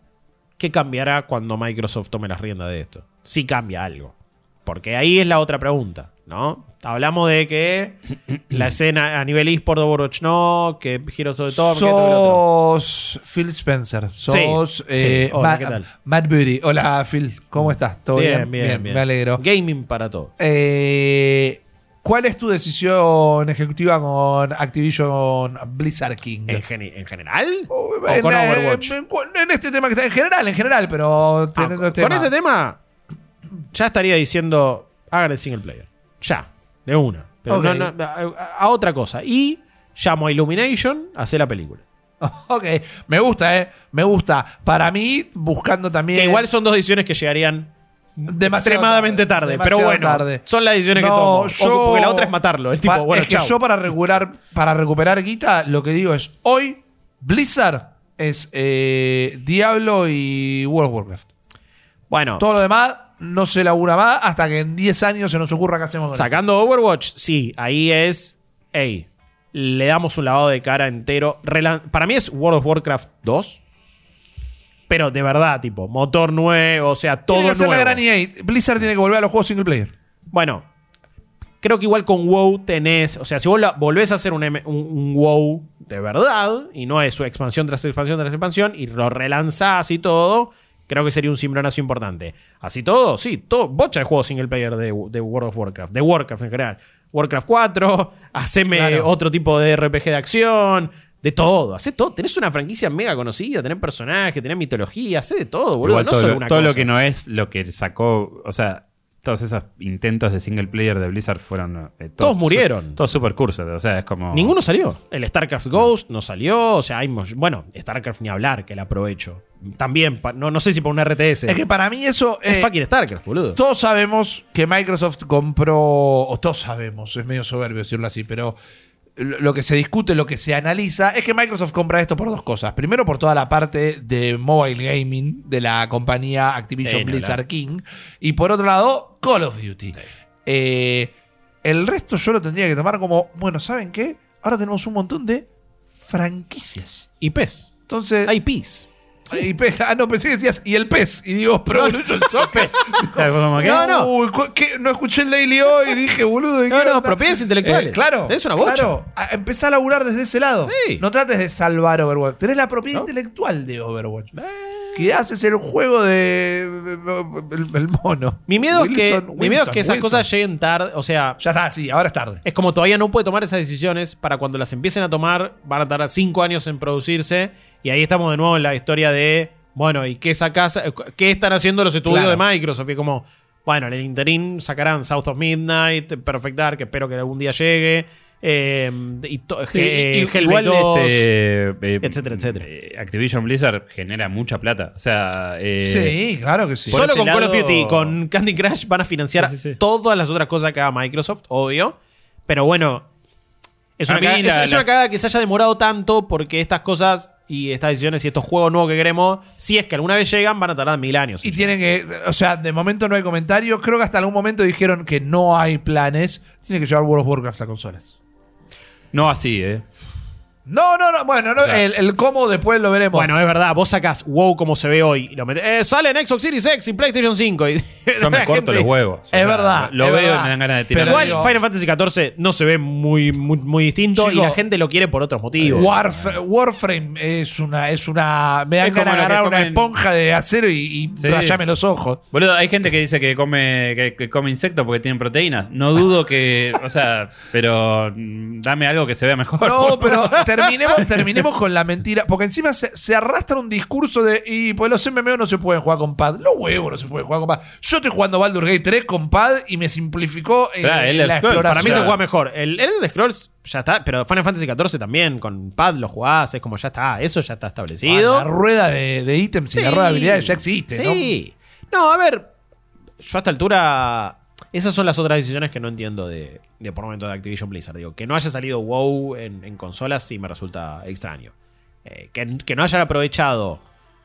¿qué cambiará cuando Microsoft tome las riendas de esto? Si cambia algo. Porque ahí es la otra pregunta, ¿no? Hablamos de que <clears throat> la escena a nivel eSport de Overwatch no, que Heroes of the que otro. Sos Phil Spencer. Sos sí. eh, Hola, Matt, ¿qué tal? Matt Booty. Hola, Phil. ¿Cómo estás? ¿Todo bien? Bien, bien, bien. Me alegro. Gaming para todo. Eh, ¿Cuál es tu decisión ejecutiva con Activision Blizzard King? ¿En, general? Oh, ¿O en, con Overwatch? En, en este tema que está en general, en general, pero Ah, con, este con tema. este tema, ya estaría diciendo, hagan el single player. Ya, de una. Pero Ok. no- no, a, a otra cosa. Y llamo a Illumination a hacer la película. <laughs> Ok, me gusta, ¿eh? Me gusta. Para mí, buscando también. Que igual son dos decisiones que llegarían Demasiado extremadamente tarde. demasiado pero bueno, tarde. son las decisiones que tomo. Yo- porque la otra es matarlo. El tipo, Pa- bueno, es que chau. yo para recuperar, para recuperar guita, lo que digo es, hoy Blizzard es eh, Diablo y World of Warcraft. Bueno, Todo lo demás no se labura más hasta que en 10 años se nos ocurra qué hacemos con eso. sacando Overwatch, sí, ahí es. Ey, le damos un lavado de cara entero. Relan- Para mí es World of Warcraft 2. Pero de verdad, tipo, motor nuevo, o sea, todo Tiene que nuevo. la gran EA. Blizzard tiene que volver a los juegos single player. Bueno, creo que igual con WoW tenés. O sea, si vos la- volvés a hacer un, M- un- un WoW de verdad, y no es su expansión tras expansión tras expansión, y lo relanzás y todo, creo que sería un cimbronazo importante. Así todo, sí, todo, bocha de juegos single player de, de World of Warcraft, de Warcraft en general. Warcraft 4, <laughs> haceme Claro. otro tipo de RPG de acción. De todo, hace todo. Tenés una franquicia mega conocida, tenés personajes, tenés mitología, hace de todo, boludo. Igual no todo, solo lo- una todo lo que no es lo que sacó, o sea, todos esos intentos de single player de Blizzard fueron eh, Todos murieron. su- Todos super cursed, o sea, es como Ninguno salió. El StarCraft Ghost no salió. O sea, hay. Bueno, StarCraft ni hablar, que la aprovecho. También, no, no sé si por un RTS. Es que para mí eso. es eh, fucking StarCraft, boludo. Todos sabemos que Microsoft compró, o todos sabemos, es medio soberbio decirlo así, pero lo que se discute, lo que se analiza, es que Microsoft compra esto por dos cosas. Primero, por toda la parte de mobile gaming de la compañía Activision Sí, Blizzard. King. Y por otro lado, Call of Duty. Eh, el resto yo lo tendría que tomar como, bueno, ¿saben qué? Ahora tenemos un montón de franquicias. Y PES. Entonces, Hay Y pe- ah, no, pensé que decías, y el pez. Y digo, Pro Evolution Soccer. No, no. Uy, cu- ¿qué? no escuché el Daily hoy y dije, boludo. ¿de No, qué no, onda? propiedades intelectuales. Eh, claro. Es una bocha. Claro. A- Empezá a laburar desde ese lado. Sí. No trates de salvar Overwatch. Tenés la propiedad ¿No? Eh. intelectual de Overwatch. Que haces el juego de. El, el mono. Mi miedo, es, que, mi miedo es que esas cosas lleguen tarde. O sea, Ya está, sí, ahora es tarde. es como todavía no puede tomar esas decisiones. Para cuando las empiecen a tomar, van a tardar cinco años en producirse. Y ahí estamos de nuevo en la historia de. Bueno, ¿y qué sacas? ¿Qué están haciendo los estudios Claro. de Microsoft? Y como, bueno, en el interín sacarán South of Midnight, Perfect Dark, que espero que algún día llegue. eh, y to- Sí, eh, igual 2. este, eh, etcétera, etcétera. eh, Activision Blizzard genera mucha plata. O sea, eh, sí, claro que sí. Solo con Call of Duty y con Candy Crush van a financiar Sí, sí, sí. todas las otras cosas que haga Microsoft, obvio. Pero bueno, es una, cagada, la- es- es la- una cagada que se haya demorado tanto porque estas cosas y estas decisiones y estos juegos nuevos que queremos, si es que alguna vez llegan, van a tardar mil años. Y tienen que, o sea, de momento no hay comentarios. Creo que hasta algún momento dijeron que no hay planes. Tiene que llevar World of Warcraft a consolas. No así, ¿eh? No, no, no. Bueno, no, O sea- el, el cómo después lo veremos. Bueno, es verdad, vos sacás WoW como se ve hoy y lo metés. eh, sale en Xbox Series X y PlayStation 5. Y <laughs> Yo me <laughs> corto gente los huevos. Es verdad, Lo es veo verdad. y me dan ganas de tirar. Pero Igual digo- Final Fantasy XIV no se ve muy, muy, muy distinto y la gente lo quiere por otros motivos. Warf- Warframe es una, es una. Me dan Es ganas de agarrar una esponja de acero y, y Sí. rayarme los ojos. Boludo, hay gente que dice que come, que, que come insectos porque tienen proteínas. No dudo que. O sea, pero mm, dame algo que se vea mejor. No, pero <laughs> terminemos, <laughs> terminemos con la mentira. Porque encima se, se arrastra un discurso de. Y pues los MMO no se pueden jugar con pad. Los huevos no se pueden jugar con pad. Yo estoy jugando Baldur Gate 3 con pad y me simplificó eh, Claro, Elder la Scrolls. exploración. Para mí se juega mejor. El Elder Scrolls ya está, pero Final Fantasy XIV también, con pad lo jugás, es como ya está, eso ya está establecido. Ah, La rueda de, de ítems y la rueda de habilidades ya existe, ¿no? Sí. No, a ver, yo a esta altura. Esas son las otras decisiones que no entiendo de, de por momento de Activision Blizzard. Digo, que no haya salido WoW en, en consolas sí me resulta extraño. Eh, que, que no hayan aprovechado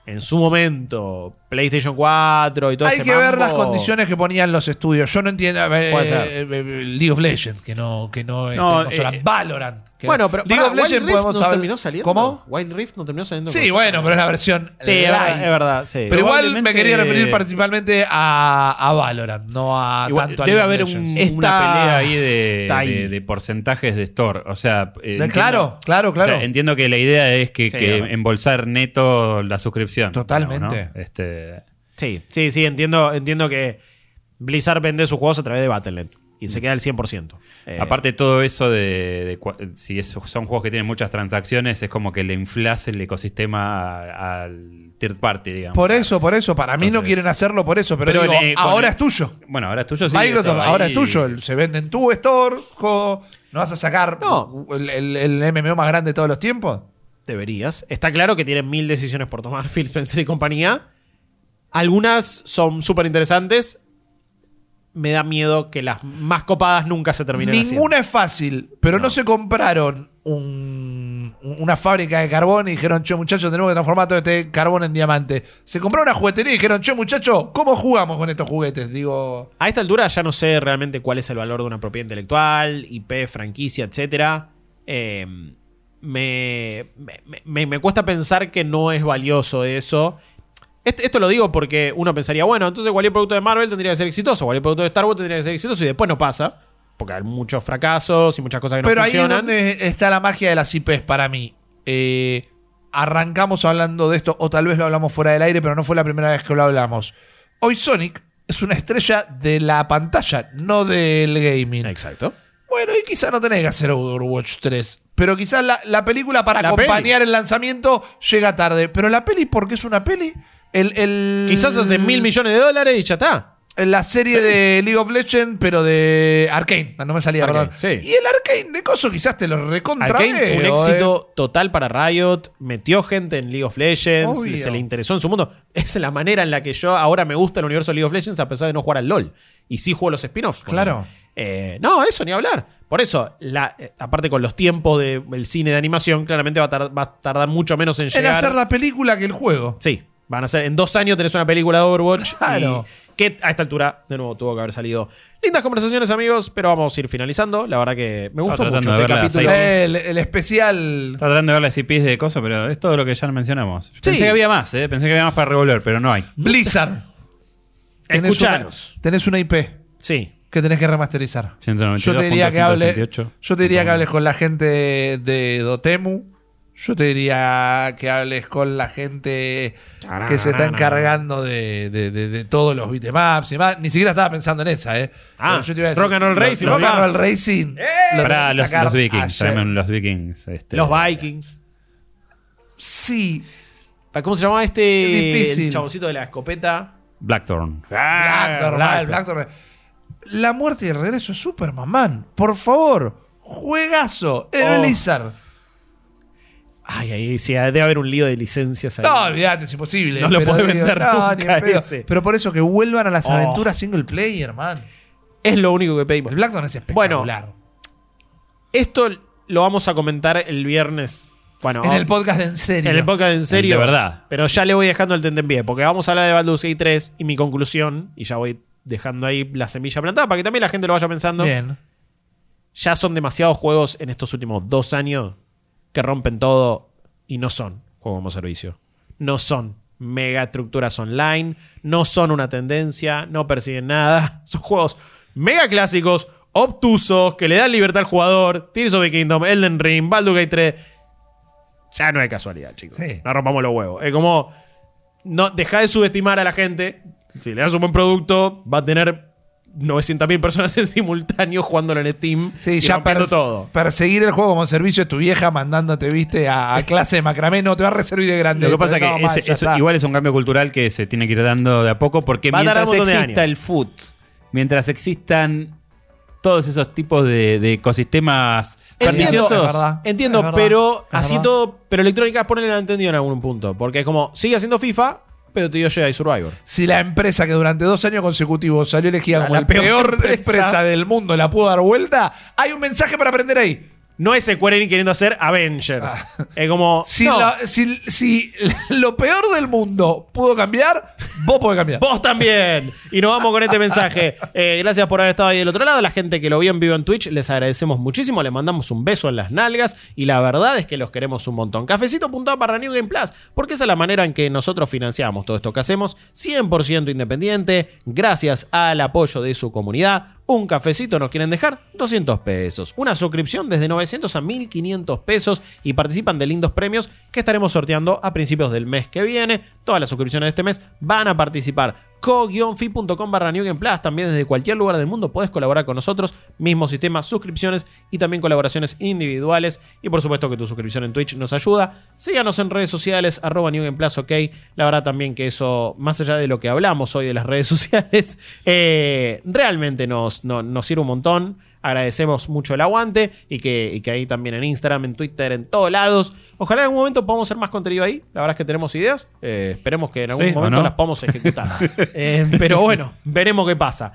en su momento PlayStation 4 y todo Hay ese que ver las condiciones que ponían los estudios. Yo no entiendo. eh, eh, League of Legends, que no, que no, es No, de consola. Valorant. Que- Bueno, pero League pará, of Legends Wild Rift podemos no terminó saliendo. ¿Cómo? Wild Rift no terminó saliendo. Sí, bueno, pero es la versión. Sí, es verdad, light. es verdad, sí. Pero igual me Probablemente- quería referir principalmente a, a Valorant, no a Igual, tanto a debe League of haber un- una pelea ahí de, está ahí. de- de porcentajes de store. O sea, eh, entiendo- claro, claro, o sea, claro. entiendo que la idea es que, Sí, que claro. embolsar neto la suscripción. Totalmente. digamos, ¿no? Este, Sí, sí, sí, entiendo, entiendo que Blizzard vende sus juegos a través de Battle.net y se queda el 100%. Eh, Aparte todo eso de, si esos son juegos que tienen muchas transacciones, es como que le inflas el ecosistema a- al third party, digamos. Por eso, por eso. Para mí no quieren hacerlo por eso, pero, digo, ahora el- es tuyo. Bueno, ahora es tuyo, sí. Microsoft, eso, ahora ahí- es tuyo. Se vende en tu store. jo, ¿No vas a sacar No. el, el- el MMO más grande de todos los tiempos? Deberías. Está claro que tienen mil decisiones por tomar <laughs> Phil Spencer y compañía. Algunas son súper interesantes. Me da miedo que las más copadas nunca se terminen Ninguna es fácil, pero no, se compraron un- una fábrica de carbón y dijeron, che, muchachos, tenemos que transformar todo este carbón en diamante. Se compraron una juguetería y dijeron, che, muchachos, ¿cómo jugamos con estos juguetes? Digo, A esta altura ya no sé realmente cuál es el valor de una propiedad intelectual, IP, franquicia, etc. me, me- me- me cuesta pensar que no es valioso eso. Esto, lo digo porque uno pensaría, bueno, entonces cualquier producto de Marvel tendría que ser exitoso, cualquier producto de Star Wars tendría que ser exitoso y después no pasa, porque hay muchos fracasos y muchas cosas que no pero ahí es funcionan. donde está la magia de las IPs para mí. Eh, arrancamos hablando de esto, o tal vez lo hablamos fuera del aire, pero no fue la primera vez que lo hablamos. Hoy Sonic es una estrella de la pantalla, no del gaming. Exacto. Bueno, y quizá no tenés que hacer Overwatch 3. Pero quizás la, la película para La acompañar el lanzamiento llega tarde. Pero la peli, porque es una peli. El, el- Quizás hace mil millones de dólares y ya está. La serie de League of Legends, pero de Arkane. No me salía, Arcane, perdón. sí. Y el Arkane de Coso quizás te lo recontra Arkane fue un éxito total para Riot, metió gente en League of Legends, Obvio. se le interesó en su mundo. Es la manera en la que yo ahora me gusta el universo de League of Legends a pesar de no jugar al LOL. Y sí juego los spin-offs. Claro. Eh, no, eso ni hablar. Por eso, la, eh, aparte con los tiempos del cine de animación, claramente va a, tar- va a tardar mucho menos en eh. En llegar. hacer la película que el juego. Sí, van a ser. En dos años tenés una película de Overwatch. Claro. <laughs> y que a esta altura, de nuevo, tuvo que haber salido. Lindas conversaciones, amigos, pero vamos a ir finalizando. La verdad que me gustó mucho este capítulo. El, el especial. Estaba tratando de ver las IPs de cosas, pero es todo lo que ya mencionamos. Pensé que había más, ¿eh? Pensé que había más para revolver, pero no hay. Blizzard. <laughs> Tenés Escuchanos. una- tenés una IP Sí. que tenés que remasterizar. 192.168. Yo te diría que hables, yo te diría que hables con la gente de Dotemu. Yo te diría que hables con la gente que se está encargando de, de- de- de todos los beatemaps y demás. Ni siquiera estaba pensando en esa, ¿eh? Ah, yo te iba a decir, Rock and Roll Racing, Rock ¿no? and Roll Racing. lo Para tenés que los, los Vikings, los Vikings. este, Los Vikings. Sí. ¿Cómo se llamaba este Es difícil. el chaboncito de la escopeta? Blackthorn. Blackthorn, mal, Blackthorn. La muerte y el regreso de Superman, man. Por favor. Juegazo. El Oh. Blizzard. Ay, ahí sí, debe haber un lío de licencias ahí. No, olvídate, es imposible. No lo digo, vender no, nunca ni ese. Pero por eso que vuelvan a las Oh. aventuras single player, man. Es lo único que pedimos. El Blackthorn es espectacular. Esto lo vamos a comentar el viernes. Bueno, en el podcast de en serio. en el podcast en serio. de verdad. Pero ya le voy dejando el tentempié, porque vamos a hablar de Baldur's Gate 3 y mi conclusión, y ya voy dejando ahí la semilla plantada para que también la gente lo vaya pensando. Bien. Ya son demasiados juegos en estos últimos dos años que rompen todo y no son juego como servicio. No son mega estructuras online, no son una tendencia, no persiguen nada. <laughs> Son juegos mega clásicos, obtusos, que le dan libertad al jugador. Tears of the Kingdom, Elden Ring, Baldur's Gate 3. Ya no es casualidad, chicos. Sí. No rompamos los huevos. Es como. No, deja de subestimar a la gente. Si le das un buen producto, va a tener 900.000 personas en simultáneo jugándolo en Steam. Sí, y ya perse- todo. perseguir el juego como servicio es tu vieja mandándote, viste, a, a clase de macramé. No, te va a reservar de grande. Lo que pasa es que ese- eso igual es un cambio cultural que se tiene que ir dando de a poco porque Va mientras exista el food, mientras existan todos esos tipos de, de ecosistemas Entiendo, perniciosos, es verdad. Entiendo, Es verdad, pero así verdad. todo. Pero Electronic Arts ponele la entendido en algún punto. Porque es como, sigue haciendo FIFA, pero te dio Jedi Survivor. Si la empresa que durante dos años consecutivos salió elegida como La la peor peor, empresa. empresa. del mundo la pudo dar vuelta, hay un mensaje para aprender ahí. No es Square Enix queriendo hacer Avengers. Es como. Si, no, la- si- si <laughs> lo peor del mundo pudo cambiar, vos podés cambiar. Vos también. Y nos vamos con este mensaje. <laughs> Eh, gracias por haber estado ahí del otro lado. La gente que lo vio en vivo en Twitch, les agradecemos muchísimo. Le mandamos un beso en las nalgas. Y la verdad es que los queremos un montón. Cafecito.app para New Game Plus. Porque esa es la manera en que nosotros financiamos todo esto que hacemos. 100% independiente. Gracias al apoyo de su comunidad. Un cafecito nos quieren dejar 200 pesos. Una suscripción desde 900 a 1500 pesos y participan de lindos premios que estaremos sorteando a principios del mes que viene. Todas las suscripciones de este mes van a participar. co-fi.com barra New Plus. También desde cualquier lugar del mundo puedes colaborar con nosotros. Mismo sistema, suscripciones y también colaboraciones individuales. Y por supuesto que tu suscripción en Twitch nos ayuda. Síganos en redes sociales, arroba New Plus, ok. La verdad también que eso, más allá de lo que hablamos hoy de las redes <laughs> sociales, eh, realmente nos, no- nos sirve un montón. Agradecemos mucho el aguante y que, y que ahí también en Instagram, en Twitter, en todos lados. Ojalá en algún momento podamos hacer más contenido ahí. La verdad es que tenemos ideas. Eh, esperemos que en algún Sí, ¿o momento no? las podamos ejecutar. <laughs> Eh, pero bueno, veremos qué pasa.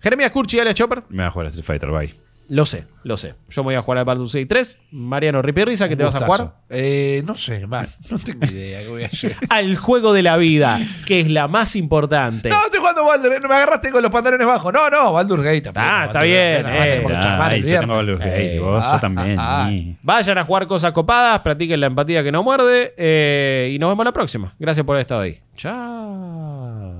Jeremías Curchi Alex Chopper, me va a jugar a Street Fighter, bye. Lo sé, lo sé. Yo me voy a jugar al Baldur's Gate 3. Mariano Ripi Risa, ¿qué te vas a jugar? Eh, no sé, man, <laughs> no tengo idea qué voy a hacer. <laughs> Al juego de la vida, que es la más importante. No, estoy jugando Baldur, no me agarraste con los pantalones bajos. No, no, Baldur's Gate también. Ah, está bien, eh. yo tengo. Baldur's Gate, Eh, vos ah, también. ah, ni. Vayan a jugar cosas copadas, practiquen la empatía que no muerde. eh, y nos vemos la próxima. Gracias por haber estado ahí. Chao.